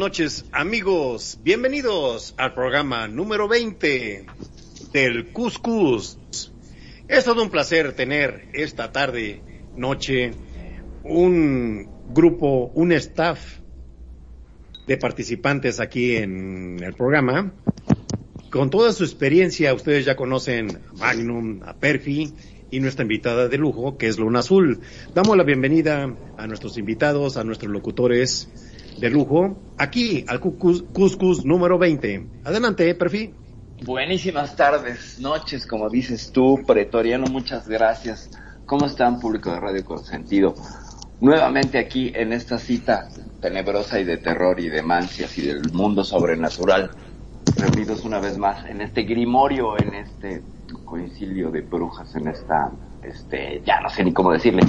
noches, amigos. Bienvenidos al programa número 20 del Cuscus. Es todo un placer tener esta tarde, noche, un grupo, un staff de participantes aquí en el programa. Con toda su experiencia, ustedes ya conocen a Magnum, a Perfi y nuestra invitada de lujo, que es Luna Azul. Damos la bienvenida a nuestros invitados, a nuestros locutores de lujo, aquí al Cuscus, número 20. Adelante, Perfi. Buenísimas tardes, noches, como dices tú, Pretoriano, muchas gracias. ¿Cómo están, público de Radio Consentido? Nuevamente aquí en esta cita tenebrosa y de terror y de mancias y del mundo sobrenatural, reunidos una vez más en este grimorio, en este coincilio de brujas, en esta, este, ya no sé ni cómo decirle.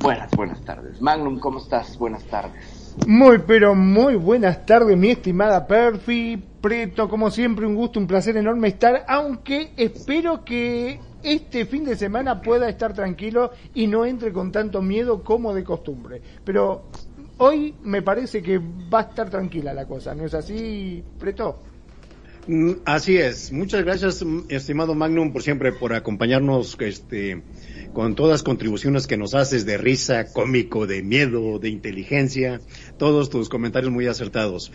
Buenas, buenas tardes. Magnum, ¿cómo estás? Buenas tardes. Muy, pero muy buenas tardes, mi estimada Perfi, Preto, como siempre, un gusto, un placer enorme estar, aunque espero que este fin de semana pueda estar tranquilo y no entre con tanto miedo como de costumbre. Pero hoy me parece que va a estar tranquila la cosa, ¿no es así, Preto? Mm, Así es. Muchas gracias, estimado Magnum, por siempre por acompañarnos este, con todas las contribuciones que nos haces de risa, cómico, de miedo, de inteligencia, todos tus comentarios muy acertados.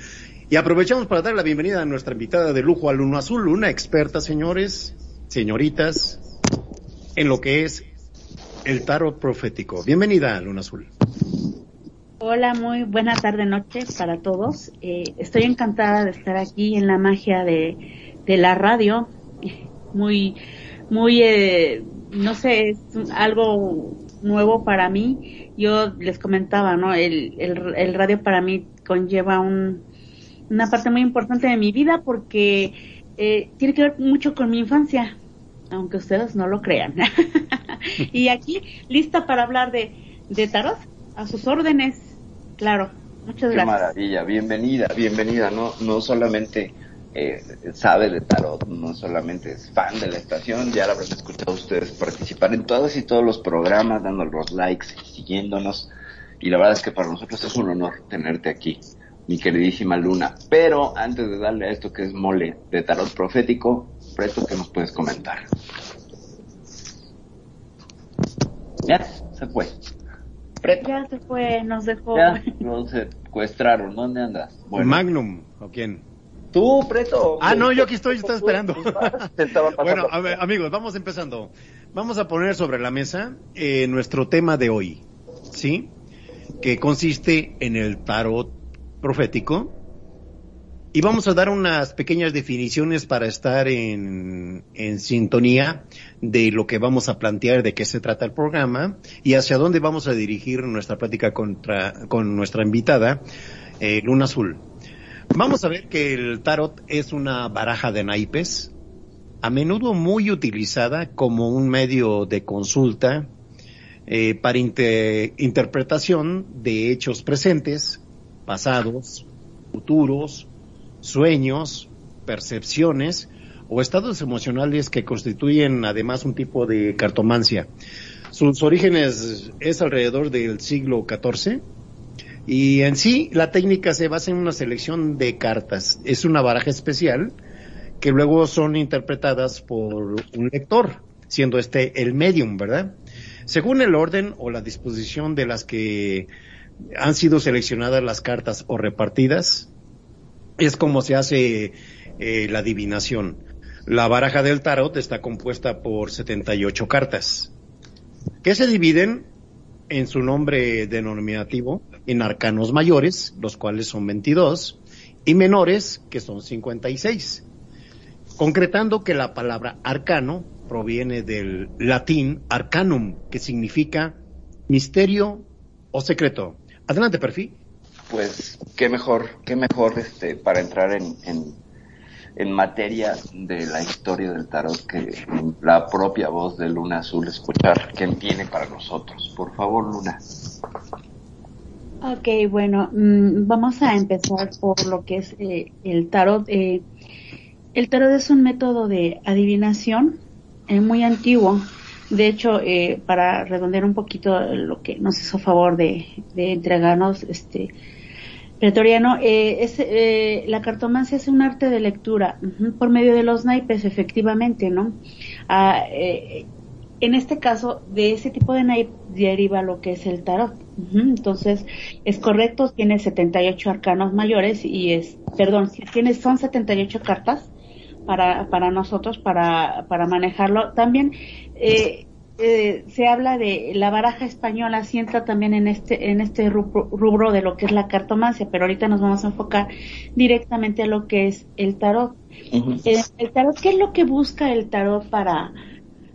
Y aprovechamos para dar la bienvenida a nuestra invitada de lujo, a Luna Azul, una experta, señores, señoritas, en lo que es el tarot profético. Bienvenida, Luna Azul. Hola, muy buena tarde, noche para todos. Eh, estoy encantada de estar aquí en la magia de, de la radio. Muy, muy, eh, no sé, es algo nuevo para mí. Yo les comentaba, ¿no? El, el, el radio para mí conlleva un, una parte muy importante de mi vida porque eh, tiene que ver mucho con mi infancia, aunque ustedes no lo crean. y aquí, lista para hablar de, de tarot, a sus órdenes, claro. Muchas Qué gracias. maravilla, bienvenida, bienvenida. No, no solamente eh, sabe de tarot, no solamente es fan de la estación, ya la habrán escuchado ustedes participar en todos y todos los programas, dando los likes y siguiéndonos. Y la verdad es que para nosotros es un honor tenerte aquí, mi queridísima Luna. Pero antes de darle a esto que es mole de tarot profético, Preto, ¿qué nos puedes comentar? Ya, se fue. Preto, Ya se fue, nos dejó. ya, lo secuestraron. ¿Dónde andas? Magnum, ¿o quién? Tú, Preto. Ah, no, yo aquí estoy, estaba esperando. Bueno, a ver, amigos, vamos empezando. Vamos a poner sobre la mesa eh, nuestro tema de hoy, ¿sí? Que consiste en el tarot profético. Y vamos a dar unas pequeñas definiciones para estar en, en sintonía de lo que vamos a plantear, de qué se trata el programa y hacia dónde vamos a dirigir nuestra plática contra, con nuestra invitada, eh, Luna Azul. Vamos a ver que el tarot es una baraja de naipes, a menudo muy utilizada como un medio de consulta eh, para inte- interpretación de hechos presentes, pasados, futuros, sueños, percepciones o estados emocionales que constituyen además un tipo de cartomancia. Sus orígenes es alrededor del siglo XIV y en sí la técnica se basa en una selección de cartas. Es una baraja especial que luego son interpretadas por un lector. siendo este el medium, ¿verdad? Según el orden o la disposición de las que han sido seleccionadas las cartas o repartidas, es como se hace eh, la adivinación. La baraja del tarot está compuesta por 78 cartas, que se dividen en su nombre denominativo en arcanos mayores, los cuales son 22, y menores, que son 56. Concretando que la palabra arcano proviene del latín arcanum, que significa misterio o secreto. Adelante, Perfil. Pues qué mejor, qué mejor este para entrar en, en, materia de la historia del tarot que la propia voz de Luna Azul escuchar qué tiene para nosotros. Por favor, Luna. Ok, bueno, mm, vamos a empezar por lo que es eh, el tarot. Eh, el tarot es un método de adivinación eh, muy antiguo. De hecho, eh, para redondear un poquito lo que nos hizo favor de, entregarnos, este, Pretoriano, la cartomancia es un arte de lectura por medio de los naipes, efectivamente, ¿no? Ah, en este caso, de ese tipo de naip deriva lo que es el tarot. Entonces, es correcto, tiene 78 arcanos mayores y es, perdón, tiene, son 78 cartas para, para nosotros, para, para manejarlo. También, eh, eh, se habla de la baraja española, si entra también en este, en este rubro, rubro, de lo que es la cartomancia, pero ahorita nos vamos a enfocar directamente a lo que es el tarot. Eh, el tarot, ¿qué es lo que busca el tarot para,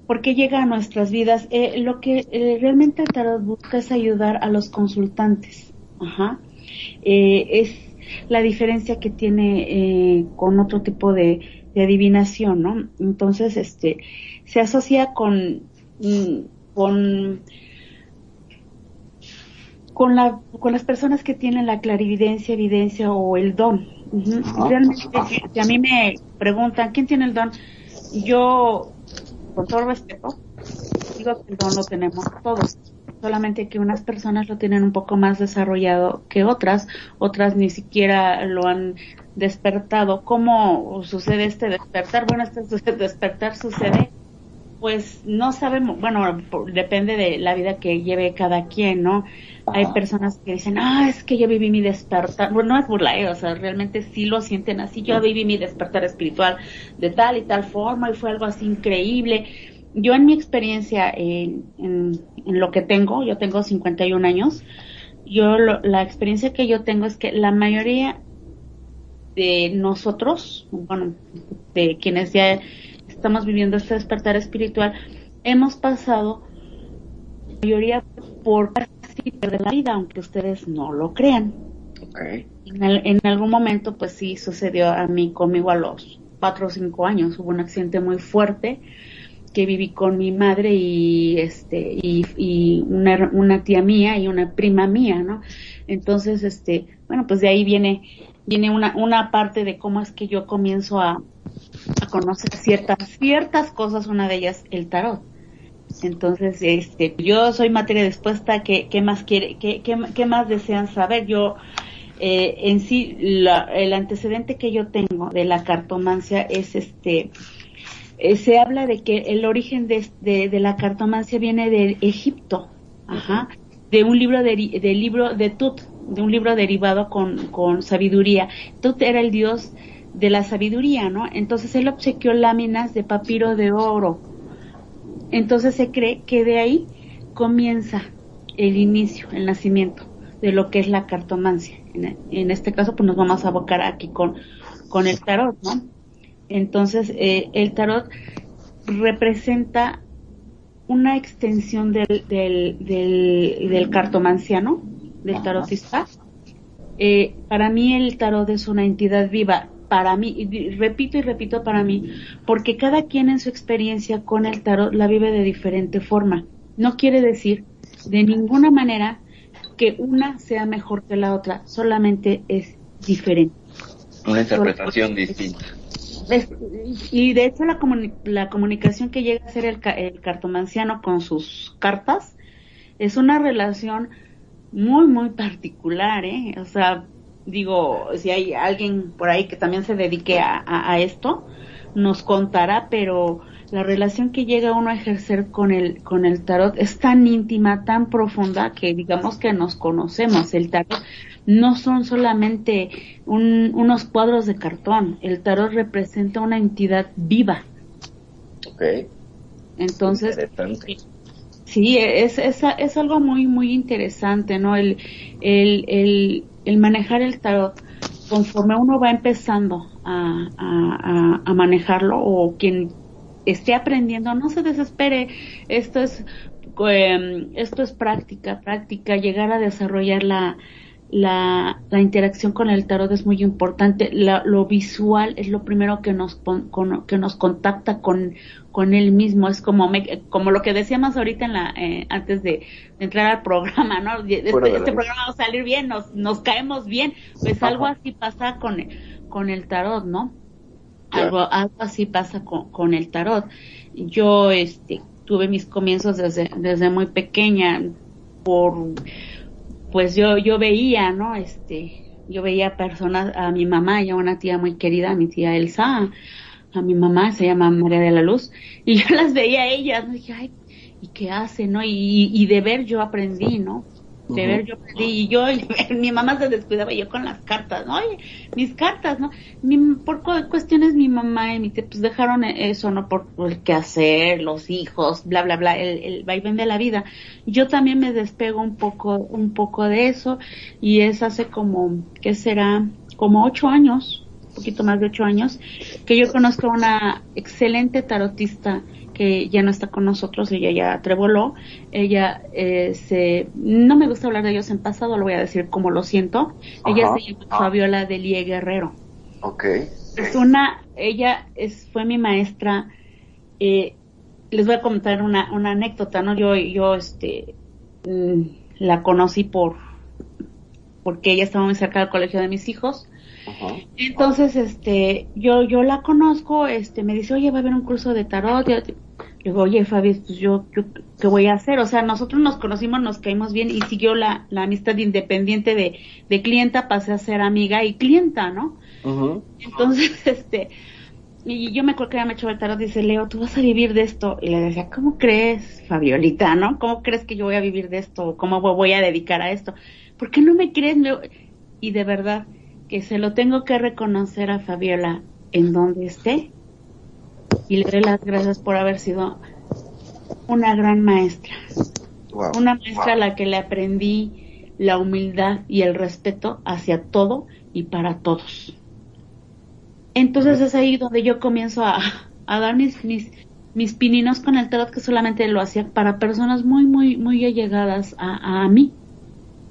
por qué llega a nuestras vidas? Eh, lo que eh, realmente el tarot busca es ayudar a los consultantes. Ajá. Eh, es la diferencia que tiene con otro tipo de, de adivinación, ¿no? Entonces, este, se asocia con con con la con las personas que tienen la clarividencia, evidencia o el don. Uh -huh. Realmente, si a mí me preguntan quién tiene el don, yo, con todo respeto, digo que don lo tenemos todos. Solamente que unas personas lo tienen un poco más desarrollado que otras, otras ni siquiera lo han despertado. ¿Cómo sucede este despertar? Bueno, este despertar sucede pues no sabemos, bueno, depende de la vida que lleve cada quien, ¿no? Hay personas que dicen, ah, es que yo viví mi despertar, bueno, no es burla, ¿eh? o sea, realmente sí lo sienten así, yo viví mi despertar espiritual de tal y tal forma y fue algo así increíble. Yo en mi experiencia, en, en, en lo que tengo, yo tengo 51 años, yo lo, la experiencia que yo tengo es que la mayoría de nosotros, bueno, de quienes ya estamos viviendo este despertar espiritual, hemos pasado la mayoría por casi de la vida, aunque ustedes no lo crean. Okay. En, el, en, algún momento, pues sí sucedió a mí conmigo a los cuatro o cinco años. Hubo un accidente muy fuerte que viví con mi madre y este y, y una, una tía mía y una prima mía, ¿no? Entonces, este, bueno, pues de ahí viene viene una una parte de cómo es que yo comienzo a a conocer ciertas, ciertas cosas, una de ellas el tarot. Entonces, este, yo soy materia dispuesta, ¿qué, qué más quiere, qué, qué, qué, más desean saber? Yo, eh, en sí, la, el antecedente que yo tengo de la cartomancia es este, eh, se habla de que el origen de, de, de, la cartomancia viene de Egipto, ajá, de un libro de, de libro de Tut, de un libro derivado con, con sabiduría. Tut era el dios de la sabiduría, ¿no? Entonces él obsequió láminas de papiro de oro. Entonces se cree que de ahí comienza el inicio, el nacimiento de lo que es la cartomancia. En, en este caso, pues nos vamos a abocar aquí con, con el tarot, ¿no? Entonces, eh, el tarot representa una extensión del, del, del, del cartomanciano, del tarotista. Eh, para mí el tarot es una entidad viva para mí, y repito y repito para mí, porque cada quien en su experiencia con el tarot la vive de diferente forma. No quiere decir de ninguna manera que una sea mejor que la otra, solamente es diferente. Una interpretación distinta. Es, y de hecho la, comuni la, comunicación que llega a hacer el, el cartomanciano con sus cartas es una relación muy, muy particular, ¿eh? O sea, digo, si hay alguien por ahí que también se dedique a, a, a, esto, nos contará, pero la relación que llega uno a ejercer con el, con el tarot es tan íntima, tan profunda, que digamos que nos conocemos. El tarot no son solamente unos cuadros de cartón, el tarot representa una entidad viva. Ok. Entonces, sí, es, es, es, algo muy, muy interesante, ¿no? El, el, el, el manejar el tarot conforme uno va empezando a, a, a, manejarlo o quien esté aprendiendo, no se desespere. Esto es, em, esto es práctica, práctica, llegar a desarrollar la, la, la interacción con el tarot es muy importante. lo visual es lo primero que nos, que nos contacta con, con él mismo. Es como, como lo que decíamos ahorita en la, eh, antes de, entrar al programa, ¿no? Este, este programa va a salir bien, nos, nos caemos bien. Pues algo así pasa con, con el tarot, ¿no? Algo, algo así pasa con, con el tarot. Yo, este, tuve mis comienzos desde, desde muy pequeña por, pues yo, yo veía, ¿no? Este, yo veía personas, a mi mamá y a una tía muy querida, a mi tía Elsa, a mi mamá, se llama María de la Luz, y yo las veía a ellas. Y dije, ay, ¿y qué hace, no? Y, y de ver yo aprendí, ¿no? De ver yo y yo mi mamá se descuidaba yo con las cartas no oye mis cartas no por cuestiones mi mamá y mi tía pues dejaron eso no por, el que hacer los hijos bla bla bla el, el vaivén de la vida. Yo también me despego un poco un poco de eso y es hace como qué será como ocho años un poquito más de ocho años que yo conozco a una excelente tarotista que ya no está con nosotros, ella ya treboló, ella eh, se, no me gusta hablar de ellos en pasado, lo voy a decir como lo siento, ella se llama Fabiola Delie Guerrero. Ok. Es una, ella es, fue mi maestra, eh, les voy a contar una, una anécdota, ¿no? Yo, yo, este, mm, la conocí por, porque ella estaba muy cerca del colegio de mis hijos, entonces, este, yo, yo la conozco, este, me dice, oye, va a haber un curso de tarot, digo, oye, Fabi, pues yo, ¿qué voy a hacer? O sea, nosotros nos conocimos, nos caímos bien y siguió la, la amistad independiente de, de clienta, pasé a ser amiga y clienta, ¿no? Entonces, este, y yo me acuerdo que ella me echó el tarot, dice, Leo, tú vas a vivir de esto. Y le decía, ¿cómo crees, Fabiolita, no? ¿Cómo crees que yo voy a vivir de esto? ¿Cómo voy a dedicar a esto? ¿Por qué no me crees? Y de verdad, que se lo tengo que reconocer a Fabiola en donde esté, y le doy las gracias por haber sido una gran maestra. una maestra a la que le aprendí la humildad y el respeto hacia todo y para todos. Entonces es ahí donde yo comienzo a, a dar mis, mis, mis pininos con el tarot que solamente lo hacía para personas muy, muy, muy allegadas a, a mí.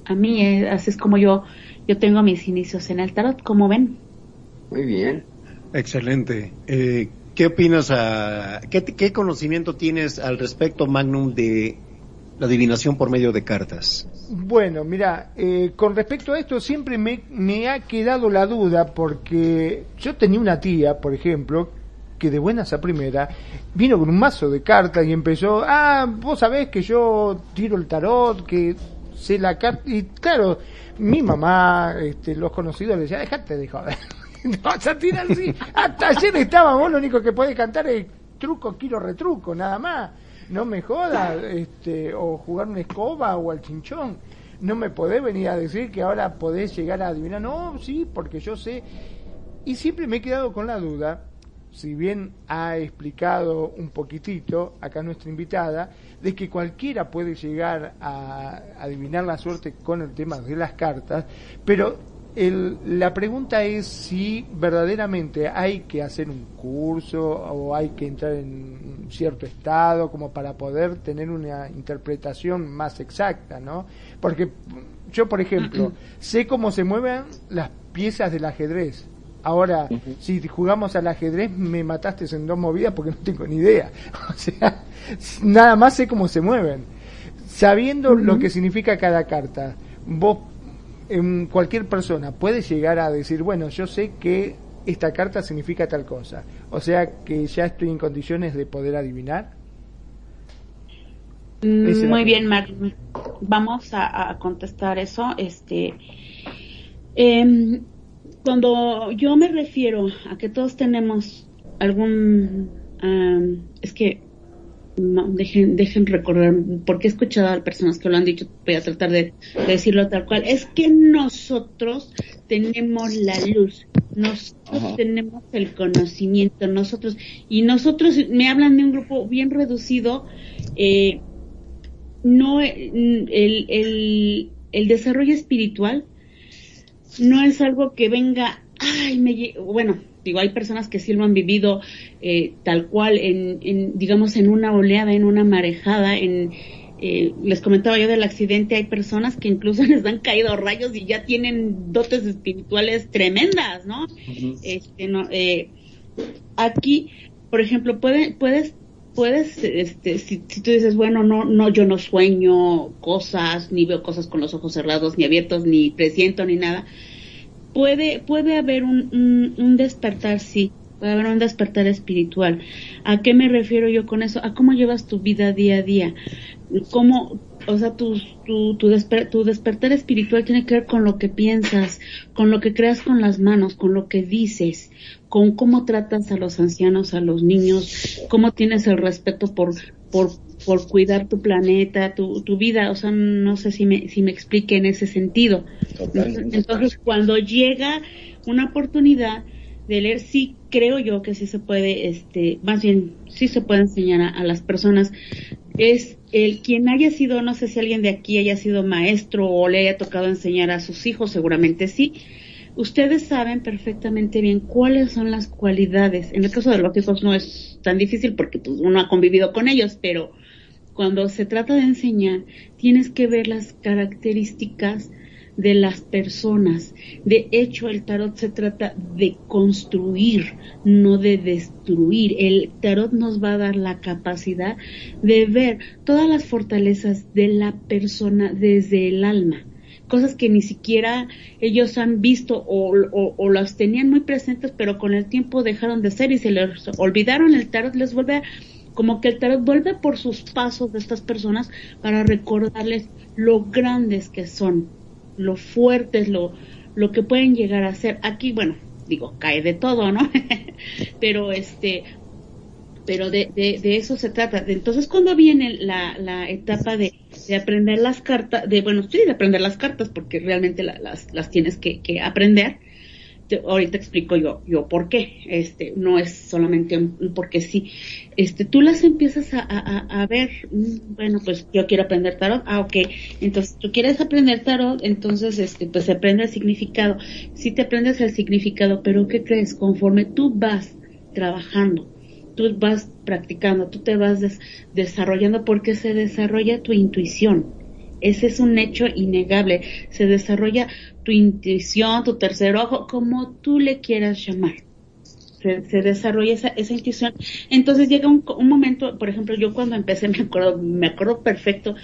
A mí, eh, así es como yo, yo tengo mis inicios en el tarot, como ven. Muy bien. Excelente. Eh, ¿Qué opinas? A, qué, conocimiento tienes al respecto, Magnum, de la adivinación por medio de cartas? Bueno, mira, eh, con respecto a esto siempre me, me ha quedado la duda porque yo tenía una tía, por ejemplo, que de buenas a primera vino con un mazo de cartas y empezó, ah, vos sabés que yo tiro el tarot, que sé la carta, y claro, mi mamá, este, los conocidos le decían, dejate de joder. Vas a tirar así. Hasta ayer estábamos, lo único que puede cantar es truco, kilo, retruco, nada más. No me jodas, este, o jugar una escoba o al chinchón. No me podés venir a decir que ahora podés llegar a adivinar. No, sí, porque yo sé. Y siempre me he quedado con la duda, si bien ha explicado un poquitito acá nuestra invitada, de que cualquiera puede llegar a adivinar la suerte con el tema de las cartas, pero la pregunta es si verdaderamente hay que hacer un curso o hay que entrar en cierto estado como para poder tener una interpretación más exacta, ¿no? Porque yo, por ejemplo, sé cómo se mueven las piezas del ajedrez. Ahora, si jugamos al ajedrez, me mataste en dos movidas porque no tengo ni idea. O sea, nada más sé cómo se mueven. Sabiendo lo que significa cada carta, vos en cualquier persona puede llegar a decir, bueno, yo sé que esta carta significa tal cosa. O sea que ya estoy en condiciones de poder adivinar. Mm, muy bien, Mar. Vamos a, contestar eso. Este, em, cuando yo me refiero a que todos tenemos algún, es que dejen, dejen recordar, porque he escuchado a personas que lo han dicho, voy a tratar de, decirlo tal cual, es que nosotros tenemos la luz, nosotros tenemos el conocimiento, nosotros, y nosotros, me hablan de un grupo bien reducido, eh, no, el, el, el desarrollo espiritual no es algo que venga, ay, me, bueno, digo, hay personas que sí lo han vivido eh, tal cual, en, digamos, en una oleada, en una marejada, en, eh, les comentaba yo del accidente, hay personas que incluso les han caído rayos y ya tienen dotes espirituales tremendas, ¿no? Este, no eh, aquí, por ejemplo, puede, puedes, puedes, este, si, si, tú dices, bueno, no, no, yo no sueño cosas, ni veo cosas con los ojos cerrados, ni abiertos, ni presiento, ni nada, puede, puede haber un, un, despertar, sí, puede haber un despertar espiritual. ¿A qué me refiero yo con eso? A cómo llevas tu vida día a día. Cómo, o sea, tu, tu, tu, tu, despertar espiritual tiene que ver con lo que piensas, con lo que creas con las manos, con lo que dices, con cómo tratas a los ancianos, a los niños, cómo tienes el respeto por, por, por cuidar tu planeta, tu, tu vida, o sea, no sé si me, si me explique en ese sentido. Entonces, cuando llega una oportunidad de leer, sí creo yo que sí se puede, este, más bien, sí se puede enseñar a, las personas. Es el quien haya sido, no sé si alguien de aquí haya sido maestro o le haya tocado enseñar a sus hijos, seguramente sí. Ustedes saben perfectamente bien cuáles son las cualidades. En el caso de los hijos no es tan difícil porque pues, uno ha convivido con ellos, pero cuando se trata de enseñar, tienes que ver las características de las personas. De hecho, el tarot se trata de construir, no de destruir. El tarot nos va a dar la capacidad de ver todas las fortalezas de la persona desde el alma. Cosas que ni siquiera ellos han visto o, o, las tenían muy presentes, pero con el tiempo dejaron de ser y se les olvidaron. El tarot les vuelve a como que el tarot vuelve por sus pasos de estas personas para recordarles lo grandes que son, lo fuertes, lo, lo que pueden llegar a ser. Aquí, bueno, digo, cae de todo, ¿no? pero este, pero de, de, eso se trata. Entonces, cuando viene la, la etapa de, de, aprender las cartas, de, bueno, sí, de aprender las cartas, porque realmente las, las tienes que, que aprender, ahorita explico yo, yo por qué, este, no es solamente un, porque sí, este, tú las empiezas a, a, a, ver, mm, bueno, pues yo quiero aprender tarot, ah, ok, entonces tú quieres aprender tarot, entonces, este, pues se aprende el significado, sí te aprendes el significado, pero ¿qué crees? Conforme tú vas trabajando, tú vas practicando, tú te vas desarrollando porque se desarrolla tu intuición, ese es un hecho innegable. Se desarrolla tu intuición, tu tercer ojo, como tú le quieras llamar. Se, se desarrolla esa, esa, intuición. Entonces llega un, un, momento, por ejemplo, yo cuando empecé me acuerdo, me acuerdo perfecto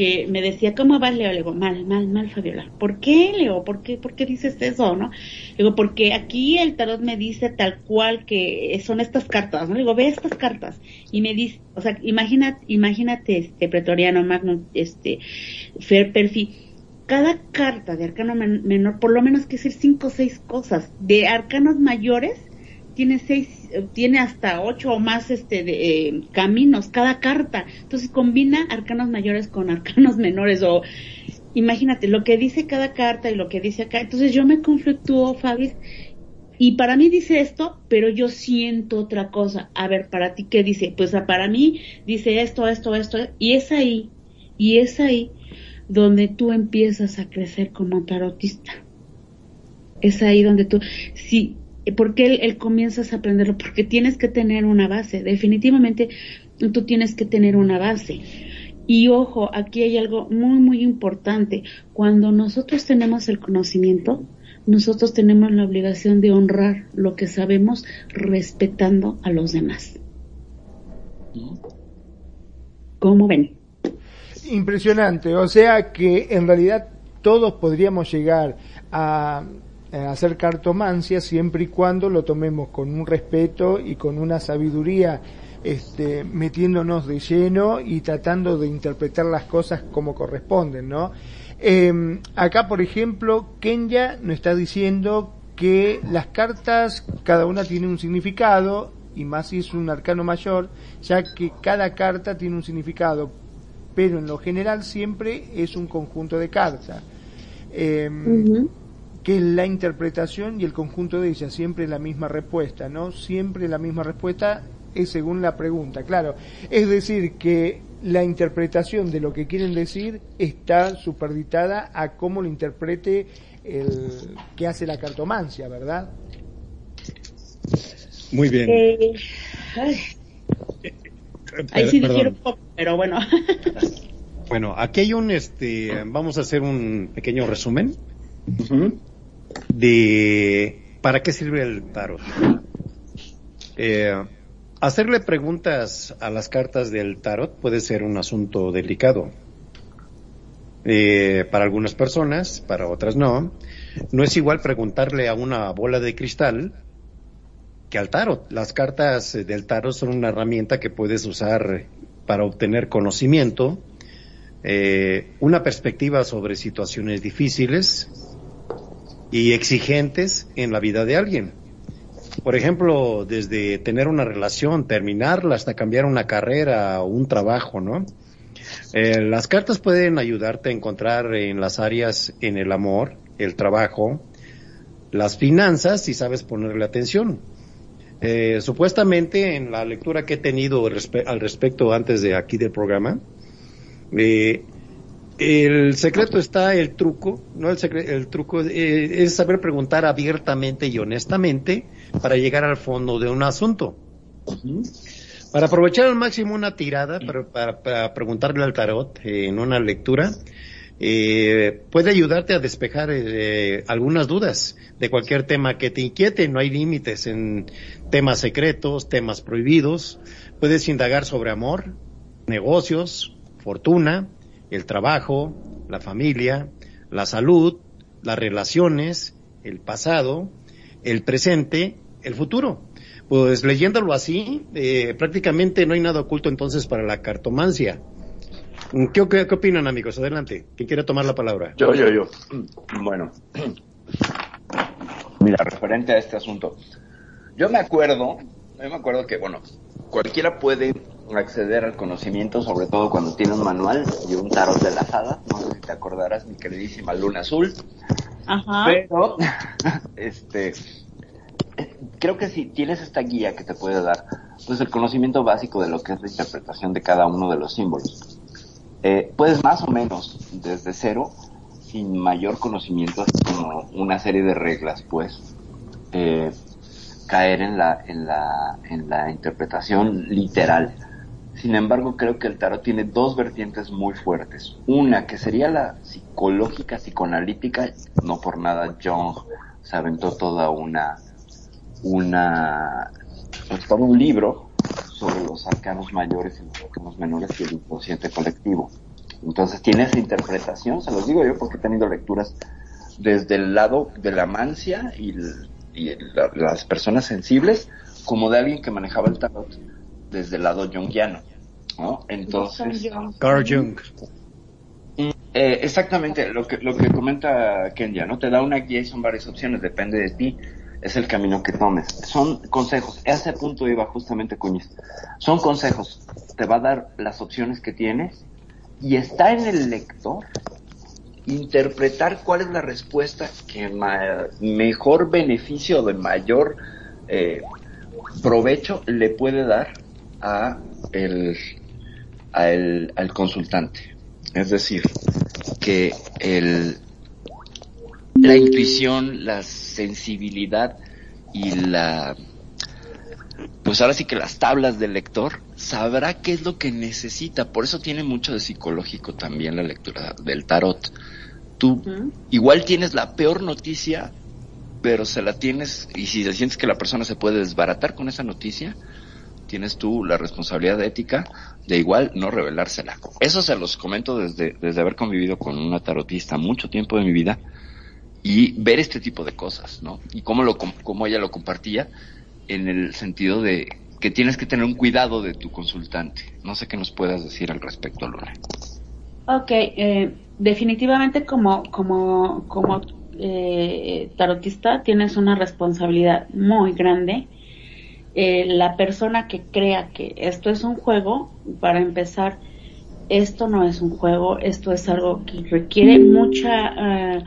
que me decía, ¿cómo vas, Leo? Le digo, mal, mal, mal, Fabiola. ¿Por qué, Leo? ¿Por qué, por qué dices eso, no? Le digo, porque aquí el tarot me dice tal cual que son estas cartas, ¿no? Le digo, ve estas cartas. Y me dice, o sea, imagínate, imagínate, este, pretoriano, magno, este, fer, perfil. Cada carta de arcano menor, por lo menos que decir cinco o seis cosas. De arcanos mayores, tiene seis, tiene hasta ocho o más este de, eh, caminos cada carta. Entonces combina arcanos mayores con arcanos menores o imagínate lo que dice cada carta y lo que dice acá. Entonces yo me conflictúo, Fabi, y para mí dice esto, pero yo siento otra cosa. A ver, para ti qué dice? Pues para mí dice esto, esto, esto, y es ahí, y es ahí donde tú empiezas a crecer como tarotista. Es ahí donde tú, si ¿Por qué él, comienzas a aprenderlo? Porque tienes que tener una base. Definitivamente tú tienes que tener una base. Y ojo, aquí hay algo muy, muy importante. Cuando nosotros tenemos el conocimiento, nosotros tenemos la obligación de honrar lo que sabemos respetando a los demás. ¿Cómo ven? Impresionante. O sea que en realidad todos podríamos llegar a eh, hacer cartomancia siempre y cuando lo tomemos con un respeto y con una sabiduría este, metiéndonos de lleno y tratando de interpretar las cosas como corresponden, ¿no? Eh, acá, por ejemplo, Kenya nos está diciendo que las cartas, cada una tiene un significado y más si es un arcano mayor, ya que cada carta tiene un significado, pero en lo general siempre es un conjunto de cartas. Em, que la interpretación y el conjunto de ellas siempre la misma respuesta, ¿no? Siempre la misma respuesta es según la pregunta, claro. Es decir, que la interpretación de lo que quieren decir está superditada a cómo lo interprete el que hace la cartomancia, ¿verdad? Muy bien. Eh, ahí sí poco, pero bueno. bueno, aquí hay un, este, vamos a hacer un pequeño resumen de para qué sirve el tarot. Eh, hacerle preguntas a las cartas del tarot puede ser un asunto delicado. Eh, para algunas personas, para otras no. No es igual preguntarle a una bola de cristal que al tarot. Las cartas del tarot son una herramienta que puedes usar para obtener conocimiento, eh, una perspectiva sobre situaciones difíciles y exigentes en la vida de alguien. Por ejemplo, desde tener una relación, terminarla, hasta cambiar una carrera o un trabajo, ¿no? Eh, las cartas pueden ayudarte a encontrar en las áreas en el amor, el trabajo, las finanzas, si sabes ponerle atención. Eh, supuestamente en la lectura que he tenido al respecto antes de aquí del programa, eh, el secreto está el truco, no el secreto, el truco eh, es saber preguntar abiertamente y honestamente para llegar al fondo de un asunto. Para aprovechar al máximo una tirada, para, para, preguntarle al tarot en una lectura, eh, puede ayudarte a despejar eh, algunas dudas de cualquier tema que te inquiete. No hay límites en temas secretos, temas prohibidos. Puedes indagar sobre amor, negocios, fortuna, el trabajo, la familia, la salud, las relaciones, el pasado, el presente, el futuro. Pues leyéndolo así, eh, prácticamente no hay nada oculto entonces para la cartomancia. ¿Qué, ¿Qué, opinan amigos? Adelante. ¿Quién quiere tomar la palabra? Yo, yo, yo. Bueno. Mira, referente a este asunto. Yo me acuerdo, yo me acuerdo que, bueno, cualquiera puede acceder al conocimiento, sobre todo cuando tiene un manual y un tarot de hadas. No sé si te acordarás, mi queridísima Luna Azul. Ajá. Pero, este, creo que si tienes esta guía que te puede dar, pues el conocimiento básico de lo que es la interpretación de cada uno de los símbolos. Eh, puedes más o menos desde cero, sin mayor conocimiento, como una serie de reglas, pues, eh, caer en la, en la, en la interpretación literal sin embargo, creo que el tarot tiene dos vertientes muy fuertes. Una que sería la psicológica, psicoanalítica, no por nada Jung se aventó toda una, una, pues todo un libro sobre los arcanos mayores y los arcanos menores y el inconsciente colectivo. Entonces tiene esa interpretación, se los digo yo porque he tenido lecturas desde el lado de la mancia y, las personas sensibles, como de alguien que manejaba el tarot desde el lado jungiano. ¿No? Entonces, Carl Jung. Eh, exactamente, lo que, lo que comenta Kenya, ¿no? Te da una guía y son varias opciones, depende de ti, es el camino que tomes. Son consejos, a ese punto iba justamente Cuñiz. Son consejos, te va a dar las opciones que tienes y está en el lector interpretar cuál es la respuesta que mejor beneficio de mayor eh, provecho le puede dar a el, al consultante. Es decir, que el, la intuición, la sensibilidad y la pues ahora sí que las tablas del lector sabrá qué es lo que necesita. Por eso tiene mucho de psicológico también la lectura del tarot. Tú igual tienes la peor noticia, pero se la tienes y si sientes que la persona se puede desbaratar con esa noticia, tienes tú la responsabilidad ética de igual no revelársela. Eso se los comento desde, desde haber convivido con una tarotista mucho tiempo de mi vida y ver este tipo de cosas, ¿no? Y cómo, lo, cómo ella lo compartía en el sentido de que tienes que tener un cuidado de tu consultante. No sé qué nos puedas decir al respecto, Luna. Ok, eh, definitivamente como, como, como eh, tarotista tienes una responsabilidad muy grande eh, la persona que crea que esto es un juego, para empezar, esto no es un juego, esto es algo que requiere mucha eh,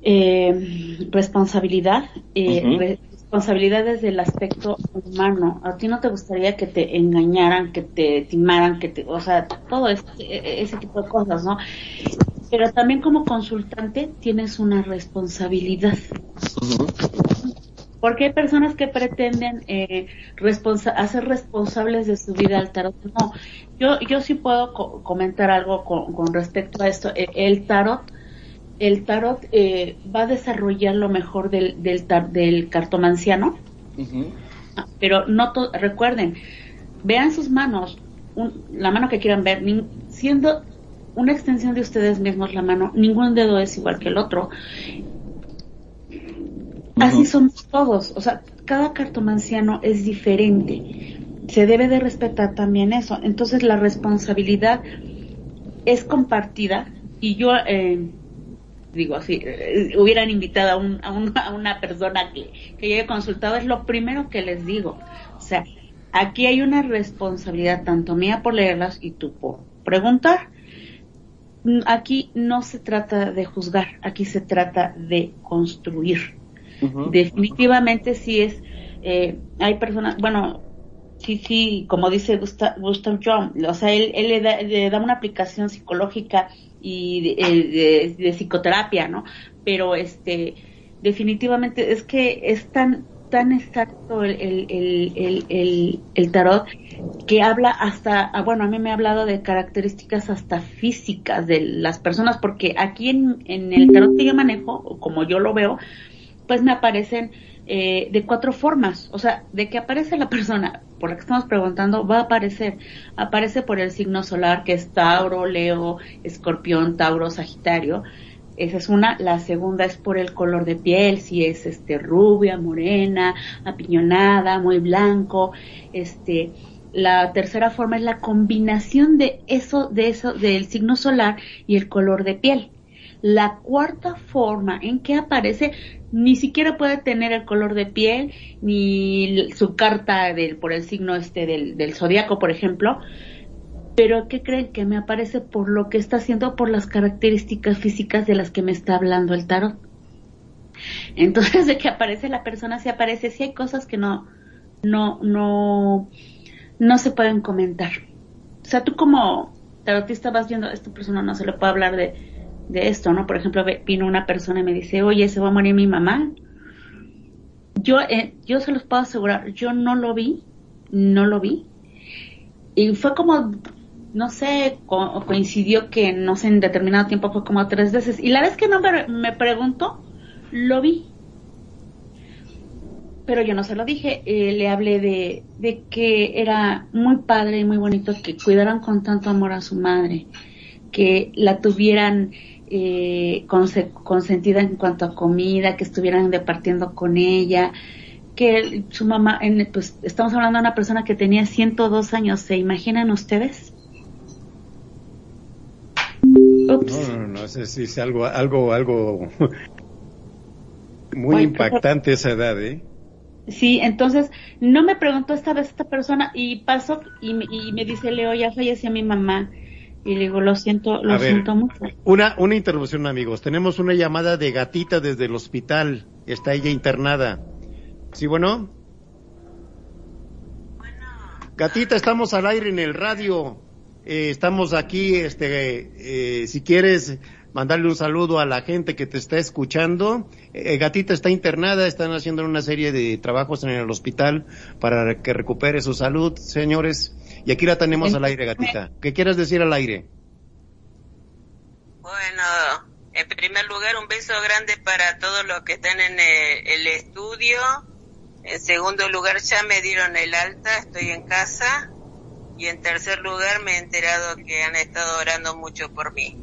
eh, responsabilidad, eh, responsabilidad desde el aspecto humano. A ti no te gustaría que te engañaran, que te timaran, que te, o sea, todo ese, ese tipo de cosas, ¿no? Pero también como consultante tienes una responsabilidad. Porque hay personas que pretenden eh, responsa hacer responsables de su vida al tarot. No, yo, yo sí puedo co comentar algo con, con, respecto a esto. El, el tarot, el tarot eh, va a desarrollar lo mejor del, del, tar del cartomanciano. Uh -huh. Pero no recuerden, vean sus manos, un, la mano que quieran ver, siendo una extensión de ustedes mismos la mano, ningún dedo es igual que el otro. Así somos todos, o sea, cada cartomanciano es diferente. Se debe de respetar también eso. Entonces la responsabilidad es compartida y yo eh, digo así, eh, hubieran invitado a, un, a, un, a, una persona que, que yo he consultado, es lo primero que les digo. O sea, aquí hay una responsabilidad tanto mía por leerlas y tú por preguntar. Aquí no se trata de juzgar, aquí se trata de construir. Definitivamente sí es, eh, hay personas, bueno, sí, sí, como dice Gustav, Gustav o sea, él, él le, da, le, da, una aplicación psicológica y de, de, de, psicoterapia, ¿no? Pero este, definitivamente es que es tan, tan exacto el, el, el, el, tarot que habla hasta, bueno, a mí me ha hablado de características hasta físicas de las personas, porque aquí en, en el tarot que yo manejo, como yo lo veo, pues me aparecen eh, de cuatro formas. O sea, de que aparece la persona por la que estamos preguntando, va a aparecer. Aparece por el signo solar, que es Tauro, Leo, Escorpión, Tauro, Sagitario. Esa es una. La segunda es por el color de piel, si es este rubia, morena, apiñonada, muy blanco. Este, la tercera forma es la combinación de eso, de eso, del signo solar y el color de piel. La cuarta forma en que aparece ni siquiera puede tener el color de piel ni su carta del, por el signo este del, del zodiaco, por ejemplo. Pero ¿qué creen que me aparece por lo que está haciendo, por las características físicas de las que me está hablando el tarot? Entonces, de que aparece la persona, si aparece, si hay cosas que no, no, no, no se pueden comentar. O sea, tú como tarotista vas viendo, esta persona no se le puede hablar de, de esto, ¿no? Por ejemplo, vino una persona y me dice, oye, se va a morir mi mamá. Yo, eh, yo se los puedo asegurar, yo no lo vi, no lo vi. Y fue como, no sé, co coincidió que, no sé, en determinado tiempo fue como tres veces. Y la vez que no me, preguntó, lo vi. Pero yo no se lo dije, eh, le hablé de, de que era muy padre y muy bonito que cuidaran con tanto amor a su madre, que la tuvieran eh, consentida en cuanto a comida, que estuvieran departiendo con ella, que su mamá, en, pues estamos hablando de una persona que tenía 102 años, ¿se imaginan ustedes? Ups. No, no, no, es, es algo, algo, algo muy impactante esa edad, ¿eh? Sí, entonces no me preguntó esta vez esta persona y pasó y, y me dice Leo, ya falleció mi mamá. Y le digo, lo siento, lo A ver, siento mucho. Una, una interrupción, amigos. Tenemos una llamada de gatita desde el hospital. Está ella internada. ¿Sí, bueno? Bueno. Gatita, estamos al aire en el radio. Eh, estamos aquí, este, eh, si quieres mandarle un saludo a la gente que te está escuchando. Eh, Gatita está internada, están haciendo una serie de trabajos en el hospital para que recupere su salud, señores. Y aquí la tenemos al aire, gatita. ¿Qué quieres decir al aire? Bueno, en primer lugar, un beso grande para todos los que están en el, el, estudio. En segundo lugar, ya me dieron el alta, estoy en casa. Y en tercer lugar, me he enterado que han estado orando mucho por mí.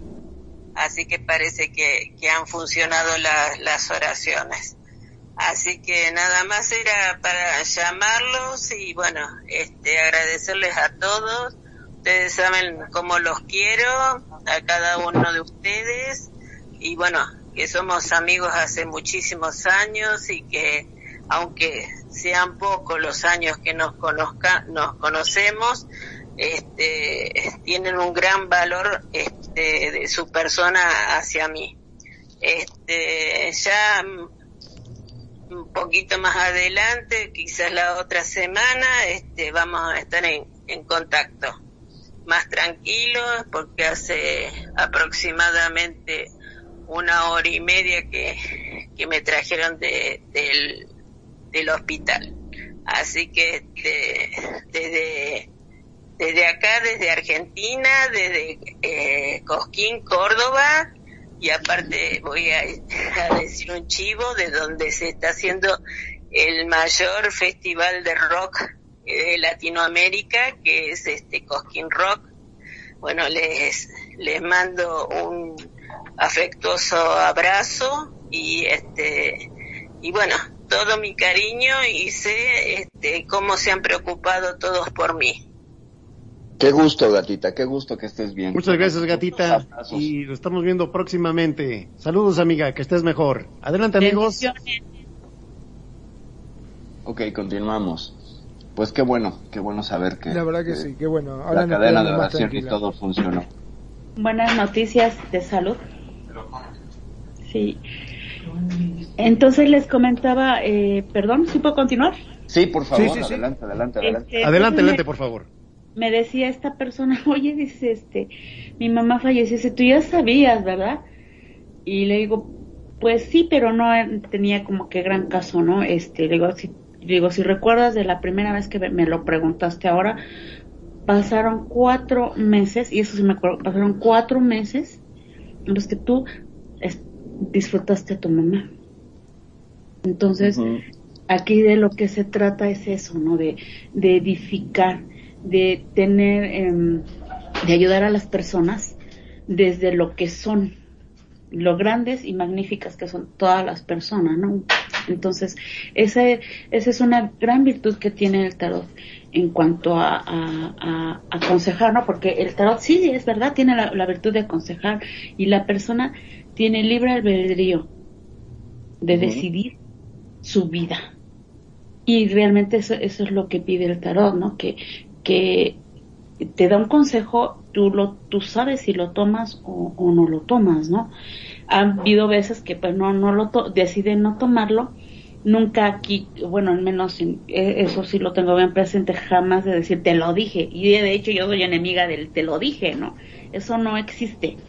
Así que parece que, que han funcionado la, las oraciones. Así que nada más era para llamarlos y bueno, este, agradecerles a todos. Ustedes saben cómo los quiero, a cada uno de ustedes. Y bueno, que somos amigos hace muchísimos años y que aunque sean pocos los años que nos conozca, nos conocemos, este, tienen un gran valor este, de su persona hacia mí. Este, ya un poquito más adelante, quizás la otra semana, este, vamos a estar en, en contacto más tranquilo porque hace aproximadamente una hora y media que, que me trajeron de, del, del hospital. Así que este, desde, desde acá, desde Argentina, desde eh, Cosquín, Córdoba, y aparte voy a, decir un chivo de donde se está haciendo el mayor festival de rock de Latinoamérica, que es este Cosquín Rock. Bueno, les, les mando un afectuoso abrazo y este y bueno, todo mi cariño y sé este cómo se han preocupado todos por mí. Qué gusto, gatita, qué gusto que estés bien. Muchas gracias, gatita. Y lo estamos viendo próximamente. Saludos, amiga, que estés mejor. Adelante, amigos. Ok, continuamos. Pues qué bueno, qué bueno saber que, La verdad que que sí, qué bueno. Ahora la nos cadena de oración y todo funcionó. Buenas noticias de salud. Sí. Entonces les comentaba, eh, perdón, ¿sí puedo continuar? Sí, por favor, Sí, sí, sí. adelante, adelante, adelante. Este, Adelante, pues, adelante, por favor. Me decía esta persona, oye, dice, este, mi mamá falleció, dice, tú ya sabías, ¿verdad? Y le digo, pues sí, pero no eh, tenía como que gran caso, ¿no? Este, le digo, si, le digo, si recuerdas de la primera vez que me- lo preguntaste ahora, pasaron cuatro meses, y eso sí me acuerdo, pasaron cuatro meses en los que tú es- disfrutaste a tu mamá. Entonces, aquí de lo que se trata es eso, ¿no? De, de edificar, de tener, em, de ayudar a las personas desde lo que son, lo grandes y magníficas que son todas las personas, ¿no? Entonces, esa, esa es una gran virtud que tiene el tarot en cuanto a, a, a- aconsejar, ¿no? Porque el tarot sí, es verdad, tiene la, la virtud de aconsejar y la persona tiene libre albedrío de decidir su vida. Y realmente eso, eso es lo que pide el tarot, ¿no? Que, que te da un consejo, tú lo, tú sabes si lo tomas o, no lo tomas, ¿no? Ha habido veces que pues no, no lo to deciden no tomarlo, nunca aquí, bueno, al menos en- eh, eso sí lo tengo bien presente, jamás de decir te lo dije, y de hecho yo soy enemiga del te lo dije, ¿no? Eso no existe.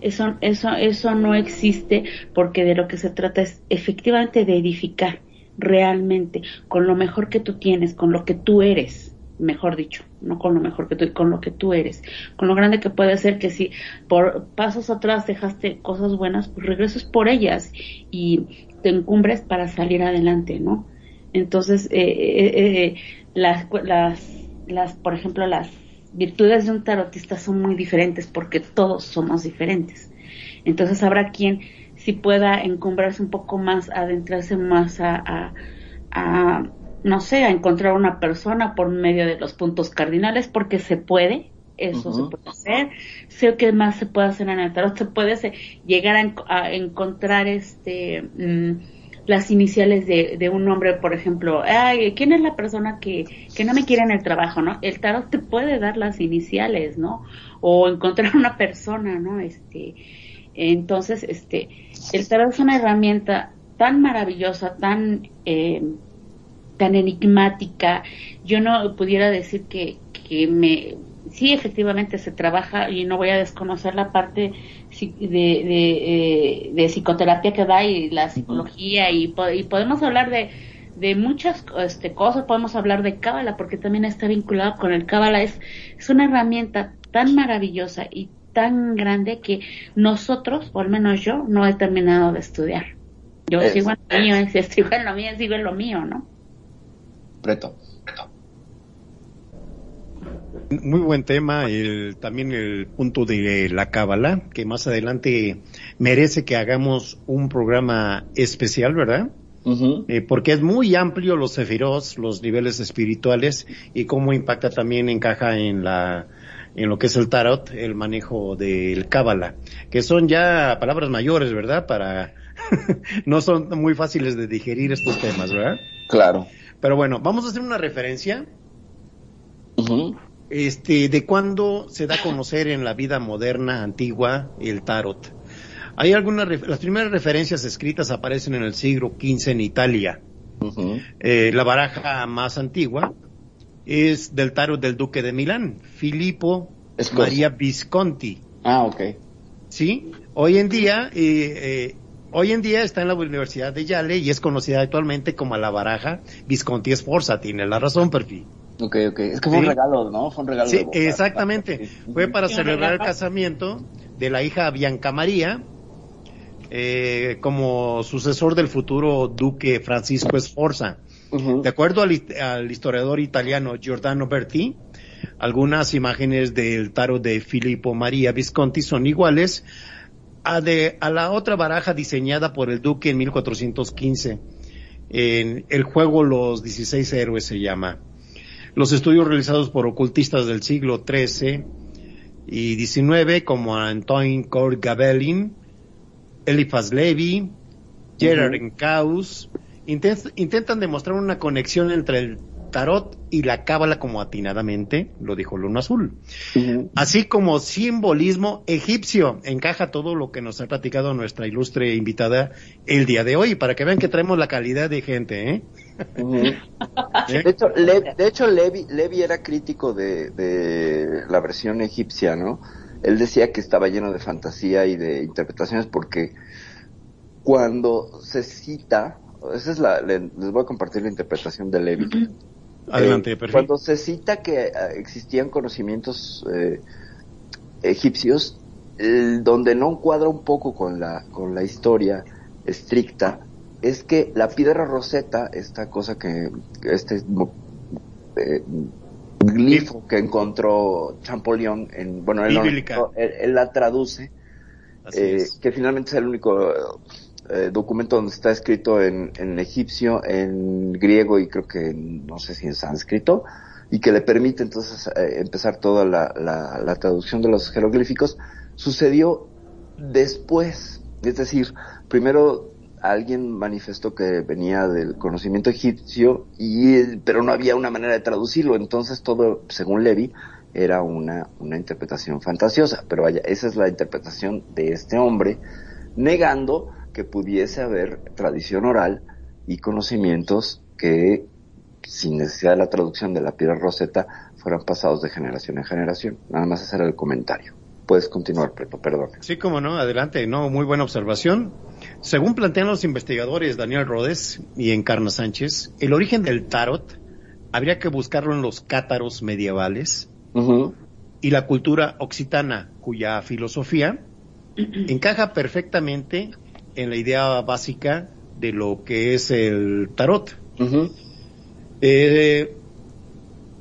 Eso, eso, eso no existe porque de lo que se trata es efectivamente de edificar realmente con lo mejor que tú tienes, con lo que tú eres, mejor dicho, no con lo mejor que tú, con lo que tú eres, con lo grande que puede ser que si por pasos atrás dejaste cosas buenas, pues regreses por ellas y te encumbres para salir adelante, ¿no? Entonces, eh, eh, eh, las, las, las, por ejemplo, las virtudes de un tarotista son muy diferentes porque todos somos diferentes. Entonces habrá quien si pueda encumbrarse un poco más, adentrarse más a, no sé, a encontrar una persona por medio de los puntos cardinales, porque se puede, eso se puede hacer. Sé que más se puede hacer en el tarot, se puede hacer- llegar a, en- a encontrar este mm, las iniciales de, de un nombre, por ejemplo, ay, ¿quién es la persona que, que no me quiere en el trabajo, no? El tarot te puede dar las iniciales, ¿no? O encontrar una persona, ¿no? Este, entonces, este, el tarot es una herramienta tan maravillosa, tan, eh, tan enigmática. Yo no pudiera decir que, que me, sí, efectivamente se trabaja y no voy a desconocer la parte de, de, eh, de psicoterapia que da y la psicología y, po- y podemos hablar de, de muchas este, cosas, podemos hablar de cábala porque también está vinculado con el cábala. Es, es una herramienta tan maravillosa y tan grande que nosotros, o al menos yo, no he terminado de estudiar. Yo Es- sigo en lo mío, sigo en lo mío, sigo en lo mío, ¿no? Muy buen tema, el, también el punto de la cábala, que más adelante merece que hagamos un programa especial, ¿verdad? Eh, porque es muy amplio los sefiros, los niveles espirituales y cómo impacta también, encaja en la, en lo que es el tarot, el manejo del cábala, que son ya palabras mayores, ¿verdad? Para, no son muy fáciles de digerir estos temas, ¿verdad? Claro. Pero bueno, vamos a hacer una referencia este, de cuándo se da a conocer en la vida moderna, antigua, el tarot. Hay algunas, las primeras referencias escritas aparecen en el siglo XV en Italia. Eh, la baraja más antigua es del tarot del duque de Milán, Filippo. María Visconti. Ah, ok. Sí, hoy en día, eh, eh, hoy en día está en la Universidad de Yale y es conocida actualmente como la baraja Visconti Sforza. Tiene la razón, Perfi. Ok, ok. Es que fue un regalo, ¿no? Fue un regalo. Sí, de exactamente. Fue para celebrar el casamiento de la hija Bianca María, eh, como sucesor del futuro duque Francisco Sforza. De acuerdo al, al historiador italiano Giordano Berti, algunas imágenes del tarot de Filippo María Visconti son iguales a, de, a la otra baraja diseñada por el duque en 1415. En el juego Los 16 Héroes se llama. Los estudios realizados por ocultistas del siglo XIII y XIX como Antoine Court Gabellin, Eliphas Levi, Gerard. Encaus, inten- intentan demostrar una conexión entre el tarot y la cábala como atinadamente lo dijo Luna Azul. Así como simbolismo egipcio, encaja todo lo que nos ha platicado nuestra ilustre invitada el día de hoy, para que vean que traemos la calidad de gente, ¿eh? ¿Eh? De hecho, Le- de hecho Levi, Levi era crítico de, de la versión egipcia, ¿no? Él decía que estaba lleno de fantasía y de interpretaciones porque cuando se cita, esa es la, le- les voy a compartir la interpretación de Levi. Adelante, Eh. Cuando se cita que eh, existían conocimientos eh, egipcios, donde no encuadra un poco con la, con la historia estricta, es que la piedra roseta, esta cosa que, este eh, glifo que encontró Champollion, en, bueno, él, no- Bíblica. él- él la traduce, eh, que finalmente es el único eh, documento donde está escrito en, en egipcio, en griego y creo que no sé si en sánscrito, y que le permite entonces eh, empezar toda la, la, traducción de los jeroglíficos, sucedió después. Es decir, primero alguien manifestó que venía del conocimiento egipcio, y, pero no había una manera de traducirlo, entonces todo, según Levi, era una, una interpretación fantasiosa, pero vaya, esa es la interpretación de este hombre, negando que pudiese haber tradición oral y conocimientos que, sin necesidad de la traducción de la piedra roseta, fueran pasados de generación en generación. Nada más ese era el comentario. Puedes continuar, Preto, perdón. Sí, como no, adelante, no, muy buena observación. Según plantean los investigadores Daniel Rodes y Encarna Sánchez, el origen del tarot habría que buscarlo en los cátaros medievales y la cultura occitana, cuya filosofía encaja perfectamente en la idea básica de lo que es el tarot. Eh,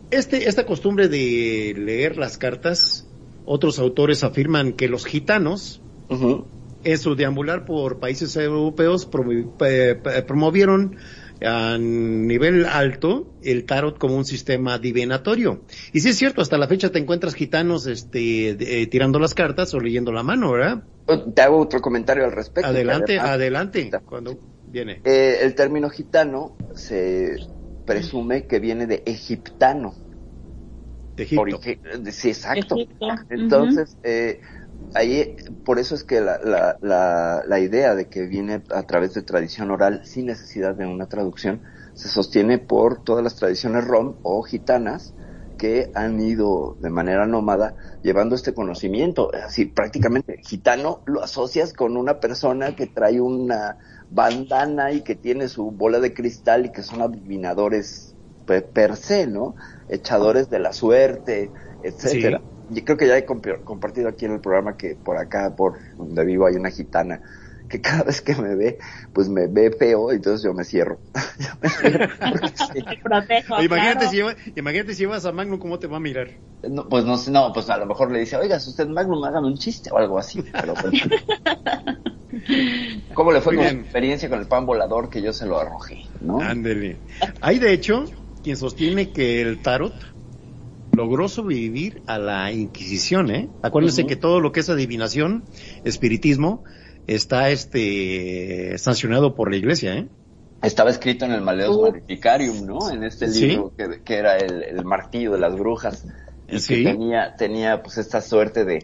este, esta costumbre de leer las cartas, otros autores afirman que los gitanos, en su deambular por países europeos, promo- eh, promovieron a nivel alto el tarot como un sistema divinatorio. Y sí es cierto, hasta la fecha te encuentras gitanos este, de- eh, tirando las cartas o leyendo la mano, ¿verdad? Te hago otro comentario al respecto. Adelante, además, adelante, cuando viene. eh, el término gitano se presume que viene de egiptano. De Egipto. Sí, exacto. Egipto. Entonces, eh, ahí, por eso es que la, la, la, la idea de que viene a través de tradición oral sin necesidad de una traducción se sostiene por todas las tradiciones rom o gitanas que han ido de manera nómada llevando este conocimiento. Así, prácticamente, gitano lo asocias con una persona que trae una bandana y que tiene su bola de cristal y que son adivinadores pe- per se, ¿no? Echadores de la suerte, etcétera. Yo creo que ya he compi- compartido aquí en el programa que por acá, por donde vivo, hay una gitana que cada vez que me ve, pues me ve feo, y entonces yo me cierro. Yo me cierro porque sí. Te protejo, imagínate, claro. si lleva- imagínate si llevas a Magnum, ¿cómo te va a mirar? No, pues no sé, no, pues a lo mejor le dice, oiga, si usted Magnum, hágame un chiste o algo así. Pero. ¿Cómo le fue Muy con su bien. experiencia con el pan volador que yo se lo arrojé, no? Ándele. Hay de hecho quien sostiene que el tarot logró sobrevivir a la Inquisición, ¿eh? Acuérdense que todo lo que es adivinación, espiritismo, está este sancionado por la iglesia, ¿eh? estaba escrito en el Maleus Maleficarium, ¿no? En este Sí. libro que, que era el, el martillo de las brujas. Y Sí. que tenía, tenía pues esta suerte de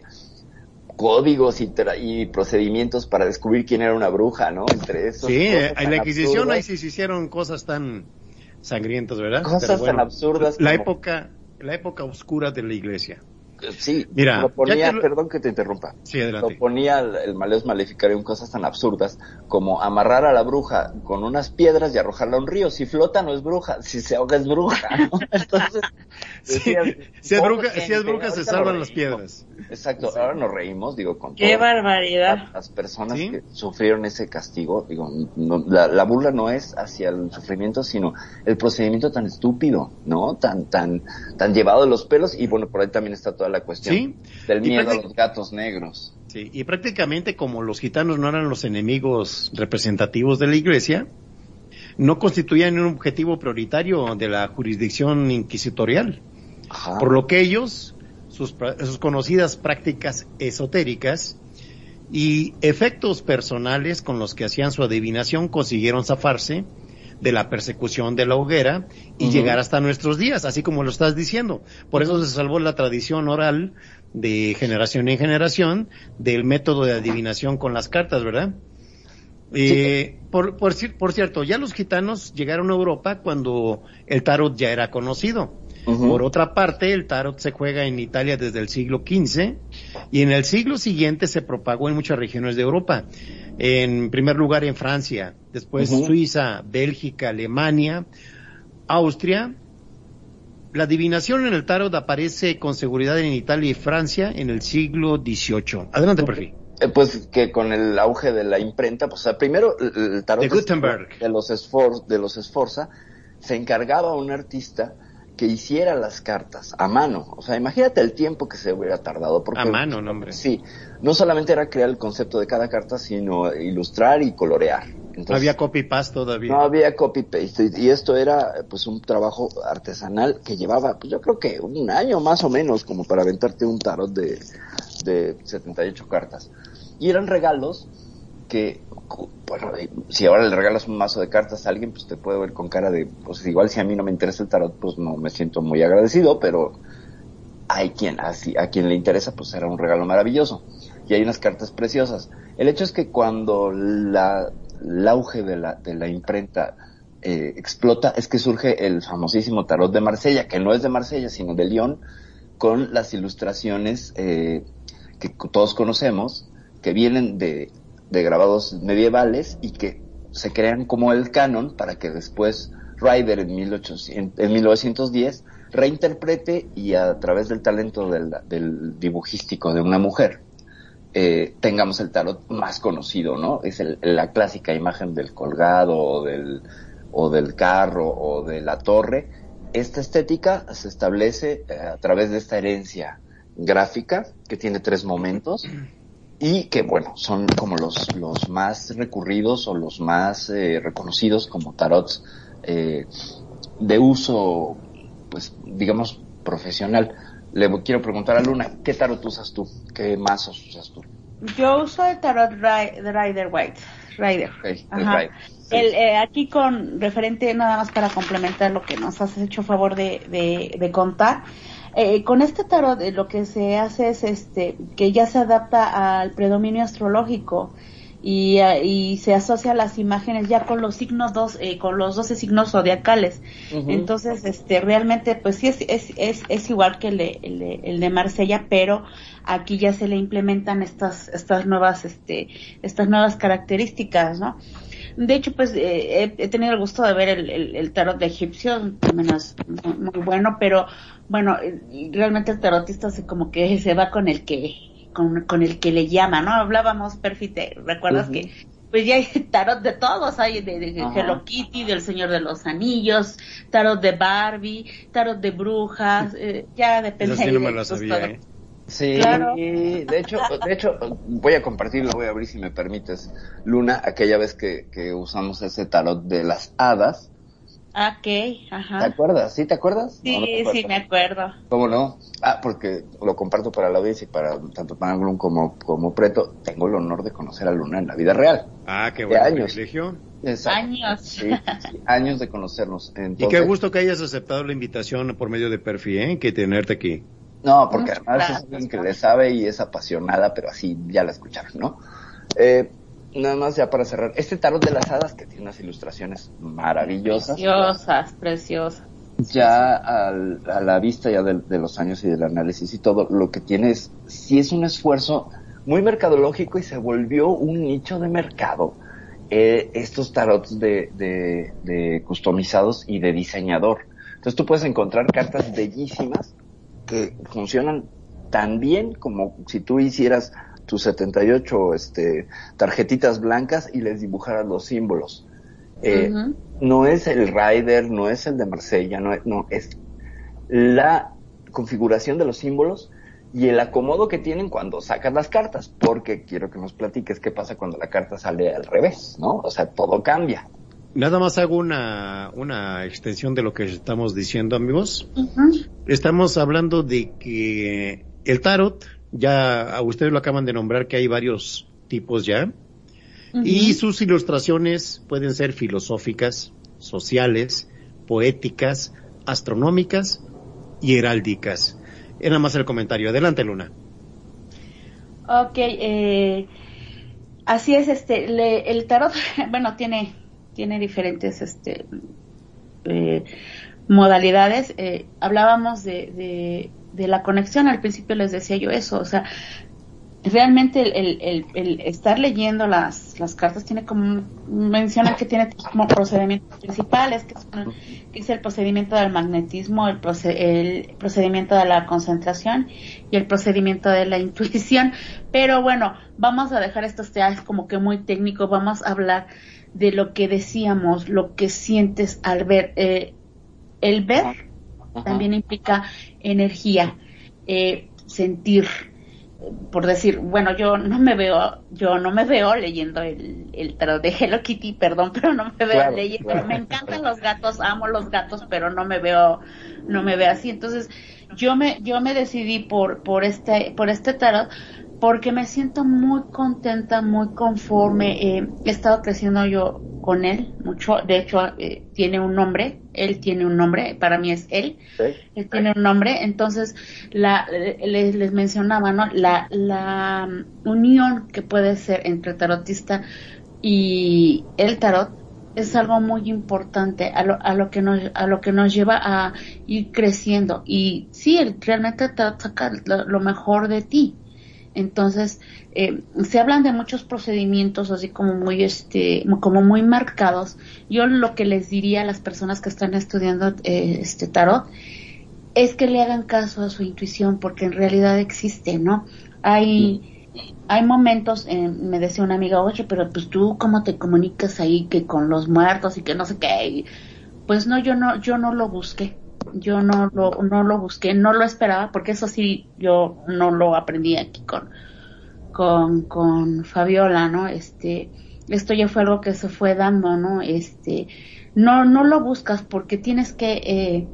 códigos y, tra- y procedimientos para descubrir quién era una bruja, ¿no? Entre esos. Sí, eh, en tan la Inquisición absurdas. ahí sí se hicieron cosas tan sangrientas, ¿verdad? Cosas Pero tan absurdas La como- época, la época oscura de la iglesia. Sí, Mira, proponía, lo- perdón que te interrumpa. Sí, adelante. Proponía el, el Maleus Maleficarium cosas tan absurdas como amarrar a la bruja con unas piedras y arrojarla a un río. Si flota no es bruja, si se ahoga es bruja, ¿no? Entonces, Sí, si es bruja, si es gente, bruja se salvan las piedras. Exacto, ahora nos reímos, digo, con Qué todas barbaridad. las personas Sí. que sufrieron ese castigo. Digo, no- la, la burla no es hacia el sufrimiento, sino el procedimiento tan estúpido, ¿no? Tan, tan, tan llevado de los pelos. Y bueno, por ahí también está toda la cuestión Sí. del miedo a los gatos negros. Sí, y prácticamente como los gitanos no eran los enemigos representativos de la iglesia, no constituían un objetivo prioritario de la jurisdicción inquisitorial. Ajá. Por lo que ellos, sus, sus conocidas prácticas esotéricas y efectos personales con los que hacían su adivinación consiguieron zafarse de la persecución de la hoguera y llegar hasta nuestros días, así como lo estás diciendo. Por eso se salvó la tradición oral de generación en generación del método de adivinación con las cartas, ¿verdad? Eh, por, por, cier- por cierto, ya los gitanos llegaron a Europa cuando el tarot ya era conocido. Por otra parte, el tarot se juega en Italia desde el siglo XV y en el siglo siguiente se propagó en muchas regiones de Europa. En primer lugar en Francia, después. Suiza, Bélgica, Alemania, Austria. La adivinación en el tarot aparece con seguridad en Italia y Francia en el siglo XVIII. Adelante, perfil. Eh, Pues que con el auge de la imprenta, pues o sea, primero el, el tarot De Gutenberg. de los esfor, de los Esforza se encargaba a un artista que hiciera las cartas a mano. O sea, imagínate el tiempo que se hubiera tardado. Porque, A mano, no, hombre. Sí, no solamente era crear el concepto de cada carta, sino ilustrar y colorear. Entonces, Había copy-paste todavía. no había copy-paste y y esto era pues un trabajo artesanal que llevaba, pues yo creo que un año más o menos como para aventarte un tarot de, de 78 cartas. Y eran regalos que, bueno, si ahora le regalas un mazo de cartas a alguien, pues te puede ver con cara de, pues igual si a mí no me interesa el tarot, pues no me siento muy agradecido, pero hay quien, así, a quien le interesa, pues era un regalo maravilloso. Y hay unas cartas preciosas. El hecho es que cuando la, el auge de la, de la imprenta eh, explota, es que surge el famosísimo tarot de Marsella, que no es de Marsella, sino de León, con las ilustraciones eh, que todos conocemos, que vienen de, de grabados medievales y que se crean como el canon para que después Ryder en, 1800, en 1910 reinterprete y a través del talento del, del dibujístico de una mujer eh, tengamos el tarot más conocido, ¿no? Es el- la clásica imagen del colgado o del, o del carro o de la torre. Esta estética se establece eh, a través de esta herencia gráfica que tiene tres momentos y que, bueno, son como los, los más recurridos o los más eh, reconocidos como tarots eh, de uso, pues, digamos, profesional. Le quiero preguntar a Luna, ¿qué tarot usas tú? ¿Qué mazos usas tú? Yo uso el tarot Ri- de Rider White. Rider. Ok, el. Rider, sí. El, eh, aquí con referente nada más para complementar lo que nos has hecho favor de, de, de contar. Eh, con este tarot eh, lo que se hace es este que ya se adapta al predominio astrológico y, eh, y se asocia las imágenes ya con los signos dos eh, con los 12 signos zodiacales. Entonces, este, realmente, pues sí es, es, es, es igual que el de, el, de, el de Marsella, pero aquí ya se le implementan estas, estas nuevas, este, estas nuevas características, ¿no? De hecho, pues eh, he, tenido el gusto de ver el, el, el tarot de egipcio, también es muy, muy bueno, pero bueno, eh, realmente el tarotista se como que se va con el que, con, con el que le llama, ¿no? Hablábamos, Perfite, ¿recuerdas Ujú. que pues ya hay tarot de todos, hay de, de. Hello Kitty, del Señor de los Anillos, tarot de Barbie, tarot de brujas, eh, ya depende. Esa sí no me gusto sabía, ¿eh? Sí, Claro. de hecho, de hecho, voy a compartirlo, voy a abrir si me permites, Luna, aquella vez que, que usamos ese tarot de las hadas, Ok, ajá. ¿Te acuerdas? ¿Sí te acuerdas? Sí, No, no te sí, me acuerdo. ¿Cómo no? Ah, porque lo comparto para la audiencia y para tanto para Glum como, como Preto. Tengo el honor de conocer a Luna en la vida real. Ah, qué De buen años. privilegio. Exacto. Años. Sí, sí, años de conocernos. Y Entonces, qué gusto que hayas aceptado la invitación por medio de Perfi, ¿eh? Que tenerte aquí. No, porque Muchas además es alguien que le sabe y es apasionada, pero así ya la escucharon, ¿no? Eh, nada más ya para cerrar. Este tarot de las hadas que tiene unas ilustraciones maravillosas. Preciosas, preciosas. ya al- a la vista ya de, de los años y del análisis y todo, lo que tiene es, sí es un esfuerzo muy mercadológico y se volvió un nicho de mercado. eh, estos tarots de, de, de customizados y de diseñador. Entonces tú puedes encontrar cartas bellísimas que funcionan tan bien como si tú hicieras tus 78 este, tarjetitas blancas y les dibujaras los símbolos. Eh, no es el rider, no es el de Marsella, no es, no, es la configuración de los símbolos y el acomodo que tienen cuando sacas las cartas, porque quiero que nos platiques qué pasa cuando la carta sale al revés, ¿no? O sea, todo cambia. Nada más hago una, una extensión de lo que estamos diciendo, amigos. Estamos hablando de que el tarot, ya a ustedes lo acaban de nombrar que hay varios tipos ya, y sus ilustraciones pueden ser filosóficas, sociales, poéticas, astronómicas y heráldicas. Era más el comentario. Adelante, Luna. Ok, eh, así es, este, le- el tarot, bueno, tiene, tiene diferentes, este, eh, modalidades. Eh, hablábamos de, de, de la conexión, al principio les decía yo eso, o sea, realmente el, el, el, el estar leyendo las, las cartas tiene como, mencionan que tiene como procedimientos principales, que, son- que es el procedimiento del magnetismo, el, proce- el procedimiento de la concentración y el procedimiento de la intuición. Pero bueno, vamos a dejar esto, ya es como que muy técnico, vamos a hablar de lo que decíamos, lo que sientes al ver. Eh, el ver Ajá. también implica energía, eh, sentir, por decir, bueno, yo no me veo, yo no me veo leyendo el, el tarot de Hello Kitty, perdón, pero no me veo Claro, leyendo, claro. me encantan los gatos, amo los gatos, pero no me veo, no me veo así, entonces yo me, yo me decidí por, por este, por este tarot, porque me siento muy contenta, muy conforme, eh, he estado creciendo yo con él mucho, de hecho eh, tiene un nombre, él tiene un nombre, para mí es él, ¿Sí? él tiene un nombre, entonces la, les, les mencionaba, ¿no? La, la mm, unión que puede ser entre tarotista y el tarot es algo muy importante a lo, a lo que nos a lo que nos lleva a ir creciendo. Y sí el- realmente tarot saca lo, lo mejor de ti entonces eh, se hablan de muchos procedimientos así como muy este como muy marcados yo lo que les diría a las personas que están estudiando eh, este tarot es que le hagan caso a su intuición porque en realidad existe no hay hay momentos, me decía una amiga, oye, pero pues tú cómo te comunicas ahí que con los muertos y que no sé qué. Pues no, yo no, yo no lo busqué. Yo no lo, no lo busqué, no lo esperaba, porque eso sí, yo no lo aprendí aquí con, con, con Fabiola, ¿no? Este, esto ya fue algo que se fue dando, ¿no? Este, no, no lo buscas porque tienes que eh,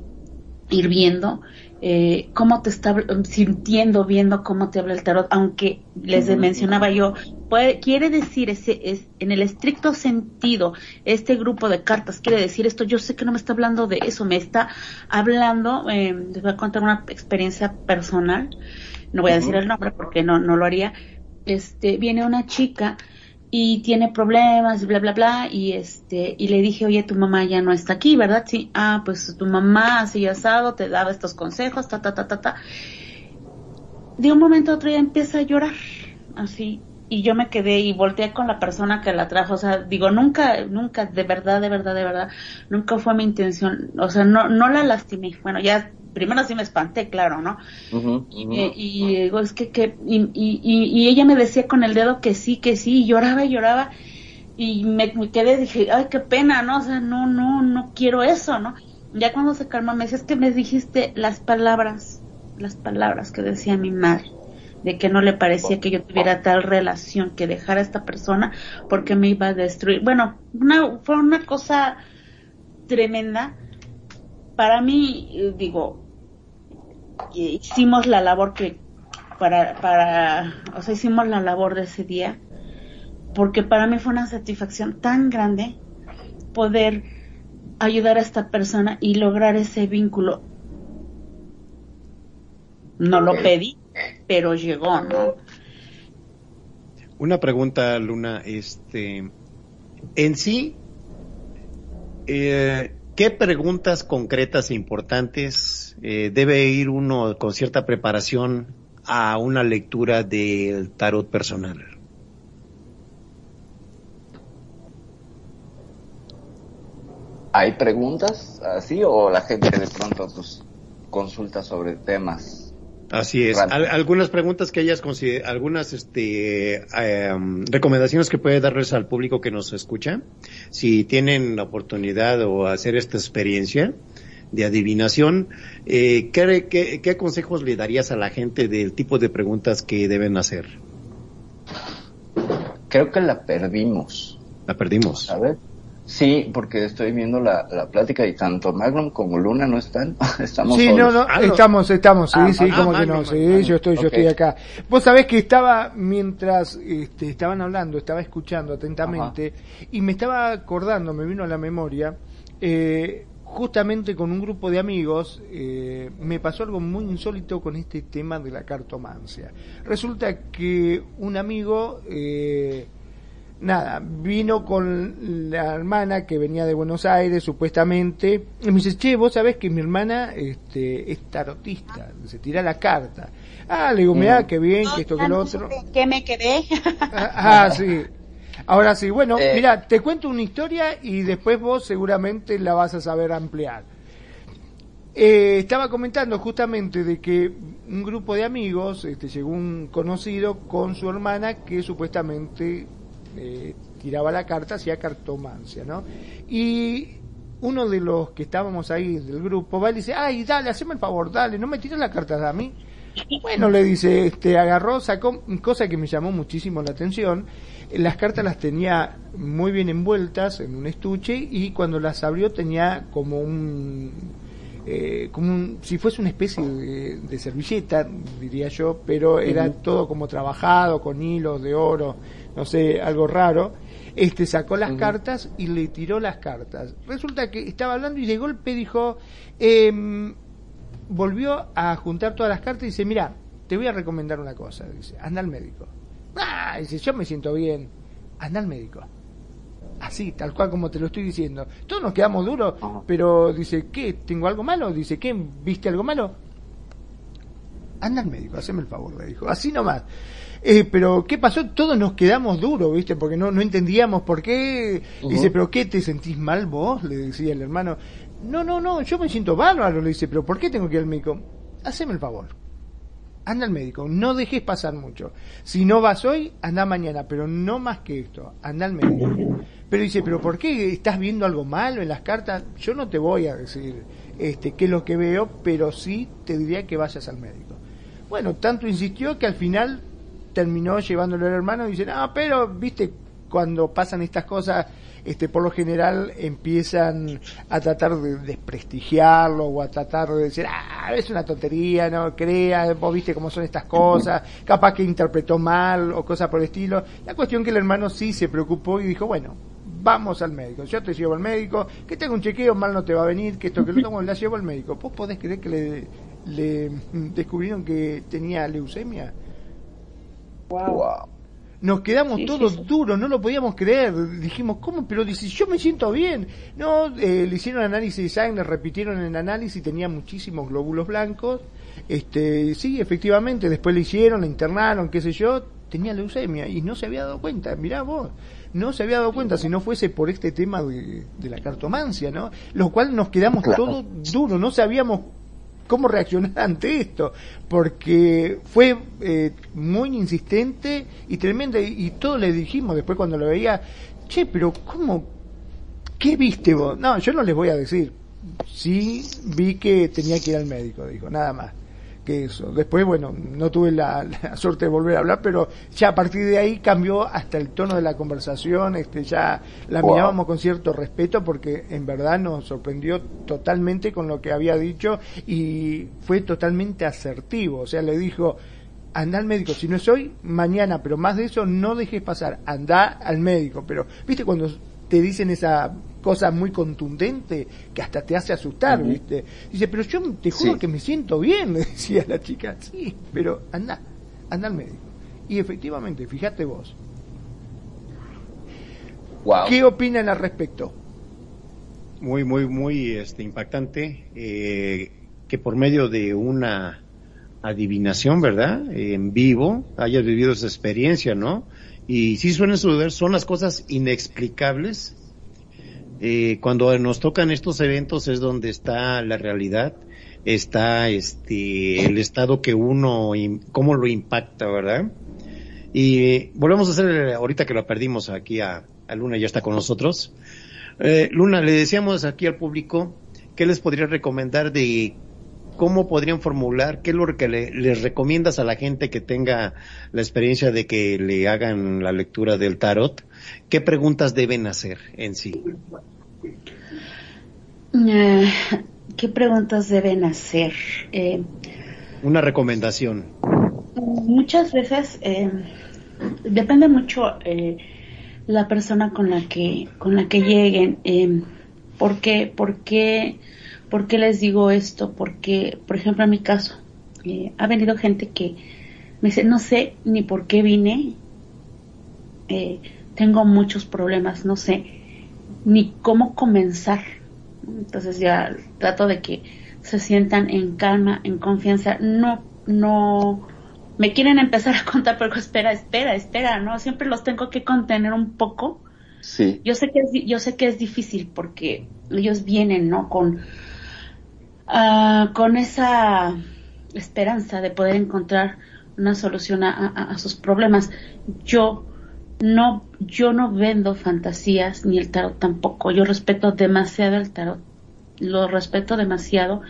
ir viendo eh, cómo te está sintiendo, viendo cómo te habla el tarot, aunque les mencionaba yo, puede, quiere decir ese, es, en el estricto sentido, este grupo de cartas quiere decir esto, yo sé que no me está hablando de eso, me está hablando, eh, les voy a contar una experiencia personal, no voy a decir el nombre porque no, no lo haría, este, viene una chica y tiene problemas, bla, bla, bla, y este, y le dije, oye, tu mamá ya no está aquí, ¿verdad? Sí, ah, pues tu mamá así asado, te daba estos consejos, ta, ta, ta, ta, ta. De un momento a otro ya empieza a llorar, así, y yo me quedé y volteé con la persona que la trajo, o sea, digo, nunca, nunca, de verdad, de verdad, de verdad, nunca fue mi intención, o sea, no, no la lastimé, bueno, ya, primero sí me espanté, claro, ¿no? Ujú, Y, ujú. me- y digo, es que, que y, y, y, y ella me decía con el dedo que sí, que sí, y lloraba y lloraba, y me, me quedé, dije, ay, qué pena, ¿no? O sea, no, no, no quiero eso, ¿no? Ya cuando se calmó me decía, es que me dijiste las palabras, las palabras que decía mi madre, de que no le parecía que yo tuviera tal relación, que dejara a esta persona porque me iba a destruir. Bueno, una, fue una cosa tremenda. Para mí, eh, digo, hicimos la labor que para, para, o sea, hicimos la labor de ese día, porque para mí fue una satisfacción tan grande poder ayudar a esta persona y lograr ese vínculo. No lo pedí, pero llegó, ¿no? Una pregunta, Luna, este, en sí, eh, ¿qué preguntas concretas e importantes eh, debe ir uno con cierta preparación a una lectura del tarot personal? ¿Hay preguntas así o la gente de pronto pues, consulta sobre temas? Así es. algunas preguntas que hayas considerado, algunas este, em, recomendaciones que puede darles al público que nos escucha, si tienen la oportunidad o hacer esta experiencia de adivinación, eh, ¿qué, qué, consejos le darías a la gente del tipo de preguntas que deben hacer? Creo que la perdimos. La perdimos. A ver. Sí, porque estoy viendo la, la plática y tanto Magnum como Luna no están. estamos Sí, no, no, ah, estamos, estamos, sí, ah, sí, como que no, sí, yo estoy, yo estoy acá. Vos sabés que estaba, mientras este, estaban hablando, estaba escuchando atentamente y me estaba acordando, me vino a la memoria, eh, justamente con un grupo de amigos eh, me pasó algo muy insólito con este tema de la cartomancia. Resulta que un amigo eh, nada, vino con la hermana que venía de Buenos Aires, supuestamente, y me dice, che, vos sabés que mi hermana este, es tarotista, se tira la carta. Ah, le digo, mira, qué bien, que esto, que lo otro. ¿Qué me quedé? ah, ah sí. Ahora sí, bueno, eh. mira, te cuento una historia y después vos seguramente la vas a saber ampliar. Eh, estaba comentando justamente de que un grupo de amigos, este, llegó un conocido con su hermana que supuestamente eh, tiraba la carta, hacía cartomancia, ¿no? Y uno de los que estábamos ahí del grupo va y dice, ay, dale, haceme el favor, dale, no me tires la carta a mí. Bueno, le dice, este, agarró, sacó, cosa que me llamó muchísimo la atención, las cartas las tenía muy bien envueltas en un estuche y cuando las abrió tenía como un, eh, como si fuese una especie de, servilleta, diría yo, pero era todo como trabajado con hilos de oro, no sé, algo raro, este sacó las cartas y le tiró las cartas. Resulta que estaba hablando y de golpe dijo, em, volvió a juntar todas las cartas y dice, mira, te voy a recomendar una cosa, dice, anda al médico. Ah, dice, yo me siento bien, anda al médico. Así, tal cual como te lo estoy diciendo. Todos nos quedamos duros, pero dice, ¿qué? ¿Tengo algo malo? Dice, ¿qué? ¿Viste algo malo? Anda al médico, haceme el favor, le dijo. Así nomás. Eh, pero ¿qué pasó? Todos nos quedamos duros, ¿viste? Porque no, no entendíamos por qué. Dice, ¿pero qué? ¿Te sentís mal vos? Le decía el hermano. No, no, no, yo me siento bárbaro, le dice, ¿pero por qué tengo que ir al médico? Haceme el favor. Anda al médico, no dejes pasar mucho. Si no vas hoy, anda mañana, pero no más que esto, anda al médico. Pero dice, ¿pero por qué estás viendo algo malo en las cartas? Yo no te voy a decir este, qué es lo que veo, pero sí te diría que vayas al médico. Bueno, tanto insistió que al final terminó llevándolo al hermano y dice, no, pero, viste, cuando pasan estas cosas, este, por lo general empiezan a tratar de desprestigiarlo o a tratar de decir, ah, es una tontería, no creas, vos viste cómo son estas cosas, capaz que interpretó mal o cosas por el estilo. La cuestión que el hermano sí se preocupó y dijo, bueno, vamos al médico, yo te llevo al médico, que tenga un chequeo, mal no te va a venir, que esto que lo tomo, la llevo al médico. ¿Vos podés creer que le, le descubrieron que tenía leucemia? Wow. Nos quedamos todos duros, no lo podíamos creer. Dijimos, ¿cómo? Pero dice, yo me siento bien. No, eh, le hicieron análisis de sangre, repitieron el análisis, tenía muchísimos glóbulos blancos. Este, sí, efectivamente, después le hicieron, le internaron, qué sé yo, tenía leucemia y no se había dado cuenta. Mirá vos, no se había dado cuenta si no fuese por este tema de, la cartomancia, ¿no? Lo cual nos quedamos todos duros, no sabíamos cómo reaccionar ante esto, porque fue eh, muy insistente y tremenda, y, todo le dijimos después cuando lo veía, che, pero ¿cómo? ¿Qué viste vos? No, yo no les voy a decir. Sí vi que tenía que ir al médico, dijo, nada más. Que eso. Después, bueno, no tuve la, la, suerte de volver a hablar, pero ya a partir de ahí cambió hasta el tono de la conversación, este, ya la Wow. mirábamos con cierto respeto porque en verdad nos sorprendió totalmente con lo que había dicho y fue totalmente asertivo, o sea, le dijo, anda al médico, si no es hoy, mañana, pero más de eso no dejes pasar, anda al médico, pero viste cuando te dicen esa cosa muy contundente que hasta te hace asustar. ¿viste? Dice, pero yo te juro Sí. que me siento bien, le decía la chica. Sí, pero anda, anda al médico. Y efectivamente, fíjate vos, Wow. ¿qué opinan al respecto? Muy, muy, muy este, impactante eh, que por medio de una adivinación, ¿verdad? En vivo, hayas vivido esa experiencia, ¿no? Y sí suelen suceder, son las cosas inexplicables. Eh, cuando nos tocan estos eventos es donde está la realidad, está este el estado que uno, cómo lo impacta, ¿verdad? Y eh, volvemos a hacer, ahorita que lo perdimos aquí a, a Luna, ya está con nosotros. Eh, Luna, le decíamos aquí al público, ¿qué les podría recomendar de cómo podrían formular, qué es lo que le- les recomiendas a la gente que tenga la experiencia de que le hagan la lectura del tarot? ¿Qué preguntas deben hacer en sí? Eh, ¿Qué preguntas deben hacer? Eh, Una recomendación. muchas veces eh, depende mucho eh, la persona con la que con la que lleguen. Eh, ¿Por qué? ¿Por qué? ¿Por qué les digo esto? Porque, por ejemplo, en mi caso, eh, ha venido gente que me dice, no sé ni por qué vine, eh, tengo muchos problemas, no sé ni cómo comenzar. Entonces ya trato de que se sientan en calma, en confianza. No, no, me quieren empezar a contar, pero espera, espera, espera, ¿no? Siempre los tengo que contener un poco. Sí. Yo sé que es, yo sé que es difícil porque ellos vienen, ¿no? Con, ah, con esa esperanza de poder encontrar una solución a, a- a sus problemas. Yo no, yo no vendo fantasías ni el tarot tampoco. Yo respeto demasiado el tarot. Lo respeto demasiado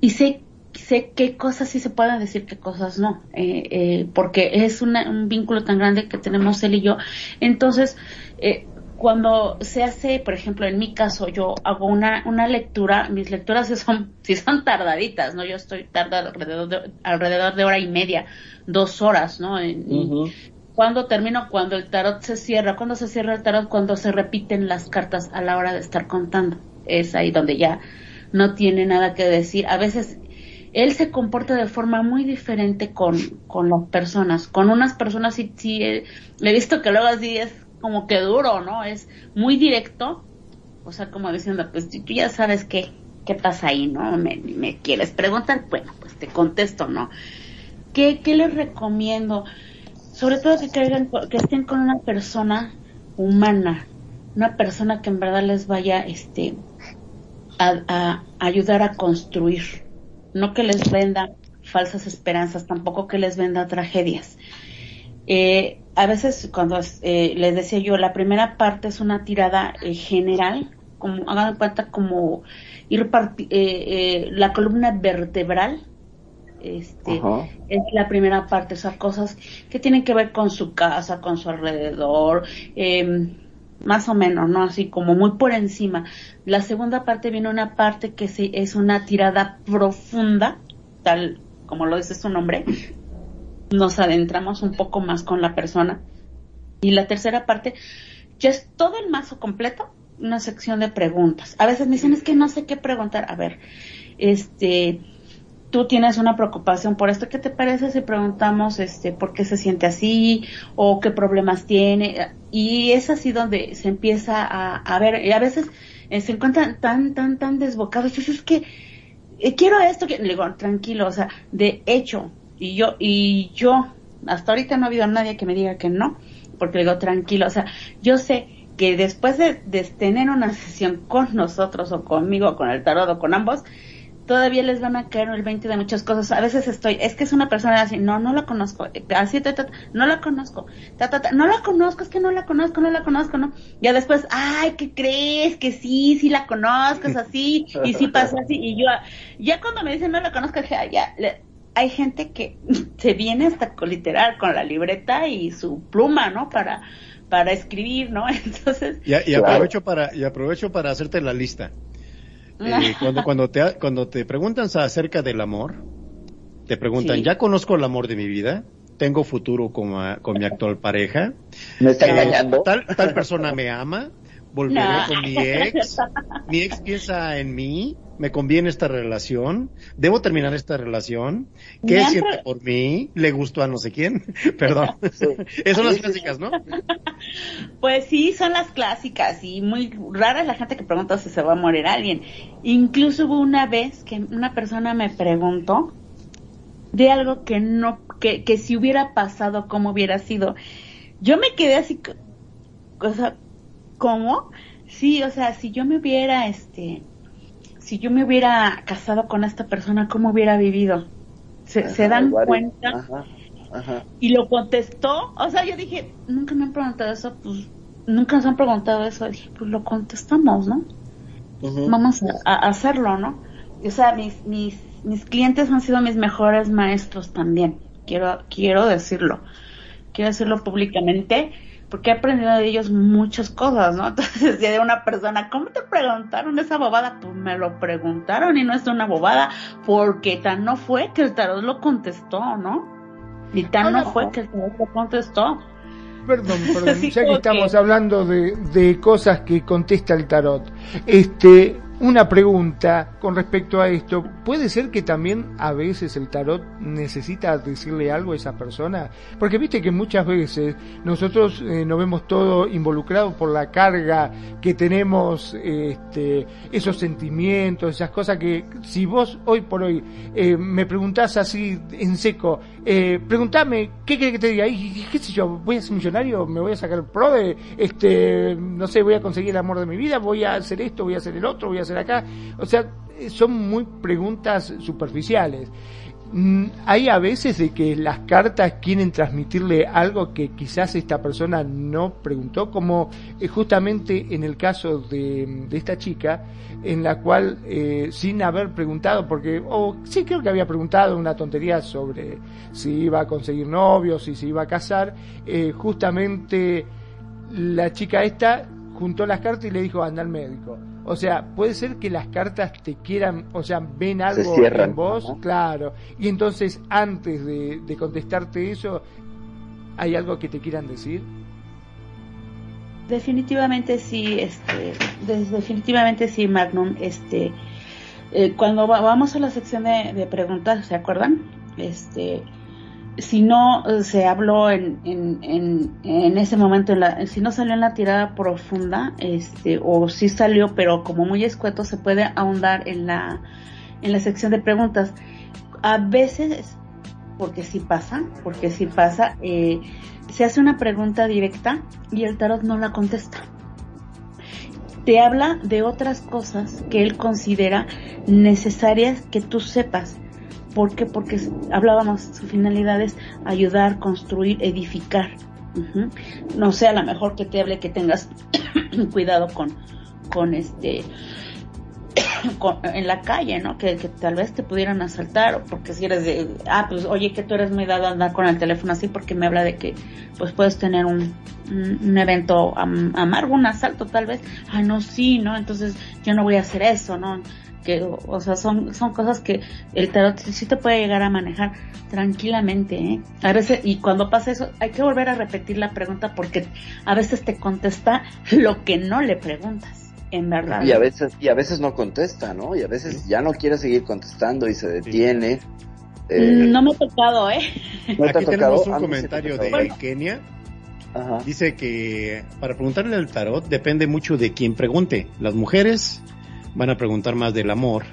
y sé sé qué cosas sí se pueden decir, qué cosas no, eh, eh, porque es una- un vínculo tan grande que tenemos él y yo. Entonces, eh, cuando se hace, por ejemplo, en mi caso, yo hago una, una lectura, mis lecturas sí son, sí son tardaditas, ¿no? Yo estoy tardado alrededor de, alrededor de hora y media, dos horas, ¿no? En- Ujú. Cuando termino, cuando el tarot se cierra, cuando se cierra el tarot, cuando se repiten las cartas a la hora de estar contando. Es ahí donde ya no tiene nada que decir. A veces él se comporta de forma muy diferente con, con las personas. Con unas personas sí, sí eh, he visto que luego así es como que duro, ¿no? Es muy directo. O sea, como diciendo, pues tú ya sabes qué, qué pasa ahí, ¿no? Me, me quieres preguntar, bueno, pues te contesto, ¿no? ¿Qué, qué les recomiendo? Sobre todo que estén con una persona humana, una persona que en verdad les vaya, este, a, a ayudar a construir, no que les venda falsas esperanzas, tampoco que les venda tragedias. Eh, a veces cuando eh, les decía yo, la primera parte es una tirada eh, general, como hagan cuenta como ir eh, eh, la columna vertebral, este, Ajá. es la primera parte, o sea, cosas que tienen que ver con su casa, con su alrededor, eh, más o menos, ¿no? Así como muy por encima. La segunda parte viene una parte que sí es una tirada profunda, tal como lo dice su nombre. Nos adentramos un poco más con la persona. Y la tercera parte ya es todo el mazo completo, una sección de preguntas. A veces me dicen, es que no sé qué preguntar. A ver, este, tú tienes una preocupación por esto, ¿qué te parece si preguntamos este por qué se siente así o qué problemas tiene? Y es así donde se empieza a, ver, y a veces eh, se encuentran tan, tan, tan desbocados, es que eh, quiero esto, que... le digo, tranquilo, o sea, de hecho, y yo, y yo, hasta ahorita no ha habido nadie que me diga que no, porque le digo, tranquilo, o sea, yo sé que después de, de tener una sesión con nosotros o conmigo, o con el tarot o con ambos, todavía les van a caer el 20 de muchas cosas. A veces estoy, es que es una persona así, no, no la conozco, eh, así, ta, ta, ta, no la conozco, ta, ta, ta, no la conozco, es que no la conozco, no la conozco, no. Ya después, ay, ¿qué crees? Que sí, sí la conozco, es así, y sí pasa así, y yo, ya cuando me dicen no la conozco, dije, "Ay, ya, le- hay gente que se viene hasta con, literal con la libreta y su pluma, ¿no? Para, para escribir, ¿no? Entonces. Y, y aprovecho para, y aprovecho para hacerte la lista. Eh, cuando, cuando te, cuando te preguntan acerca del amor, te preguntan, Sí. ¿ya conozco el amor de mi vida? ¿Tengo futuro con, con mi actual pareja? ¿Me está Eh, engañando? Tal, tal persona me ama, volveré No. con mi ex, mi ex piensa en mí, me conviene esta relación, debo terminar esta relación, ¿qué han siente por mí? ¿Le gustó a no sé quién? Perdón. Esas son las clásicas, ¿no? Pues sí, son las clásicas y muy rara es la gente que pregunta si se va a morir alguien. Incluso hubo una vez que una persona me preguntó de algo que no, que, que si hubiera pasado, cómo hubiera sido. Yo me quedé así, o sea, ¿cómo? Sí, o sea, si yo me hubiera, este, si yo me hubiera casado con esta persona, ¿cómo hubiera vivido? ¿Se, se dan cuenta? Ajá, ajá. Y lo contestó, o sea, yo dije, nunca me han preguntado eso, pues nunca nos han preguntado eso, dije, pues lo contestamos, ¿no? Ujú. Vamos a, a hacerlo, ¿no? O sea, mis, mis, mis clientes han sido mis mejores maestros también, quiero, quiero decirlo, quiero decirlo públicamente, porque he aprendido de ellos muchas cosas, ¿no? Entonces, de una persona, ¿cómo te preguntaron esa bobada? Pues me lo preguntaron y no es una bobada, porque tan no fue que el tarot lo contestó, ¿no? Y tan no fue que el tarot lo contestó. Perdón, perdón, ya que estamos hablando de, de cosas que contesta el tarot, este, una pregunta con respecto a esto, ¿puede ser que también a veces el tarot necesita decirle algo a esa persona? Porque viste que muchas veces nosotros eh, nos vemos todo involucrado por la carga que tenemos, este, esos sentimientos, esas cosas que si vos hoy por hoy eh, me preguntás así en seco, eh, preguntame, ¿qué querés que te diga? Y, y, ¿Qué sé yo? ¿Voy a ser millonario? ¿Me voy a sacar pro de, este, no sé, voy a conseguir el amor de mi vida? ¿Voy a hacer esto? ¿Voy a hacer el otro? ¿Voy a hacer acá? O sea, son muy preguntas superficiales. Mm, Hay a veces de que las cartas quieren transmitirle algo que quizás esta persona no preguntó, como eh, justamente en el caso de, de esta chica, en la cual eh, sin haber preguntado, porque, o sí creo que había preguntado una tontería sobre si iba a conseguir novios, si se iba a casar, eh, justamente la chica esta juntó las cartas y le dijo anda al médico. O sea, puede ser que las cartas te quieran, o sea, ven algo cierran, en vos, claro. Y entonces, antes de, de contestarte eso, ¿hay algo que te quieran decir? Definitivamente sí, este, definitivamente sí, Magnum, este, eh, cuando va- vamos a la sección de, de preguntas, ¿se acuerdan? Este, si no eh, se habló en, en, en, en ese momento, si no salió en la tirada profunda, este, o si salió, pero como muy escueto, se puede ahondar en la, en la sección de preguntas. A veces, porque sí pasa, porque sí pasa, eh, se hace una pregunta directa y el tarot no la contesta. Te habla de otras cosas que él considera necesarias que tú sepas. ¿Por qué? Porque hablábamos, su finalidad es ayudar, construir, edificar. No sé, a lo mejor que te hable que tengas cuidado con, con este, en la calle, ¿no? Que, tal vez te pudieran asaltar, porque si eres de, ah, pues oye, que tú eres muy dado a andar con el teléfono así, porque me habla de que, pues puedes tener un, un, un evento am- amargo, un asalto tal vez, ah, no, sí, ¿no? Entonces yo no voy a hacer eso, ¿no? Que, o, sea, son, son cosas que el tarot sí te puede llegar a manejar tranquilamente, ¿eh? A veces, y cuando pasa eso, hay que volver a repetir la pregunta porque a veces te contesta lo que no le preguntas, en verdad. Y a veces, y a veces no contesta, ¿no? Y a veces ya no quiere seguir contestando y se detiene. Eh, Mm, No me ha tocado, ¿eh? ¿no te ha Aquí tocado? tenemos un A mí sí me ha comentario de. Kenia. Ajá. Dice que para preguntarle al tarot depende mucho de quién pregunte. Las mujeres van a preguntar más del amor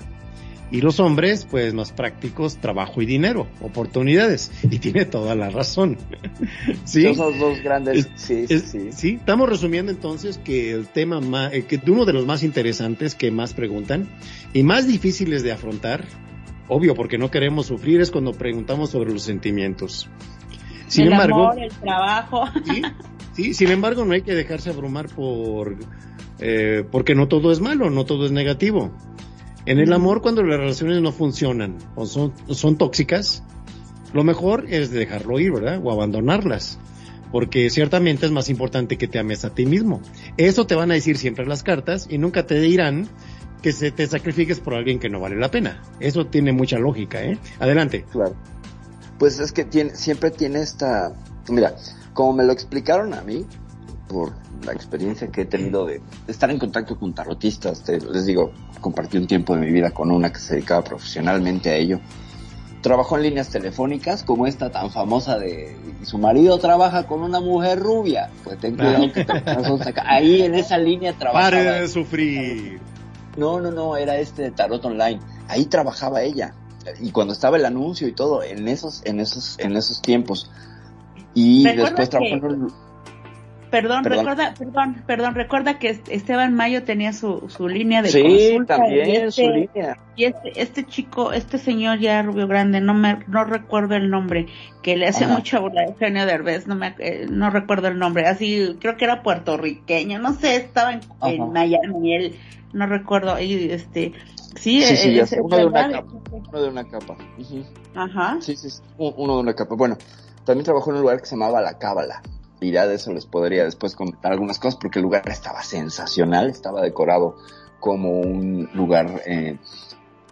y los hombres, pues más prácticos, trabajo y dinero, oportunidades. Y tiene toda la razón. ¿Sí? Esos dos grandes, Es- sí, Es- sí, sí. estamos resumiendo entonces que el tema más, eh, que uno de los más interesantes que más preguntan y más difíciles de afrontar, obvio porque no queremos sufrir, es cuando preguntamos sobre los sentimientos. Sin el embargo, amor, el trabajo. sí, sí, sin embargo no hay que dejarse abrumar por eh, porque no todo es malo, no todo es negativo. En el amor, cuando las relaciones no funcionan o son, son tóxicas, lo mejor es dejarlo ir, ¿verdad? O abandonarlas. Porque ciertamente es más importante que te ames a ti mismo. Eso te van a decir siempre las cartas y nunca te dirán que se te sacrifiques por alguien que no vale la pena. Eso tiene mucha lógica, ¿eh? Adelante. Claro. Pues es que tiene, siempre tiene esta, mira, como me lo explicaron a mí, por la experiencia que he tenido de estar en contacto con tarotistas, les digo, compartí un tiempo de mi vida con una que se dedicaba profesionalmente a ello. Trabajó en líneas telefónicas como esta tan famosa de su marido trabaja con una mujer rubia. Pues ten cuidado que te Ahí en esa línea trabajaba. Pare de sufrir. No, no, no, era este de Tarot Online. Ahí trabajaba ella. Y cuando estaba el anuncio y todo, en esos, en esos, en esos tiempos. Y después trabajó en Perdón, recuerda, perdón, perdón, recuerda que Esteban Mayo tenía su, su línea de sí, también y este, su línea. Y este, este chico, este señor ya rubio grande, no me, no recuerdo el nombre, que le hace mucha burla a Eugenio Derbez, no me, eh, no recuerdo el nombre, así, creo que era puertorriqueño, no sé, estaba en, en Miami, él, no recuerdo, y este, sí, sí, sí es, uno, de una capa, uno de una capa, Ajá. Sí, sí, uno de una capa, bueno, también trabajó en un lugar que se llamaba La Cábala, eso les podría después comentar algunas cosas porque el lugar estaba sensacional, estaba decorado como un lugar eh,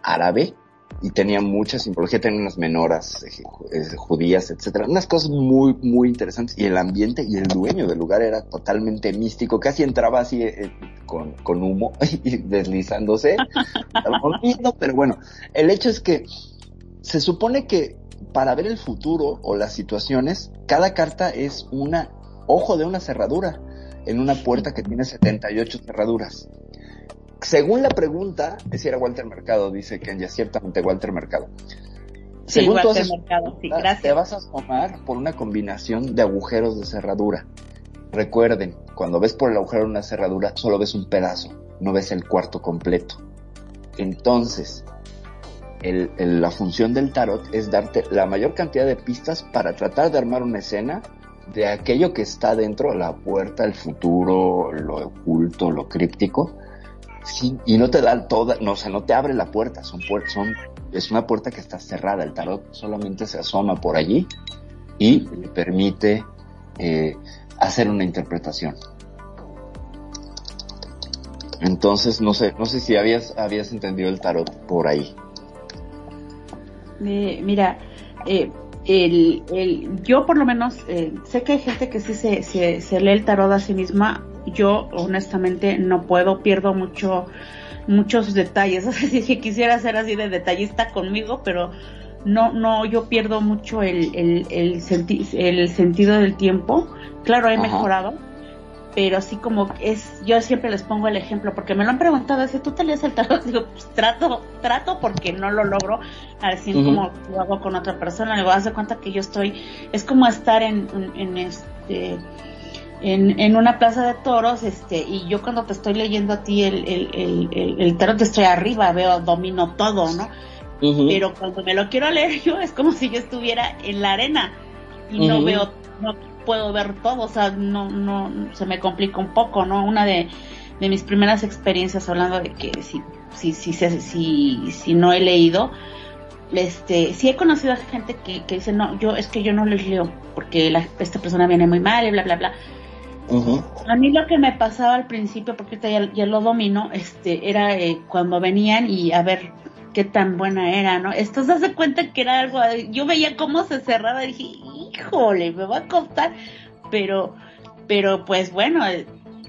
árabe y tenía mucha simbología, tenía unas menoras eh, eh, judías, etcétera, unas cosas muy, muy interesantes y el ambiente y el dueño del lugar era totalmente místico, casi entraba así con, con humo y deslizándose, pero bueno, el hecho es que se supone que para ver el futuro o las situaciones, cada carta es una ojo de una cerradura en una puerta que tiene 78 cerraduras. Según la pregunta, si era Walter Mercado, dice Kenya, ciertamente Walter Mercado. Sí, Walter Mercado, sí, gracias. Te vas a asomar por una combinación de agujeros de cerradura. Recuerden, cuando ves por el agujero de una cerradura, solo ves un pedazo, no ves el cuarto completo. Entonces, la función del tarot es darte la mayor cantidad de pistas para tratar de armar una escena de aquello que está dentro, la puerta, el futuro, lo oculto, lo críptico, y no te da toda, no, o sea, no te abre la puerta, son son, es una puerta que está cerrada, el tarot solamente se asoma por allí y le permite eh, hacer una interpretación. Entonces, no sé, no sé si habías, habías entendido el tarot por ahí. Mira, eh, el, el, yo por lo menos eh, sé que hay gente que sí se, se, lee el tarot a sí misma. Yo honestamente no puedo, pierdo mucho muchos detalles. Así que quisiera ser así de detallista conmigo, pero no, no, yo pierdo mucho el, el, el, el sentido del tiempo. Claro, he mejorado, pero así como es, yo siempre les pongo el ejemplo, porque me lo han preguntado, si tú te lees el tarot, digo, pues trato, trato porque no lo logro, así como lo hago con otra persona, le voy a hacer cuenta que yo estoy, es como estar en, en, este, en, en, una plaza de toros, este, y yo cuando te estoy leyendo a ti el, el, el, el tarot estoy arriba, veo, domino todo, ¿no? Pero cuando me lo quiero leer yo es como si yo estuviera en la arena y no veo, no puedo ver todo, o sea, no, no, se me complica un poco, ¿no? Una de, de mis primeras experiencias hablando de que si, si, si, si, si no he leído, este, sí he conocido a gente que, que dice, no, yo, es que yo no les leo, porque la, esta persona viene muy mal y bla, bla, bla. A mí lo que me pasaba al principio, porque ahorita ya, lo domino, este, era eh, cuando venían y a ver qué tan buena era, ¿no? Esto se hace cuenta que era algo, yo veía cómo se cerraba y dije, híjole, me va a costar, pero, pero pues bueno, eh,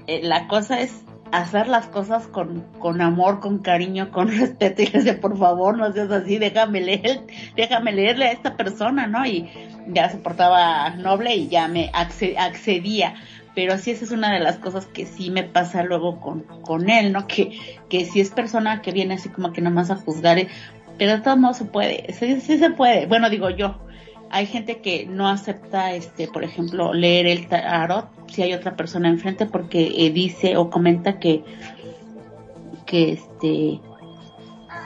eh, la cosa es hacer las cosas con, con amor, con cariño, con respeto y decía, por favor, no seas así, déjame leer, déjame leerle a esta persona, ¿no? Y ya se portaba noble y ya me accedía pero sí esa es una de las cosas que sí me pasa luego con, con él, ¿no? Que, que si es persona que viene así como que nada más a juzgar, eh, pero de todos modos se puede, sí, sí se puede, bueno digo yo, hay gente que no acepta, este, por ejemplo, leer el tarot si hay otra persona enfrente porque eh, dice o comenta que, que este,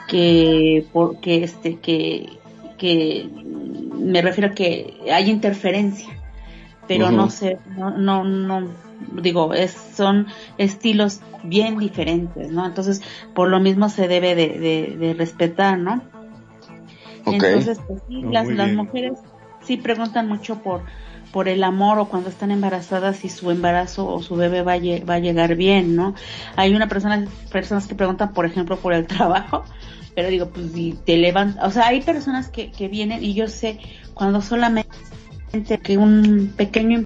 que, porque este, que, que me refiero a que hay interferencia pero no sé, no, no, no, digo, es, son estilos bien diferentes, ¿no? Entonces, por lo mismo se debe de, de, respetar, ¿no? Entonces, pues sí, las, las mujeres, sí preguntan mucho por por el amor o cuando están embarazadas si su embarazo o su bebé va a, va a llegar bien, ¿no? Hay una persona, personas que preguntan, por ejemplo, por el trabajo, pero digo, pues si te levantas, o sea, hay personas que, que vienen y yo sé cuando solamente que un pequeño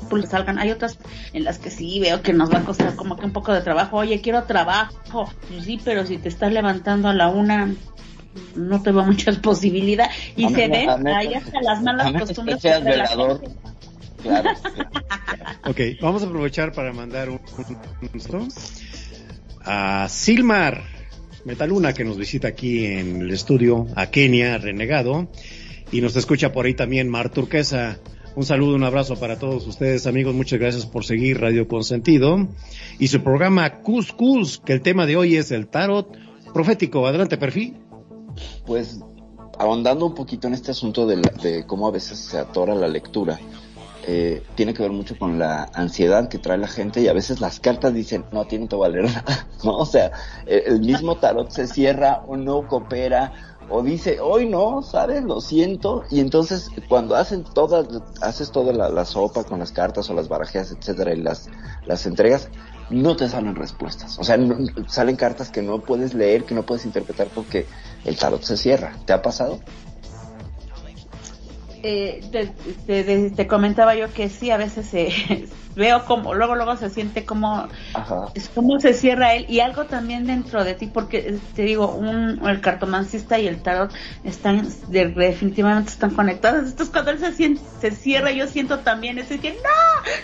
impulso salgan, hay otras en las que sí veo que nos va a costar como que un poco de trabajo, oye, quiero trabajo, pues sí, pero si te estás levantando a la una, no tengo muchas posibilidades. Y se ve ahí hasta las malas costumbres de la gente. Claro. ok, vamos a aprovechar para mandar un, un, a Silmar Metaluna que nos visita aquí en el estudio, a Kenia, Renegado, y nos escucha por ahí también Mar Turquesa. Un saludo, un abrazo para todos ustedes, amigos. Muchas gracias por seguir Radio Consentido y su programa Cus Cus, que el tema de hoy es el tarot profético. Adelante, perfil. Pues ahondando un poquito en este asunto de, de cómo a veces se atora la lectura, eh, tiene que ver mucho con la ansiedad que trae la gente y a veces las cartas dicen, no tienen que valer nada, ¿no? O sea, el mismo tarot se cierra o no coopera o dice, hoy no, ¿sabes? Lo siento. Y entonces cuando hacen todas, haces toda la, la sopa con las cartas o las barajeas, etcétera, y las, las entregas, no te salen respuestas. O sea, salen cartas que no puedes leer, que no puedes interpretar porque el tarot se cierra. ¿Te ha pasado? Eh, te, te, te, comentaba yo que sí, a veces se, veo como, luego, luego se siente como, como se cierra él y algo también dentro de ti, porque te digo, un, el cartomancista y el tarot están, de, definitivamente están conectados. Entonces cuando él se, siente, se cierra, yo siento también eso, que no,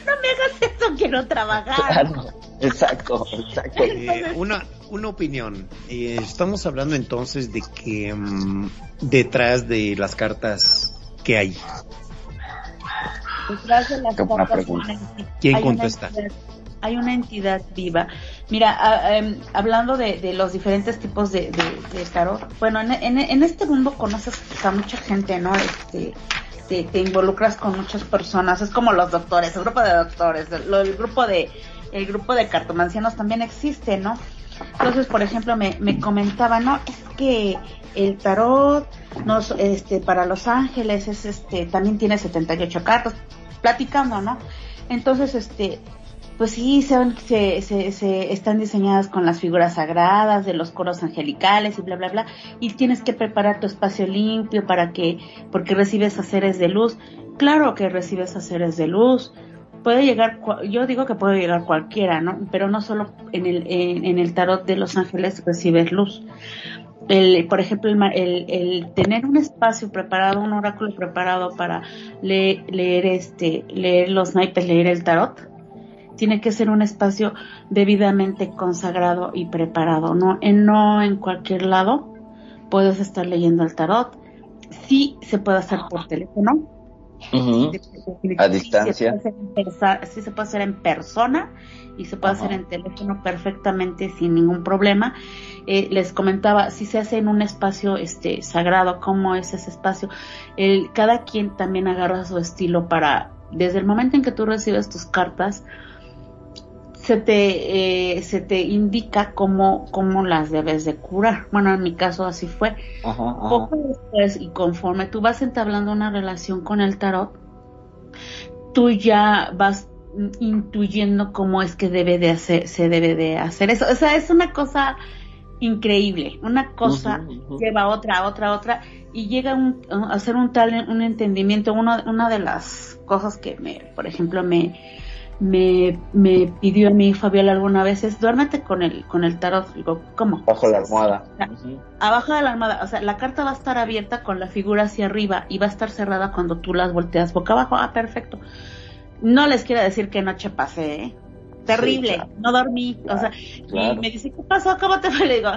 no me hagas eso, quiero trabajar. Claro, exacto, exacto. Eh, una, una opinión. Eh, estamos hablando entonces de que um, detrás de las cartas que hay. Detrás de las Una pregunta. hay ¿Quién una contesta? entidad- hay una entidad viva. Mira, a- em, hablando de, de los diferentes tipos de, de- de tarot, bueno, en, en- en este mundo conoces a mucha gente, ¿no? Este, te, te involucras con muchas personas, es como los doctores, el grupo de doctores, el, lo- el grupo de el grupo de cartomancianos también existe, ¿no? Entonces, por ejemplo, me, me comentaba, no, es que el tarot nos, este, para Los Ángeles es este, también tiene 78 cartas, platicando, ¿no? Entonces, este, pues sí, se, se, se, se están diseñadas con las figuras sagradas de los coros angelicales y bla, bla, bla, y tienes que preparar tu espacio limpio para que, porque recibes a seres de luz. Claro que recibes a seres de luz, puede llegar, yo digo que puede llegar cualquiera, ¿no? Pero no solo en el, en, en el tarot de los ángeles recibes luz. El, por ejemplo, el, el, el tener un espacio preparado, un oráculo preparado para le- leer este, leer los naipes, leer el tarot, tiene que ser un espacio debidamente consagrado y preparado, ¿no? En, no en cualquier lado puedes estar leyendo el tarot. Sí se puede hacer por teléfono, A distancia. Sí se, puede hacer en persa- sí se puede hacer en persona y se puede hacer en teléfono perfectamente sin ningún problema. Eh, les comentaba, si se hace en un espacio este sagrado, ¿cómo es ese espacio? El, cada quien también agarra su estilo para, desde el momento en que tú recibes tus cartas, se te, eh, se te indica cómo, cómo las debes de curar. Bueno, en mi caso así fue. Ajá, ajá. Poco después y conforme tú vas entablando una relación con el tarot, tú ya vas intuyendo cómo es que debe de hacer, se debe de hacer eso. O sea, es una cosa increíble. Una cosa lleva a otra, a otra, a otra, y llega un, a hacer un tal, un entendimiento. Uno, una de las cosas que me, por ejemplo, me, me, me pidió a mí Fabiola alguna vez es duérmete con el, con el tarot. Digo, ¿cómo? Bajo la almohada. Abajo de la almohada, o sea, la carta va a estar abierta con la figura hacia arriba y va a estar cerrada cuando tú las volteas boca abajo. Ah, perfecto. No les quiero decir qué noche pasé, ¿eh? Terrible, Sí, claro. no dormí, o sea, claro. y me dice, ¿qué pasó? ¿Cómo te fue? Le digo,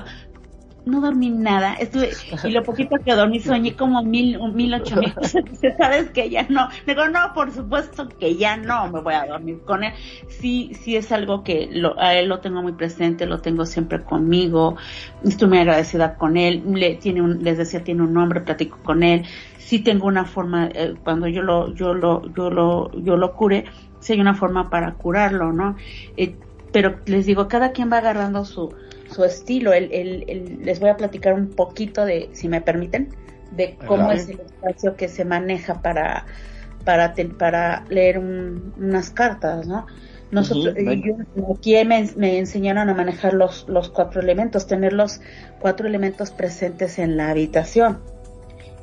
no dormí nada, estuve, y lo poquito que dormí soñé como mil, mil, ocho mil sabes que ya no, digo, no, por supuesto que ya no me voy a dormir con él, sí, sí es algo que lo, a él lo tengo muy presente, lo tengo siempre conmigo, estoy muy agradecida con él, le tiene un, les decía, tiene un nombre, platico con él, sí tengo una forma, eh, cuando yo lo, yo lo, yo lo, yo lo cure, sí hay una forma para curarlo, ¿no? Eh, pero les digo, cada quien va agarrando su, su estilo. El, el, el- les voy a platicar un poquito de, si me permiten, de cómo es el espacio que se maneja para para te- para leer un- unas cartas, ¿no? Nosotros yo- aquí me, me enseñaron a manejar los los cuatro elementos, tener los cuatro elementos presentes en la habitación.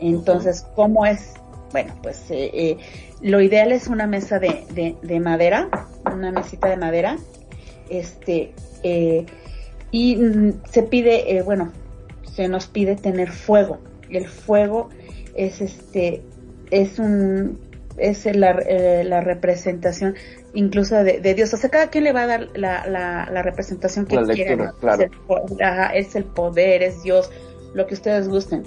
Entonces, ¿cómo es? Bueno, pues eh, eh, lo ideal es una mesa de, de, de madera, una mesita de madera, este, eh, y mm, se pide, eh, bueno, se nos pide tener fuego. El fuego es este, es un, es la, eh, la representación incluso de, de Dios. O sea, cada quien le va a dar la, la, la representación que La quiera. lectura, ¿no? claro. Es el, po- ajá, es el poder, es Dios, lo que ustedes gusten.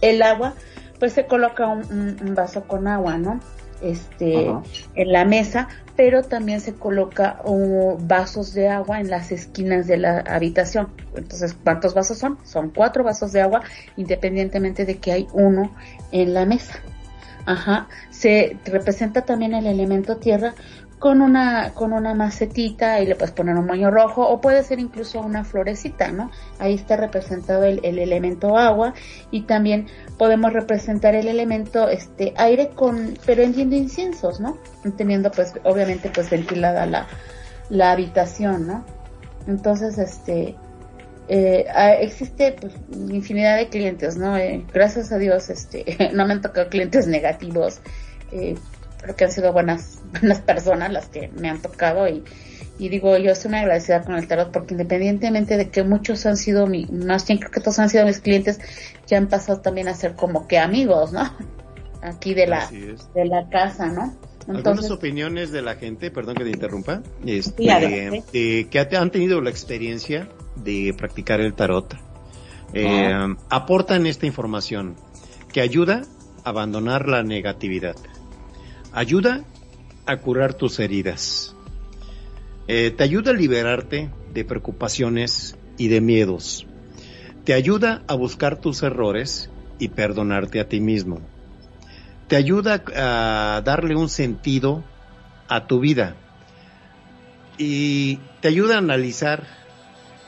El agua, pues se coloca un, un- un vaso con agua, ¿no? Este, en la mesa, pero también se coloca vasos de agua en las esquinas de la habitación. Entonces, ¿cuántos vasos son? Son cuatro vasos de agua, independientemente de que hay uno en la mesa. Ajá. Se representa también el elemento tierra con una, con una macetita y le puedes poner un moño rojo o puede ser incluso una florecita, ¿no? Ahí está representado el, el elemento agua y también podemos representar el elemento este aire con, pero encendiendo inciensos, ¿no? Teniendo pues obviamente pues ventilada la, la habitación, ¿no? Entonces, este, eh, existe pues, infinidad de clientes, ¿no? Eh, gracias a Dios, este, no me han tocado clientes negativos, eh, creo que han sido buenas, buenas personas las que me han tocado y, y digo, yo estoy muy agradecida con el tarot porque independientemente de que muchos han sido mi, más bien creo que todos han sido mis clientes, ya han pasado también a ser como que amigos, ¿no? Aquí de la, de la casa, ¿no? Algunas opiniones de la gente, perdón que te interrumpa, este, Sí, eh, que ha- han tenido la experiencia de practicar el tarot, eh, aportan esta información que ayuda a abandonar la negatividad, ayuda a curar tus heridas, eh, te ayuda a liberarte de preocupaciones y de miedos, te ayuda a buscar tus errores y perdonarte a ti mismo te ayuda a darle un sentido a tu vida y te ayuda a analizar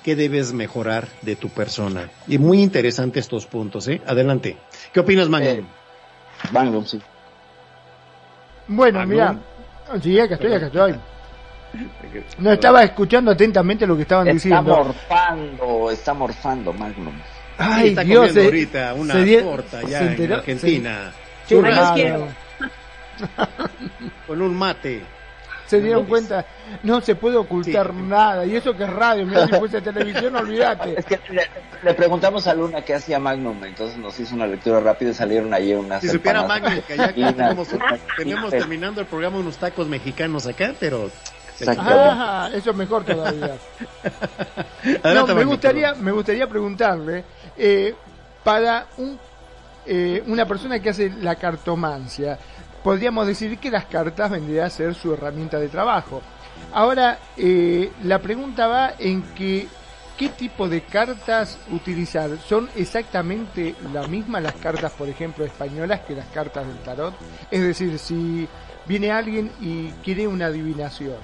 qué debes mejorar de tu persona. Y muy interesante estos puntos, ¿eh? Adelante. ¿Qué opinas, Magnum? Eh, sí. Bueno, mira, sí, acá estoy, acá estoy. No estaba escuchando atentamente lo que estaban Está diciendo. morfando, está morfando Magnum. Ay, está Dios, comiendo se- ahorita una se torta se ya en Argentina. Claro. quiero. Con un mate. Se dieron No, cuenta, no se puede ocultar Sí. nada, y eso que es radio, mira si fuese televisión, olvídate. Es que le, le preguntamos a Luna qué hacía Magnum, entonces nos hizo una lectura rápida y salieron allí unas Si supiera Magnum que ya tenemos, tenemos terminando el programa unos tacos mexicanos acá, pero... Ah, eso es mejor todavía. No, Adelante, me gustaría, me gustaría preguntarle, eh, para un, eh, una persona que hace la cartomancia, podríamos decir que las cartas vendría a ser su herramienta de trabajo. Ahora, eh, la pregunta va en que, ¿qué tipo de cartas utilizar? ¿Son exactamente la misma las cartas, por ejemplo, españolas que las cartas del tarot? Es decir, si viene alguien y quiere una adivinación,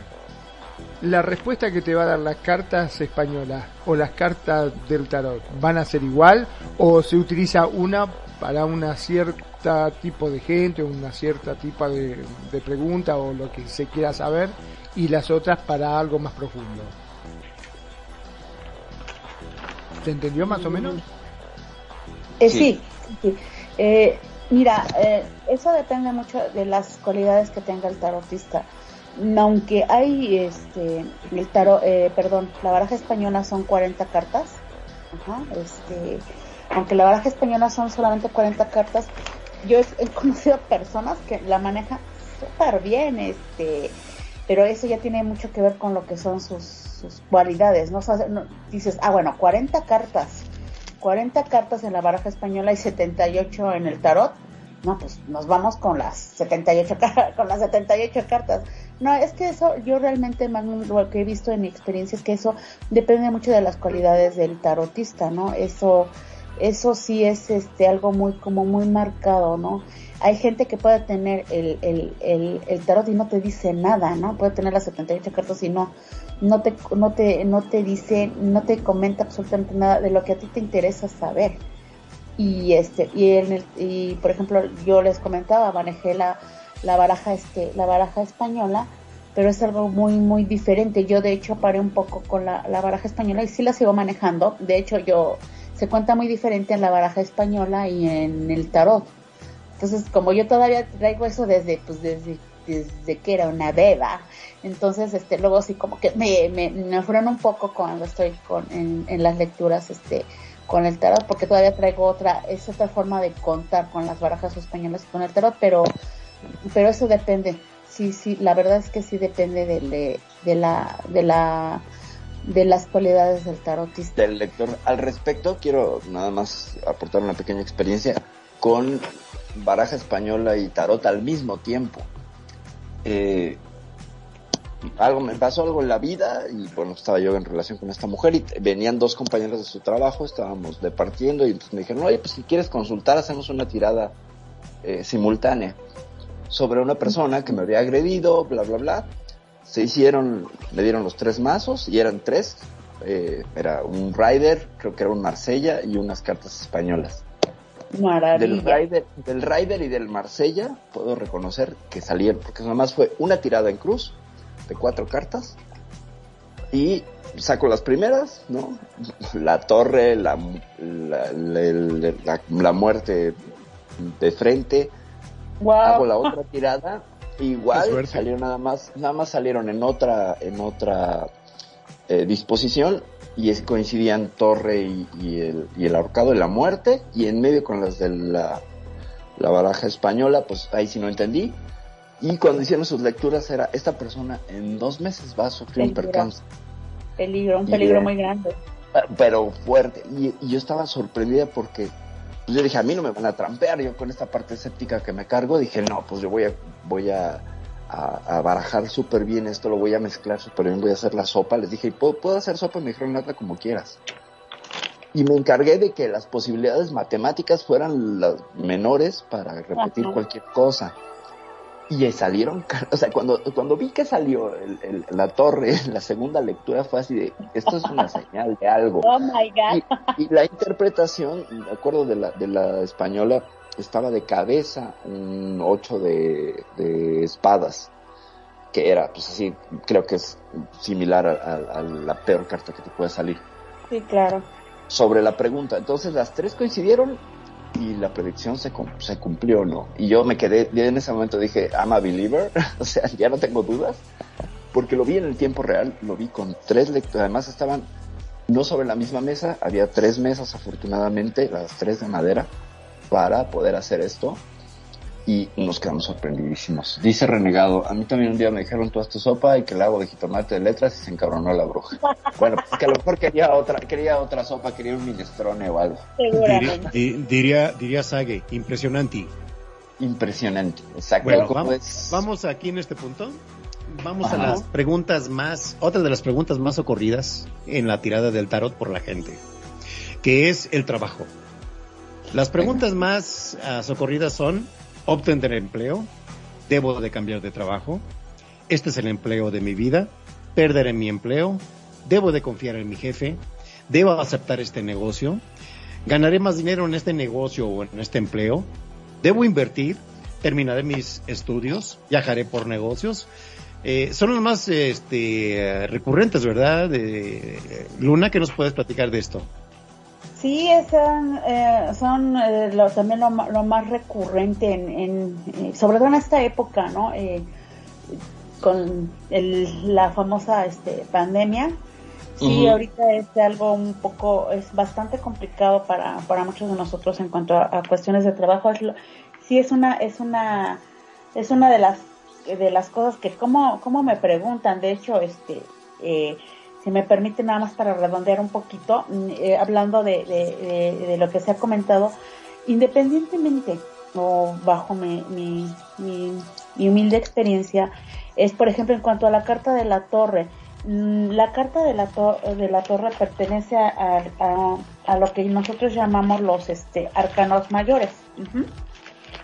la respuesta que te va a dar las cartas españolas o las cartas del tarot van a ser igual o se utiliza una para una cierta tipo de gente o una cierta tipo de, de pregunta o lo que se quiera saber y las otras para algo más profundo. ¿Se entendió más o menos? Eh, Sí. sí, sí. Eh, mira, eh, eso depende mucho de las cualidades que tenga el tarotista. Aunque hay, este, el tarot, eh, perdón, la baraja española son 40 cartas. Ajá, este, aunque la baraja española son solamente 40 cartas, yo he, conocido personas que la manejan súper bien, este, pero eso ya tiene mucho que ver con lo que son sus, sus cualidades, ¿no? O no- dices, ah, bueno, 40 cartas, 40 cartas en la baraja española y 78 en el tarot. No, pues nos vamos con las 78 car- con las 78 cartas. No, es que eso yo realmente Magnum, lo que he visto en mi experiencia es que eso depende mucho de las cualidades del tarotista, ¿no? Eso eso sí es este algo muy como muy marcado, ¿no? Hay gente que puede tener el, el, el, tarot y no te dice nada, ¿no? Puede tener las 78 cartas y no no te no te no te dice, no te comenta absolutamente nada de lo que a ti te interesa saber. y este y en el, y por ejemplo yo les comentaba manejé la, la baraja este la baraja española pero es algo muy muy diferente yo de hecho paré un poco con la, la baraja española y sí la sigo manejando de hecho yo se cuenta muy diferente en la baraja española y en el tarot. Entonces como yo todavía traigo eso desde pues desde desde que era una beba entonces este luego sí como que me me, me freno un poco cuando estoy con en, en las lecturas este con el tarot porque todavía traigo otra es otra forma de contar con las barajas españolas y con el tarot pero pero eso depende. Sí sí la verdad es que sí depende de, de, de la de la de las cualidades del tarotista del lector. Al respecto, quiero nada más aportar una pequeña experiencia con baraja española y tarot al mismo tiempo. Eh, algo me pasó algo en la vida y bueno, estaba yo en relación con esta mujer y venían dos compañeros de su trabajo, estábamos departiendo y entonces me dijeron, oye, pues si quieres consultar, hacemos una tirada eh, simultánea sobre una persona que me había agredido, bla, bla, bla. Se hicieron, me dieron los tres mazos y eran tres. Eh, era un Rider, creo que era un Marsella y unas cartas españolas. Del maravilla Rider, del Rider y del Marsella puedo reconocer que salieron, porque nada más fue una tirada en cruz de cuatro cartas y saco las primeras, ¿no? La torre, la, la, la- muerte de frente, hago wow la otra tirada, igual salió nada más, nada más salieron en otra, en otra eh, disposición y es, coincidían Torre y, y el, y el ahorcado de la muerte y en medio con las de la, la baraja española, pues ahí sí no entendí. Y cuando hicieron sus lecturas era, esta persona en dos meses va a sufrir un Peligro. percance. peligro un peligro muy grande pero fuerte. Y, y yo estaba sorprendida porque pues yo dije, a mí no me van a trampear. Yo con esta parte escéptica que me cargo, dije, no, pues yo voy a, voy a, a, a barajar súper bien esto, lo voy a mezclar súper bien, voy a hacer la sopa. Les dije, ¿puedo, puedo hacer sopa? Me dijeron, hazla como quieras. Y me encargué de que las posibilidades matemáticas fueran las menores para repetir Ajá. cualquier cosa. Y salieron, o sea, cuando, cuando vi que salió el- el- la torre, la segunda lectura fue así de, esto es una señal de algo. oh my god Y, y la interpretación, me acuerdo de la, de la española, estaba de cabeza un ocho de, de espadas, que era, pues así, creo que es similar a, a- a la peor carta que te puede salir. sí claro Sobre la pregunta, entonces las tres coincidieron y la predicción se, se cumplió, ¿no? Y yo me quedé, en ese momento dije, I'm a believer, o sea, ya no tengo dudas, porque lo vi en el tiempo real, lo vi con tres lecturas, además estaban no sobre la misma mesa, había tres mesas afortunadamente, las tres de madera, para poder hacer esto. Y nos quedamos sorprendidísimos. Dice Renegado, a mí también un día me dijeron tú haz tu sopa y que la hago de jitomate de letras y se encabronó la bruja. Bueno, pues que a lo mejor quería otra, quería otra sopa, quería un minestrone o algo. Diría, seguramente di- diría, diría Sage, impresionante. Impresionante, exacto. Bueno, ¿Cómo vamos, es? vamos aquí en este punto. Vamos a las preguntas más, otra de las preguntas más ocurridas en la tirada del tarot por la gente, que es el trabajo. Las preguntas más ah, socorridas son, obtener empleo, debo de cambiar de trabajo, este es el empleo de mi vida, perderé mi empleo, debo de confiar en mi jefe, debo aceptar este negocio, ganaré más dinero en este negocio o en este empleo, debo invertir, terminaré mis estudios, viajaré por negocios. Eh, son las más este, eh, recurrentes, ¿verdad? De, Luna, ¿qué nos puedes platicar de esto? Sí, son, eh, son eh, lo, también lo, lo más recurrente, en, en, eh, sobre todo en esta época, ¿no? Eh, con el, la famosa este, pandemia. Sí, ahorita es algo un poco, es bastante complicado para, para muchos de nosotros en cuanto a, a cuestiones de trabajo. Es lo- sí, es una, es una, es una de las, de las cosas que, como, como me preguntan, de hecho, este, eh, si me permite nada más para redondear un poquito, mm, eh, hablando de, de, de- de lo que se ha comentado, independientemente o bajo mi, mi, mi, mi humilde experiencia, es por ejemplo en cuanto a la carta de la torre, mm, la carta de la, to- de la torre pertenece a, a- lo que nosotros llamamos los este, arcanos mayores. Ujú.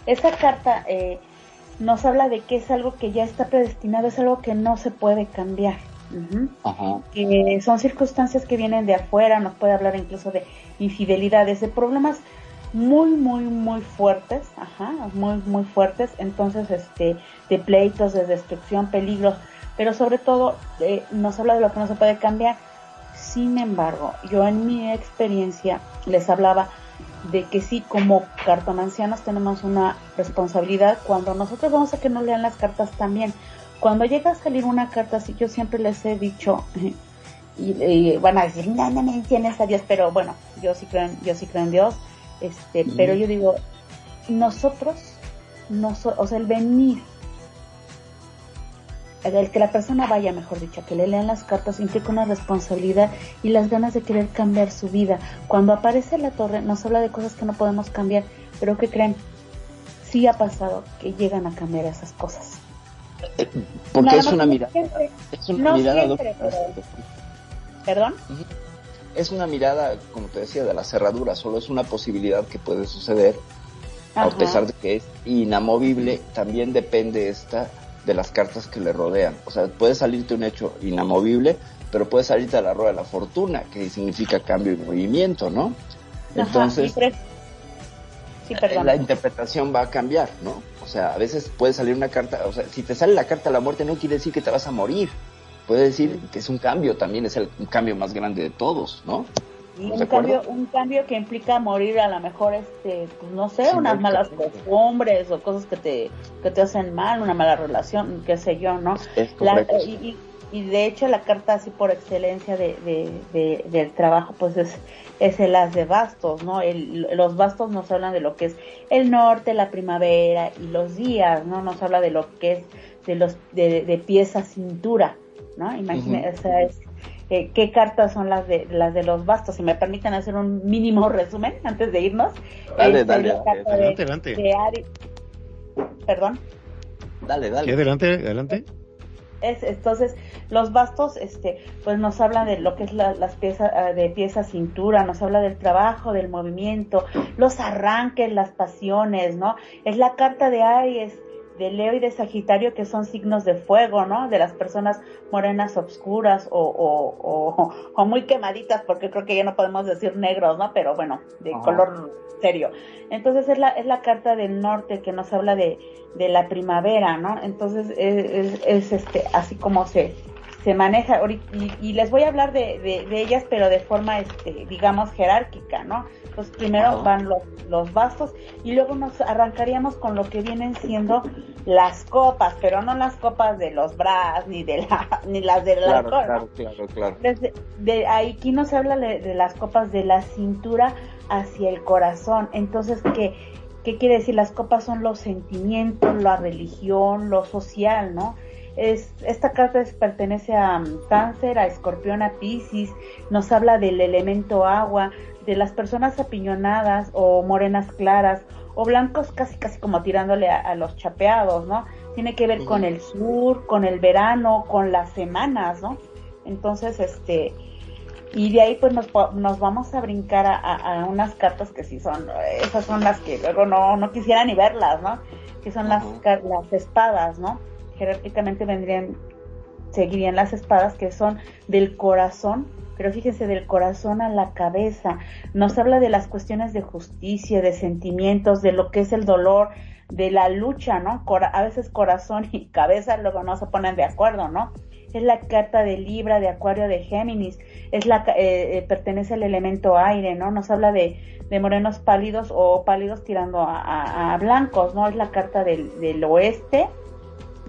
Esa carta eh, nos habla de que es algo que ya está predestinado, es algo que no se puede cambiar. Que son circunstancias que vienen de afuera, nos puede hablar incluso de infidelidades, de problemas muy, muy, muy fuertes, ajá, muy, muy fuertes, entonces, este, de pleitos, de destrucción, peligros, pero sobre todo eh, nos habla de lo que no se puede cambiar. Sin embargo, yo en mi experiencia les hablaba de que sí, como cartomancianos tenemos una responsabilidad cuando nosotros vamos a que nos lean las cartas también. Cuando llega a salir una carta así, yo siempre les he dicho, y, van a decir, no, no menciones a Dios, pero bueno, yo sí creo en, yo sí creo en Dios, este, pero yo digo, nosotros, o sea, el venir, el que la persona vaya, mejor dicho, que le lean las cartas implica una responsabilidad y las ganas de querer cambiar su vida. Cuando aparece la torre nos habla de cosas que no podemos cambiar, pero que creen, sí ha pasado que llegan a cambiar esas cosas. Eh, porque es una mirada. Es una mirada. ¿Perdón? Es una mirada, como te decía, de la cerradura, solo es una posibilidad que puede suceder, a pesar de que es inamovible, también depende esta de las cartas que le rodean. O sea, puede salirte un hecho inamovible, pero puede salirte a la rueda de la fortuna, que significa cambio y movimiento, ¿no? Entonces, la interpretación va a cambiar, ¿no? O sea, a veces puede salir una carta, o sea, si te sale la carta de la muerte no quiere decir que te vas a morir, puede decir que es un cambio, también es el un cambio más grande de todos, ¿no? un cambio, un cambio que implica morir a lo mejor, este, pues no sé, unas malas costumbres o cosas que te, que te hacen mal, una mala relación, qué sé yo, ¿no? y, y, de hecho la carta así por excelencia de, de, del trabajo, pues es, es el as de bastos, ¿no? El, los bastos nos hablan de lo que es el norte, la primavera y los días, ¿no? Nos habla de lo que es de los de, de pies a cintura. ¿no? Imagínense, o sea, es, eh, qué cartas son las de las de los bastos. Si me permiten hacer un mínimo resumen antes de irnos. Dale, dale, adelante, Perdón. Dale, dale. adelante, adelante. Es, entonces, los bastos, este, pues nos hablan de lo que es las piezas, ah, de pieza cintura, nos habla del trabajo, del movimiento, los arranques, las pasiones, ¿no? Es la carta de Aries, de Leo y de Sagitario que son signos de fuego, ¿no? De las personas morenas obscuras o, o, o, muy quemaditas, porque creo que ya no podemos decir negros, ¿no? Pero bueno, de color serio. Entonces es la, es la carta del norte que nos habla de, de la primavera, ¿no? Entonces es, es, este, así como se, se maneja y, y, les voy a hablar de, de, de, ellas pero de forma este digamos jerárquica no pues primero van los, los bastos y luego nos arrancaríamos con lo que vienen siendo las copas pero no las copas de los bras ni de la ni las del claro, claro, claro, claro. Desde, de aquí nos habla de, de las copas de la cintura hacia el corazón entonces que ¿Qué quiere decir? Las copas son los sentimientos, la religión, lo social, ¿no? Es, esta carta pertenece a um, Cáncer, a Escorpión, a Pisces, nos habla del elemento agua, de las personas apiñonadas o morenas claras o blancos casi casi como tirándole a, los chapeados, ¿no? Tiene que ver con el sur, con el verano, con las semanas, ¿no? Entonces, este, y de ahí pues nos, nos vamos a brincar a, unas cartas que sí son, esas son las que luego no, no quisiera ni verlas, ¿no? Que son las, las espadas, ¿no? Jerárquicamente vendrían, seguirían las espadas que son del corazón, pero fíjense, del corazón a la cabeza. Nos habla de las cuestiones de justicia, de sentimientos, de lo que es el dolor, de la lucha, ¿no? a veces corazón y cabeza luego no se ponen de acuerdo, ¿no? Es la carta de Libra, de Acuario, de Géminis, es la, eh, eh, pertenece al elemento aire, ¿no? Nos habla de, morenos pálidos o pálidos tirando a, blancos, ¿no? Es la carta del oeste,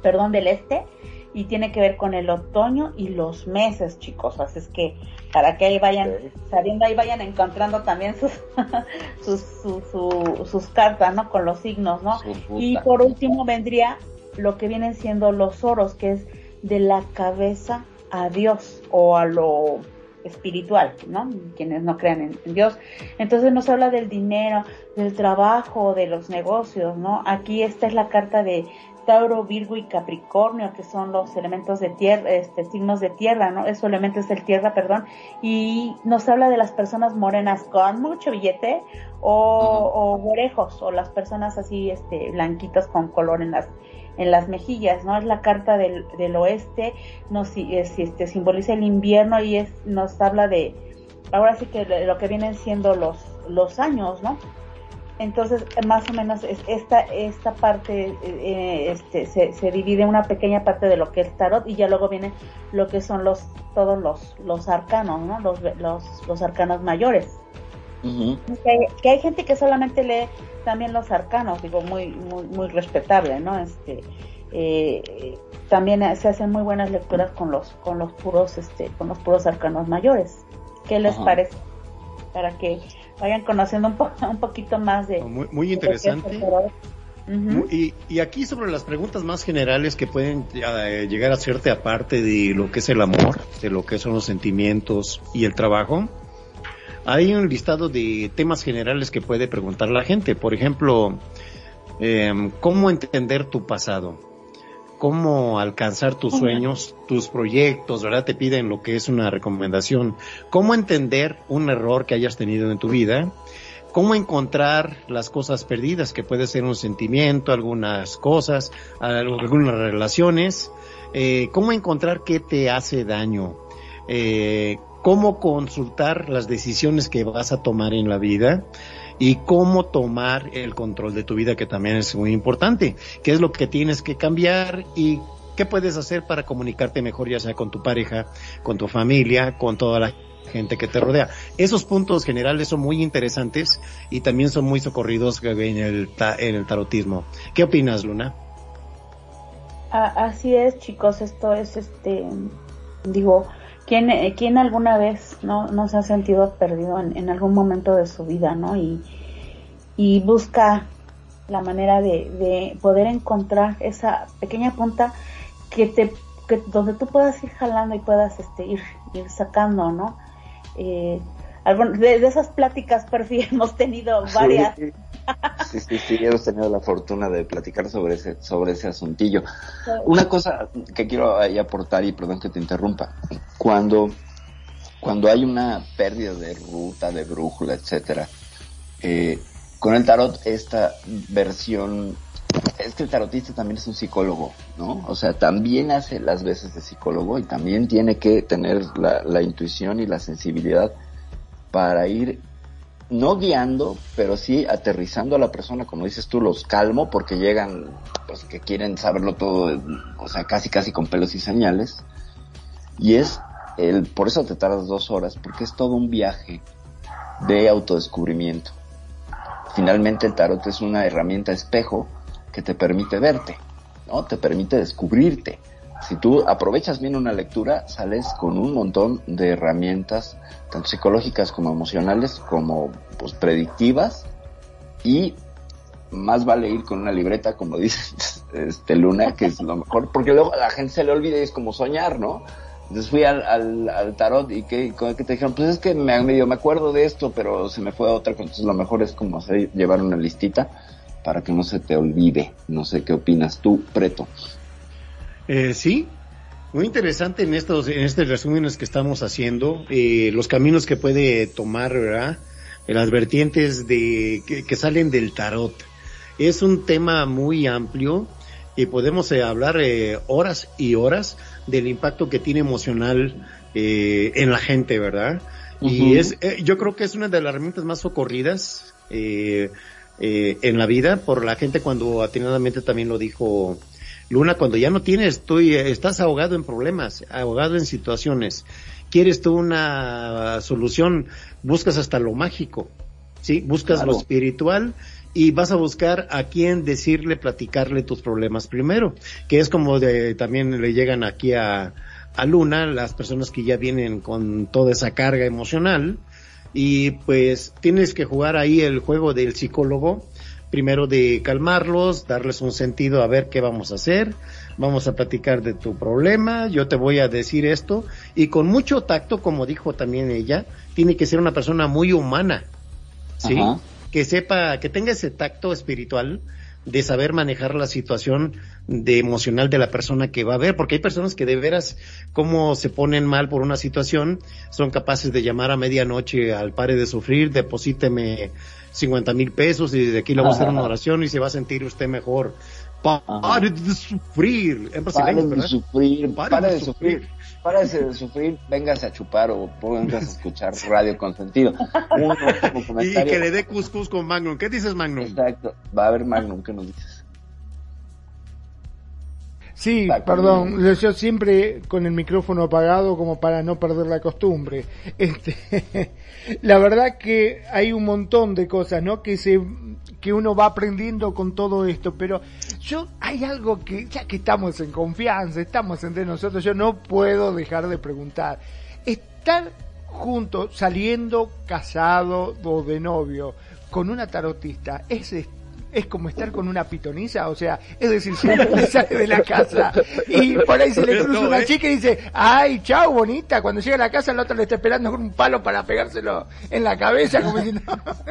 perdón, del este y tiene que ver con el otoño y los meses, chicos. Así es que para que ahí vayan sabiendo, ahí vayan encontrando también sus, sus, sus, cartas, ¿no? Con los signos, ¿no? Y por último vendría lo que vienen siendo los oros, que es de la cabeza a Dios o a lo espiritual, ¿no? Quienes no crean en, Dios. Entonces nos habla del dinero, del trabajo, de los negocios, ¿no? Aquí esta es la carta de Tauro, Virgo y Capricornio, que son los elementos de tierra, este, signos de tierra, ¿no? Eso elemento es el tierra, perdón. Y nos habla de las personas morenas con mucho billete o, o o las personas así, este, blanquitas con color en las, en las mejillas, ¿no? Es la carta del, del oeste, nos, este, simboliza el invierno y es, nos habla de, ahora sí que lo que vienen siendo los, los años, ¿no? Entonces, más o menos es esta esta parte eh, este, se, se divide una pequeña parte de lo que es tarot y ya luego viene lo que son los todos los los arcanos, ¿no? Los los, los arcanos mayores. Que hay, que hay gente que solamente lee también los arcanos, digo, muy muy muy respetable, ¿no? Este eh, también se hacen muy buenas lecturas con los con los puros este con los puros arcanos mayores. ¿Qué les parece? Para que vayan conociendo un, po- un poquito más de Muy, de interesante. Y, y aquí sobre las preguntas más generales que pueden eh, llegar a hacerte aparte de lo que es el amor, de lo que son los sentimientos y el trabajo, hay un listado de temas generales que puede preguntar la gente. Por ejemplo, em, ¿cómo entender tu pasado? ¿Cómo alcanzar tus sueños, tus proyectos, verdad? Te piden lo que es una recomendación. ¿Cómo entender un error que hayas tenido en tu vida? cómo encontrar las cosas perdidas, que puede ser un sentimiento, algunas cosas, algunas relaciones, eh, cómo encontrar qué te hace daño, eh, cómo consultar las decisiones que vas a tomar en la vida y cómo tomar el control de tu vida, que también es muy importante, qué es lo que tienes que cambiar y qué puedes hacer para comunicarte mejor, ya sea con tu pareja, con tu familia, con toda la gente que te rodea. Esos puntos generales son muy interesantes y también son muy socorridos en el, ta- en el tarotismo. ¿Qué opinas, Luna? A- así es, chicos, esto es este, digo, ¿quién, eh, quién alguna vez no, no se ha sentido perdido en, en algún momento de su vida, ¿no? Y, y busca la manera de, de poder encontrar esa pequeña punta que te, que, donde tú puedas ir jalando y puedas este, ir, ir sacando, ¿no? Eh, de, de esas pláticas, Perfi, hemos tenido varias. Sí, sí, sí, sí, hemos tenido la fortuna de platicar sobre ese, sobre ese asuntillo. Una cosa que quiero ahí aportar, y perdón que te interrumpa, cuando, cuando hay una pérdida de ruta, de brújula, etcétera, eh, con el tarot esta versión, es que el tarotista también es un psicólogo, ¿no? O sea, también hace las veces de psicólogo y también tiene que tener la, la intuición y la sensibilidad para ir no guiando, pero sí aterrizando a la persona, como dices tú, los calmo porque llegan, pues que quieren saberlo todo, o sea, casi casi con pelos y señales. Y es el, por eso te tardas dos horas, porque es todo un viaje de autodescubrimiento. Finalmente el tarot es una herramienta espejo que te permite verte, ¿no? Te permite descubrirte. Si tú aprovechas bien una lectura, sales con un montón de herramientas, tanto psicológicas como emocionales, como pues predictivas, y más vale ir con una libreta, como dice este Luna, que es lo mejor, porque luego a la gente se le olvida y es como soñar, ¿no? Entonces fui al, al, al tarot y que, que te dijeron, pues es que me, medio me acuerdo de esto, pero se me fue a otra. Entonces lo mejor es como hacer, llevar una listita para que no se te olvide. No sé qué opinas tú, Preto. Eh, sí, muy interesante en estos, en estos resúmenes que estamos haciendo, eh, los caminos que puede tomar, ¿verdad? Eh, Las vertientes de, que, que salen del tarot. Es un tema muy amplio y podemos eh, hablar eh, horas y horas del impacto que tiene emocional eh, en la gente, ¿verdad? Y es, eh, yo creo que es una de las herramientas más socorridas eh, eh, en la vida por la gente cuando atinadamente también lo dijo Luna, cuando ya no tienes, estoy, estás ahogado en problemas, ahogado en situaciones, quieres tú una solución, buscas hasta lo mágico, ¿sí? Buscas Claro. lo espiritual y vas a buscar a quién decirle, platicarle tus problemas primero, que es como de, también le llegan aquí a, a Luna, las personas que ya vienen con toda esa carga emocional, y pues tienes que jugar ahí el juego del psicólogo, primero de calmarlos, darles un sentido a ver qué vamos a hacer, vamos a platicar de tu problema, yo te voy a decir esto, y con mucho tacto, como dijo también ella, tiene que ser una persona muy humana, ¿sí? Ajá. Que sepa, que tenga ese tacto espiritual de saber manejar la situación de emocional de la persona que va a ver, porque hay personas que de veras, como se ponen mal por una situación, son capaces de llamar a medianoche al pare de sufrir, deposíteme 50 mil pesos y de aquí le vamos a hacer una oración y se va a sentir usted mejor. Pare de sufrir. En Pare brasileño, de sufrir, Pare pare de de sufrir, párese de sufrir, véngase a chupar o pónganse a escuchar radio con sentido. Y que le dé cuscús con Magnum. ¿Qué dices, Magnum? Exacto, va a haber Magnum, ¿qué nos dices? Sí, perdón, yo siempre con el micrófono apagado como para no perder la costumbre. Este, la verdad que hay un montón de cosas, ¿no? Que se, que uno va aprendiendo con todo esto, pero yo, hay algo que, ya que estamos en confianza, estamos entre nosotros, yo no puedo dejar de preguntar. Estar juntos, saliendo casado o de novio, con una tarotista, es es como estar con una pitonisa, o sea, es decir, siempre sale de la casa y por ahí se le cruza una ¿eh? chica y dice, ay, chao, bonita, cuando llega a la casa el otro le está esperando con un palo para pegárselo en la cabeza, como diciendo,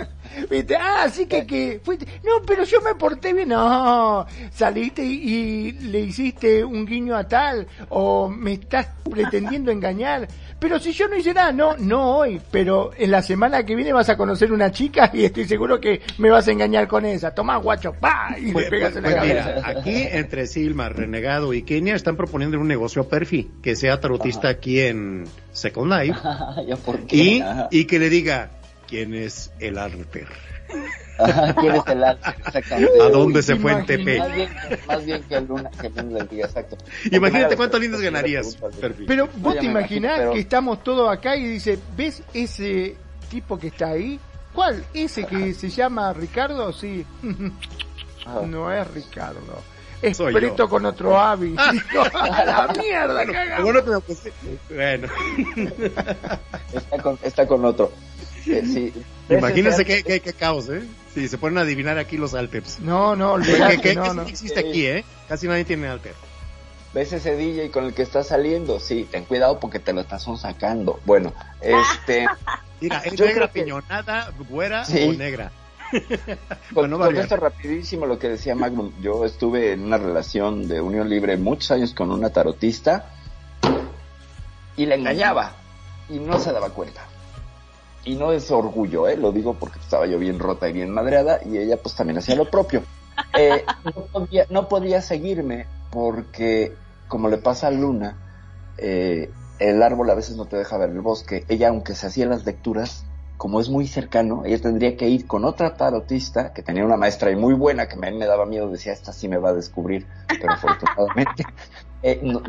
viste, ah, así que, que fuiste, no, pero yo me porté bien, no, saliste y, y le hiciste un guiño a tal, o me estás pretendiendo engañar, pero si yo no hice nada, no, no hoy, pero en la semana que viene vas a conocer una chica y estoy seguro que me vas a engañar con esa. Tomá, guacho, pa, y Pues, le pegas pues, en la pues, cabeza. mira, aquí entre Silma, Renegado y Kenia están proponiendo un negocio a Perfi, que sea tarotista aquí en Second Life ¿Ya por qué? y, y que le diga quién es el Alper, Ajá, ¿Quién es el alfa? Exactamente. a dónde se ¿te fue en imaginas? Más bien, más bien que Luna, que Luna le diga, exacto. Imagínate cuántos Primera lindos vez que ganarías, me preguntas, Perfi. Pero vos te imaginás imagino, pero- que estamos todos acá y dice, ¿ves ese tipo que está ahí? ¿Cuál? ¿Ese que se llama Ricardo? Sí. Ajá. no es Ricardo. Es Soy Preto yo. con otro Avi. A la mierda, cagamos. Bueno, puse- bueno. Está con, está con otro. Eh, sí. imagínense qué, qué, qué caos, ¿eh? Si se ponen a adivinar aquí los Alpers. No, no, olvidate, que- no, no. existe aquí, ¿eh? Casi nadie tiene Alper. ¿Ves ese DJ con el que estás saliendo? Sí, ten cuidado porque te lo estás sacando. Bueno, este, Mira, ¿es Yo negra creo que- piñonada, güera Sí. o negra? con, no con esto rapidísimo lo que decía Magnum. Yo estuve en una relación de unión libre muchos años con una tarotista y la engañaba y no se daba cuenta. Y no es orgullo, ¿eh? lo digo porque estaba yo bien rota y bien madreada y ella pues también hacía lo propio. Eh, no, podía, no podía seguirme porque, como le pasa a Luna, eh, el árbol a veces no te deja ver el bosque. Ella, aunque se hacía las lecturas, como es muy cercano, ella tendría que ir con otra tarotista que tenía una maestra y muy buena que me, me daba miedo, decía, esta sí me va a descubrir, pero afortunadamente, eh, no-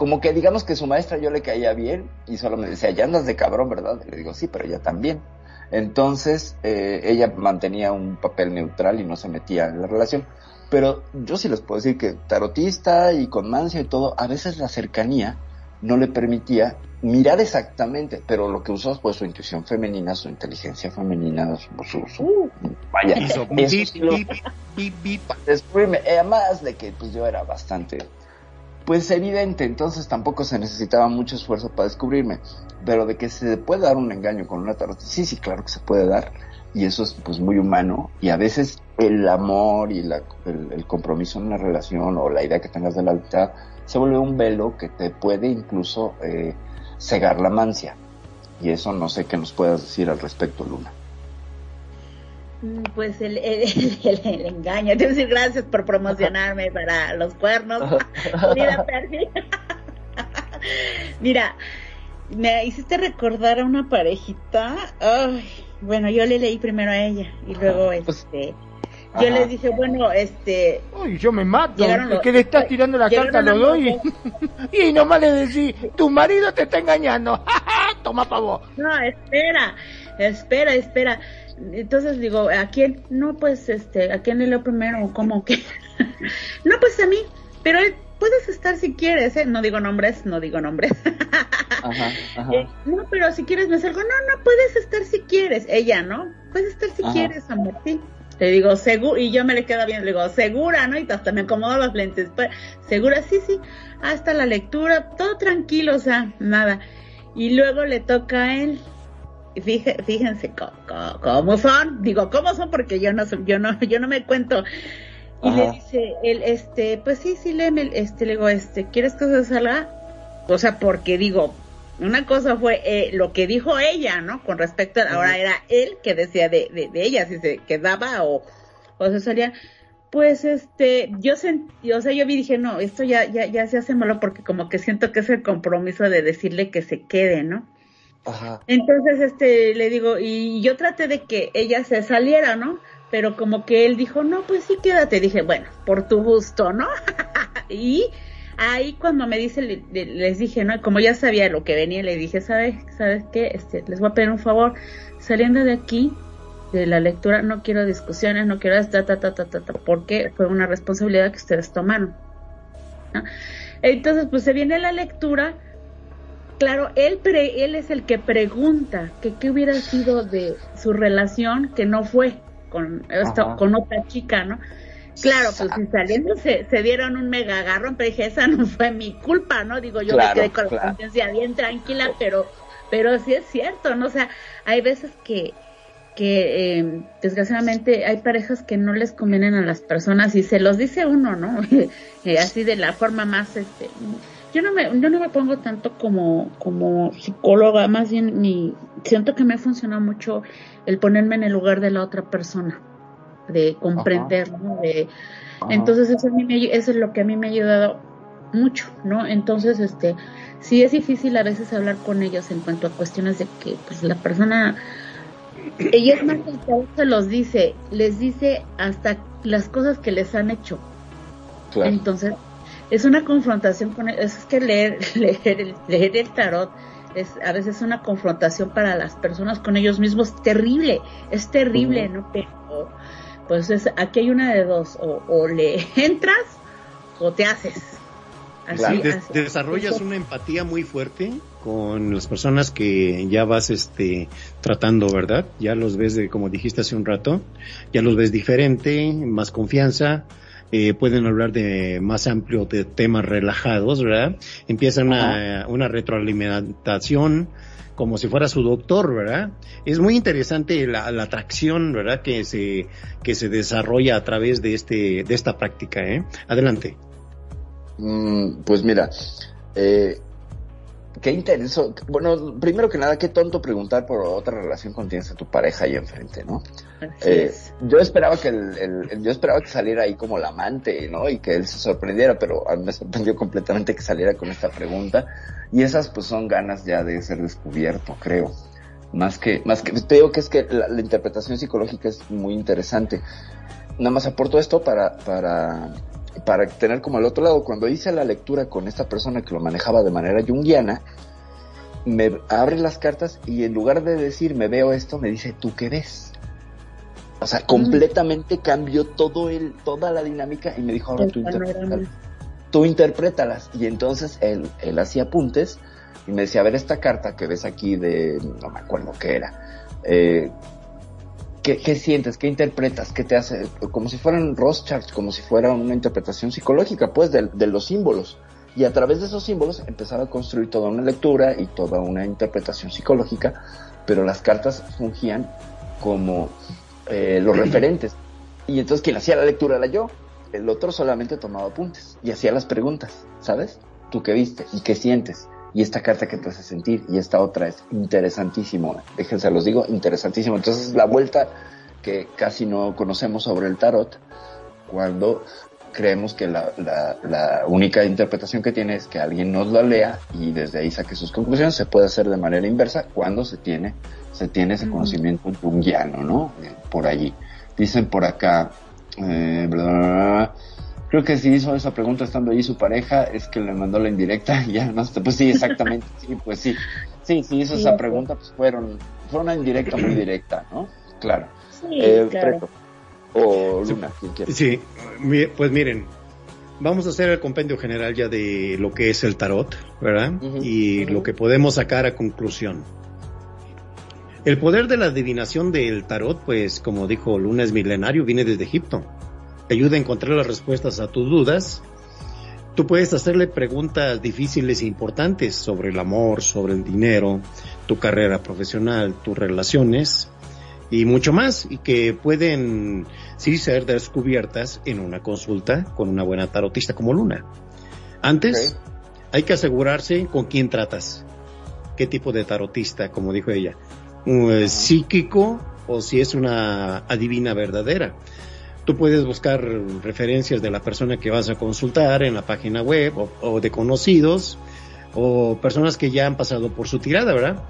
como que digamos que su maestra yo le caía bien y solo me decía, ya andas de cabrón, ¿verdad? Y le digo, sí, pero ella también. Entonces, eh, ella mantenía un papel neutral y no se metía en la relación. Pero yo sí les puedo decir que tarotista y con mancia y todo, a veces la cercanía no le permitía mirar exactamente, pero lo que usó fue su intuición femenina, su inteligencia femenina, su, su- su- vaya, Hizo bip, bip, bip, además de que pues yo era bastante pues evidente, entonces tampoco se necesitaba mucho esfuerzo para descubrirme, pero de que se puede dar un engaño con una tarot, sí, sí, claro que se puede dar, y eso es pues muy humano, y a veces el amor y la- el, compromiso en una relación o la idea que tengas de la lealtad se vuelve un velo que te puede incluso eh, cegar la mancia, y eso no sé qué nos puedas decir al respecto, Luna. Mm, Pues el, el, el- el engaño. Te voy a decir gracias por promocionarme para los cuernos. Mira, me hiciste recordar a una parejita. Ay, bueno, yo le leí primero a ella y luego Pues, este. Yo ajá. les dije, bueno, este. Uy, yo me mato. Los- que le estás tirando la carta los dos y, y nomás le decís, tu marido te está engañando. Toma pa' vos. No, espera, espera, espera. Entonces digo, ¿a quién? No, pues, este, ¿a quién le leo primero? ¿Cómo que? no, pues a mí. Pero él, puedes estar si quieres, ¿eh? No digo nombres, no digo nombres. Ajá, ajá. Eh, no, pero si quieres me salgo. No, no, puedes estar si quieres. Ella, ¿no? Puedes estar si Ajá. quieres, amor, sí. Le digo, seguro, y yo me le quedo bien, le digo, segura, ¿no? Y hasta me acomodo los lentes. Pues, segura, sí, sí. Hasta la lectura, todo tranquilo, o sea, nada. Y luego le toca a él. Fíjense cómo son, digo, cómo son porque yo no yo no, yo no me cuento. Y Ajá. le dice él, este, pues sí, sí, léeme, el- este, le digo, este, ¿quieres que se salga? O sea, porque digo, una cosa fue eh, lo que dijo ella, ¿no? Con respecto a, ahora era él que decía de, de, de ella, si se quedaba o, o se salía. pues este, yo sentí, o sea, yo vi dije, no, esto ya, ya, ya se hace malo porque como que siento que es el compromiso de decirle que se quede, ¿no? Entonces, este, le digo, y yo traté de que ella se saliera, ¿no? Pero como que él dijo, no, pues sí, quédate. Dije, bueno, por tu gusto, ¿no? y ahí cuando me dice, le- le- les dije, ¿no? Como ya sabía lo que venía, le dije, ¿sabes, ¿sabes qué? Este, les voy a pedir un favor. Saliendo de aquí, de la lectura, no quiero discusiones, no quiero ta, ta, ta, ta, ta, ta, porque fue una responsabilidad que ustedes tomaron. Entonces, pues se viene la lectura. Claro, él, pre- él es el que pregunta que qué hubiera sido de su relación que no fue con, con otra chica, ¿no? Claro, pues si saliendo se, se dieron un mega agarrón, pero dije, esa no fue mi culpa, ¿no? Digo, yo Claro, me quedé con la conciencia bien tranquila, pero, pero sí es cierto, ¿no? O sea, hay veces que, que eh, desgraciadamente hay parejas que no les convienen a las personas y se los dice uno, ¿no? Eh, así de la forma más, este, yo no me, yo no me pongo tanto como, como psicóloga, más bien mi, siento que me ha funcionado mucho el ponerme en el lugar de la otra persona, de comprender, ¿no? De, Ajá. entonces eso, a mí me- eso es lo que a mí me ha ayudado mucho, ¿no? Entonces, este, sí es difícil a veces hablar con ellos en cuanto a cuestiones de que, pues, la persona, ella es más que se los dice, les dice hasta las cosas que les han hecho. Claro. Entonces, es una confrontación con es que leer, leer el, leer el tarot es a veces una confrontación para las personas con ellos mismos terrible, es terrible. ¿no? Pero pues es, aquí hay una de dos, o, o le entras o te haces. Des- así. desarrollas una empatía muy fuerte con las personas que ya vas este tratando, ¿verdad? Ya los ves de como dijiste hace un rato, ya los ves diferente, más confianza, eh, pueden hablar de más amplio de temas relajados, ¿verdad? Empieza una, una retroalimentación como si fuera su doctor, ¿verdad? Es muy interesante la, la atracción, ¿verdad? Que se, que se desarrolla a través de este, de esta práctica, ¿eh? Adelante. Mm, pues mira, eh, qué interesante. Bueno, primero que nada, qué tonto preguntar por otra relación cuando tienes a tu pareja ahí enfrente, ¿no? Eh, es. yo esperaba que el, el- el- yo esperaba que saliera ahí como la amante, ¿no? Y que él se sorprendiera, pero a mí me sorprendió completamente que saliera con esta pregunta. Y esas pues son ganas ya de ser descubierto, creo. Más que, más que, te digo que es que la, la interpretación psicológica es muy interesante. Nada más aporto esto para, para, para tener como al otro lado. Cuando hice la lectura con esta persona que lo manejaba de manera junguiana, me abre las cartas y en lugar de decir me veo esto, me dice tú qué ves. O sea, completamente cambió todo el, toda la dinámica y me dijo ahora tú interprétalas. Tú interprétalas. Y entonces él, él hacía apuntes y me decía, a ver esta carta que ves aquí de, no me acuerdo qué era. Eh, ¿qué, ¿Qué sientes? ¿Qué interpretas? ¿Qué te hace? Como si fueran Rothschild, como si fuera una interpretación psicológica, pues, de, de los símbolos. Y a través de esos símbolos empezaba a construir toda una lectura y toda una interpretación psicológica, pero las cartas fungían como eh, los referentes. Y entonces quien hacía la lectura era yo, el otro solamente tomaba apuntes y hacía las preguntas, ¿sabes? ¿Tú qué viste? ¿Y qué sientes? Y esta carta que te hace sentir y esta otra es interesantísimo, déjense los digo, interesantísimo. Entonces la vuelta que casi no conocemos sobre el tarot cuando creemos que la, la, la única interpretación que tiene es que alguien nos la lea y desde ahí saque sus conclusiones. Se puede hacer de manera inversa cuando se tiene, se tiene ese Ujú. conocimiento junguiano, ¿no? Eh, por allí. Dicen por acá, eh, bla, bla, bla, bla. Creo que si hizo esa pregunta estando allí su pareja, es que le mandó la indirecta y ya no sé, pues sí, exactamente, sí, pues sí. Sí, sí hizo Sí, esa pregunta, pues fueron, fue una indirecta muy directa, ¿no? Claro. Sí, Eh, claro. O Luna, quien quiera. Sí, pues miren, vamos a hacer el compendio general ya de lo que es el tarot, ¿verdad? Y lo que podemos sacar a conclusión. El poder de la adivinación del tarot, pues como dijo Luna es milenario, viene desde Egipto. Te ayuda a encontrar las respuestas a tus dudas. Tú puedes hacerle preguntas difíciles e importantes sobre el amor, sobre el dinero, tu carrera profesional, tus relaciones y mucho más, y que pueden sí ser descubiertas en una consulta con una buena tarotista como Luna. Antes, hay que asegurarse con quién tratas, qué tipo de tarotista, como dijo ella, un eh, psíquico o si es una adivina verdadera. Tú puedes buscar referencias de la persona que vas a consultar en la página web o, o de conocidos o personas que ya han pasado por su tirada, ¿verdad?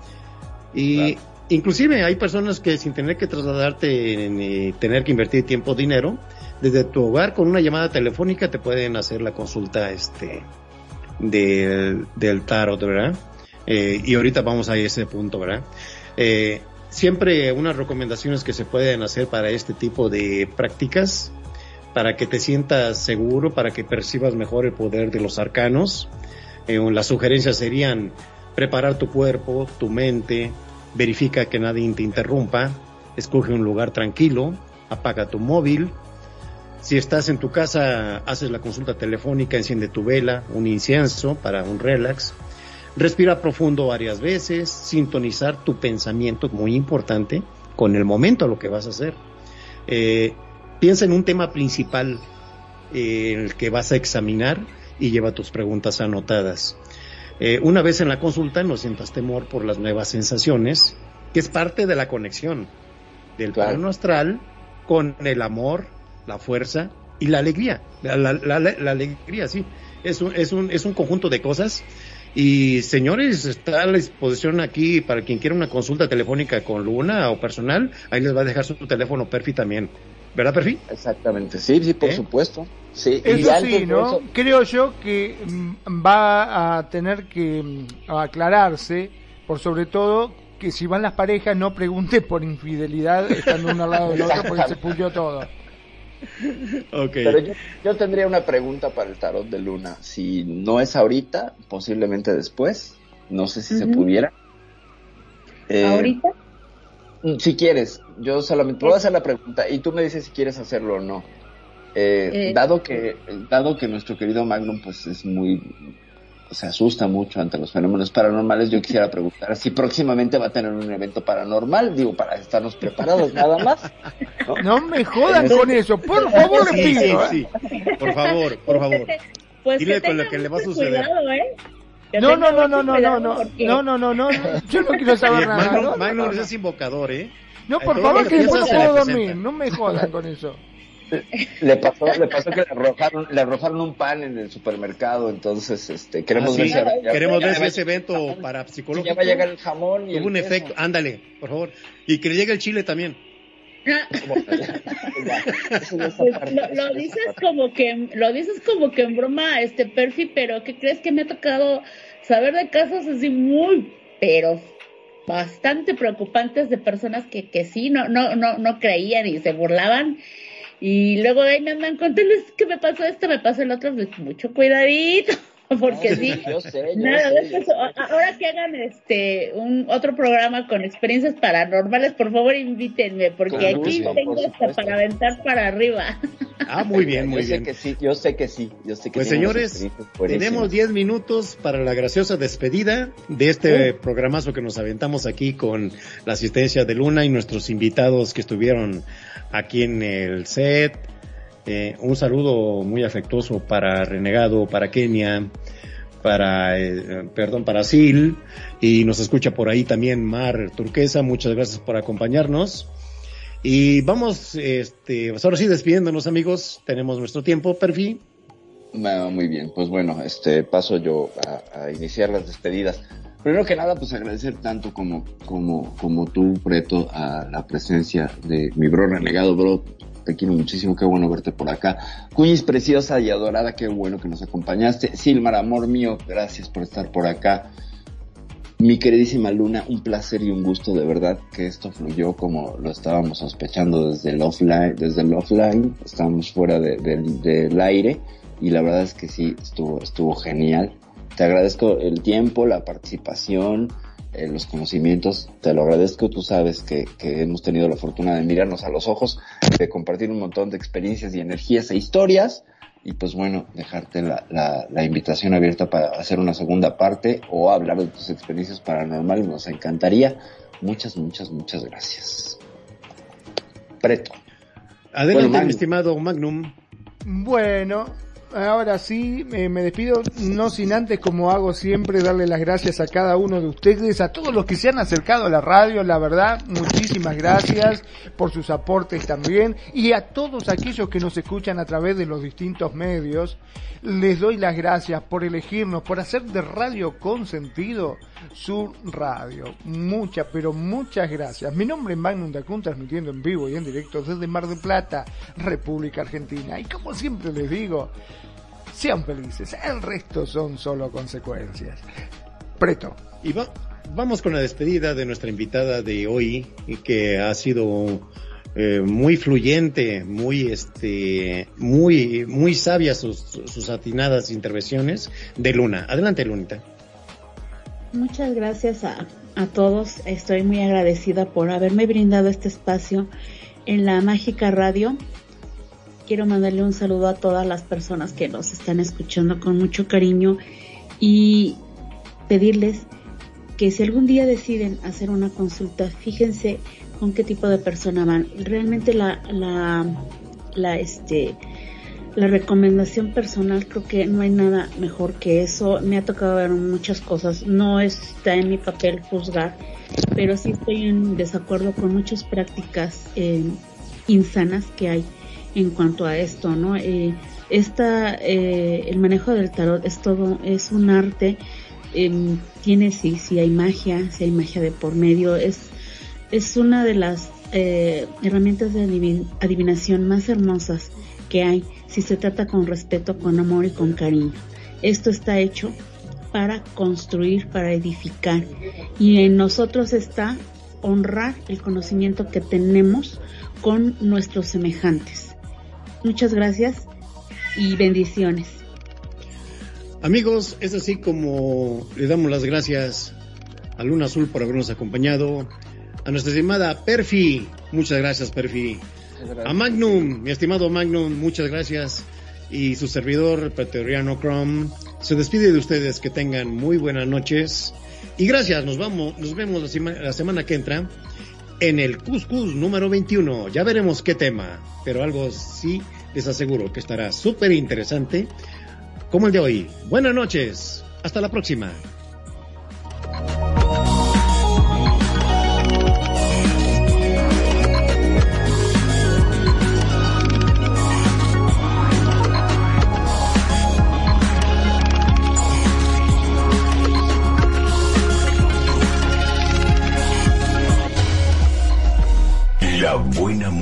Y inclusive hay personas que sin tener que trasladarte ni tener que invertir tiempo o dinero, desde tu hogar con una llamada telefónica te pueden hacer la consulta este del, del tarot, ¿verdad? Eh, y ahorita vamos a ese punto, ¿verdad? Eh, siempre unas recomendaciones que se pueden hacer para este tipo de prácticas, para que te sientas seguro, para que percibas mejor el poder de los arcanos. Eh, las sugerencias serían preparar tu cuerpo, tu mente, verifica que nadie te interrumpa, escoge un lugar tranquilo, apaga tu móvil. Si estás en tu casa, haces la consulta telefónica, enciende tu vela, un incienso para un relax. Respira profundo varias veces, sintonizar tu pensamiento, muy importante, con el momento a lo que vas a hacer. Eh, piensa en un tema principal eh, el que vas a examinar y lleva tus preguntas anotadas. Eh, una vez en la consulta no sientas temor por las nuevas sensaciones, que es parte de la conexión del Claro. plano astral con el amor, la fuerza y la alegría. La, la- la- la alegría, sí. Es un, es, un, es un conjunto de cosas. Y señores, está a la disposición aquí para quien quiera una consulta telefónica con Luna o personal. Ahí les va a dejar su teléfono Perfi también. ¿Verdad, Perfi? Exactamente, sí, sí, por ¿Eh? supuesto. Sí, y antes sí, ¿no? eso- Creo yo que mm, va a tener que mm, aclararse, por sobre todo, que si van las parejas no pregunte por infidelidad estando uno al lado del otro porque se pulió todo. Ok. Pero yo, yo tendría una pregunta para el tarot de Luna. Si no es ahorita, posiblemente después. No sé si se pudiera. Eh, Ahorita, Si quieres, yo solamente voy a hacer la pregunta y tú me dices si quieres hacerlo o no. Eh, Eh. dado que dado que nuestro querido Magnum pues es muy se asusta mucho ante los fenómenos paranormales, yo quisiera preguntar si próximamente va a tener un evento paranormal, digo, para estarnos preparados nada más. ¿no? No me jodan con eso, por favor le Sí, sí, pido. ¿eh? sí. Por favor, por favor. pues Dile que con lo que le va a suceder. Cuidado, ¿eh? No, no, no, no, no, no, no, no, no, no, no, yo no quiero saber nada. Magnum, No, no, Magnum no, no. es invocador, ¿eh? No, por favor, que después le puedo dormir, no me jodan con eso. Le pasó, le pasó que le arrojaron, le arrojaron un pan en el supermercado, entonces este queremos Ah, ver sí. si ya- Queremos ya ver ese evento para ya psicológico va a llegar el jamón y un queso. efecto. Ándale, por favor. Y que le llegue el chile también. Ya, ya lo, ya dices como que lo dices como que en broma este Perfi pero ¿qué crees que me ha tocado saber de casos así muy pero bastante preocupantes de personas que, que sí no no no no creían y se burlaban y luego ahí me andan contando "Es que me pasó esto me pasó el otro pues mucho cuidadito porque sí Yo sé, yo Nada, sé, de yo eso, sé. a- ahora que hagan este un otro programa con experiencias paranormales, por favor invítenme, porque Con aquí gusto, tengo por hasta para aventar para arriba. Ah, muy bien, muy yo bien. sé que sí, yo sé que sí, yo sé que Pues señores, tenemos 10 minutos para la graciosa despedida de este programazo que nos aventamos aquí con la asistencia de Luna y nuestros invitados que estuvieron aquí en el set. Eh, un saludo muy afectuoso para Renegado, para Kenia, para, eh, perdón, para Sil y nos escucha por ahí también Mar Turquesa. Muchas gracias por acompañarnos. Y vamos, este, pues ahora sí despidiéndonos amigos, tenemos nuestro tiempo, Perfi. Muy bien, pues bueno, este paso yo a, a iniciar las despedidas. Primero que nada, pues agradecer tanto como, como, como tú, Preto, a la presencia de mi bro renegado, bro. Te quiero muchísimo, qué bueno verte por acá. Cuñis preciosa y adorada, qué bueno que nos acompañaste. Silmar, amor mío, gracias por estar por acá. Mi queridísima Luna, un placer y un gusto de verdad que esto fluyó como lo estábamos sospechando desde el offline, desde el offline, estábamos fuera de- del- aire y la verdad es que sí, estuvo, estuvo genial. Te agradezco el tiempo, la participación, eh, los conocimientos, te lo agradezco, tú sabes que, que hemos tenido la fortuna de mirarnos a los ojos, de compartir un montón de experiencias y energías e historias y pues bueno, dejarte la, la, la invitación abierta para hacer una segunda parte o hablar de tus experiencias paranormales, nos encantaría. Muchas, muchas, muchas gracias. Preto. Adelante, Bueno, mi estimado Magnum. Bueno, ahora sí me, despido, no sin antes, como hago siempre, darle las gracias a cada uno de ustedes, a todos los que se han acercado a la radio, la verdad, muchísimas gracias por sus aportes también, y a todos aquellos que nos escuchan a través de los distintos medios, les doy las gracias por elegirnos, por hacer de Radio Consentido su radio. Muchas, pero muchas gracias. Mi nombre es Magnum Dacun, transmitiendo en vivo y en directo desde Mar del Plata, República Argentina. Y como siempre les digo, sean felices, el resto son solo consecuencias. Preto. Y va- vamos con la despedida de nuestra invitada de hoy, que ha sido eh, muy fluyente, muy este, muy, muy sabia sus, sus atinadas intervenciones de Luna. Adelante, Lunita. Muchas gracias a, a todos. Estoy muy agradecida por haberme brindado este espacio en la Mágica Radio. Quiero mandarle un saludo a todas las personas que nos están escuchando con mucho cariño y pedirles que si algún día deciden hacer una consulta, fíjense con qué tipo de persona van. Realmente la, la, la, este, la recomendación personal creo que no hay nada mejor que eso. Me ha tocado ver muchas cosas. No está en mi papel juzgar, pero sí estoy en desacuerdo con muchas prácticas eh, insanas que hay en cuanto a esto, ¿no? Eh, esta, eh, el manejo del tarot es todo, es un arte. eh, tiene sí, sí hay magia, sí hay magia de por medio. Es, es una de las eh, herramientas de adivin- adivinación más hermosas que hay si se trata con respeto, con amor y con cariño. Esto está hecho para construir, para edificar. Y en nosotros está honrar el conocimiento que tenemos con nuestros semejantes. Muchas gracias y bendiciones. Amigos, es así como le damos las gracias a Luna Azul por habernos acompañado. A nuestra estimada Perfi, muchas gracias Perfi. A Magnum, mi estimado Magnum, muchas gracias. Y su servidor, Pretoriano Chrome, se despide de ustedes. Que tengan muy buenas noches. Y gracias, nos vamos, nos vemos la, sema- la semana que entra en el Cuscus número 21. Ya veremos qué tema, pero algo sí les aseguro que estará súper interesante como el de hoy. Buenas noches, hasta la próxima.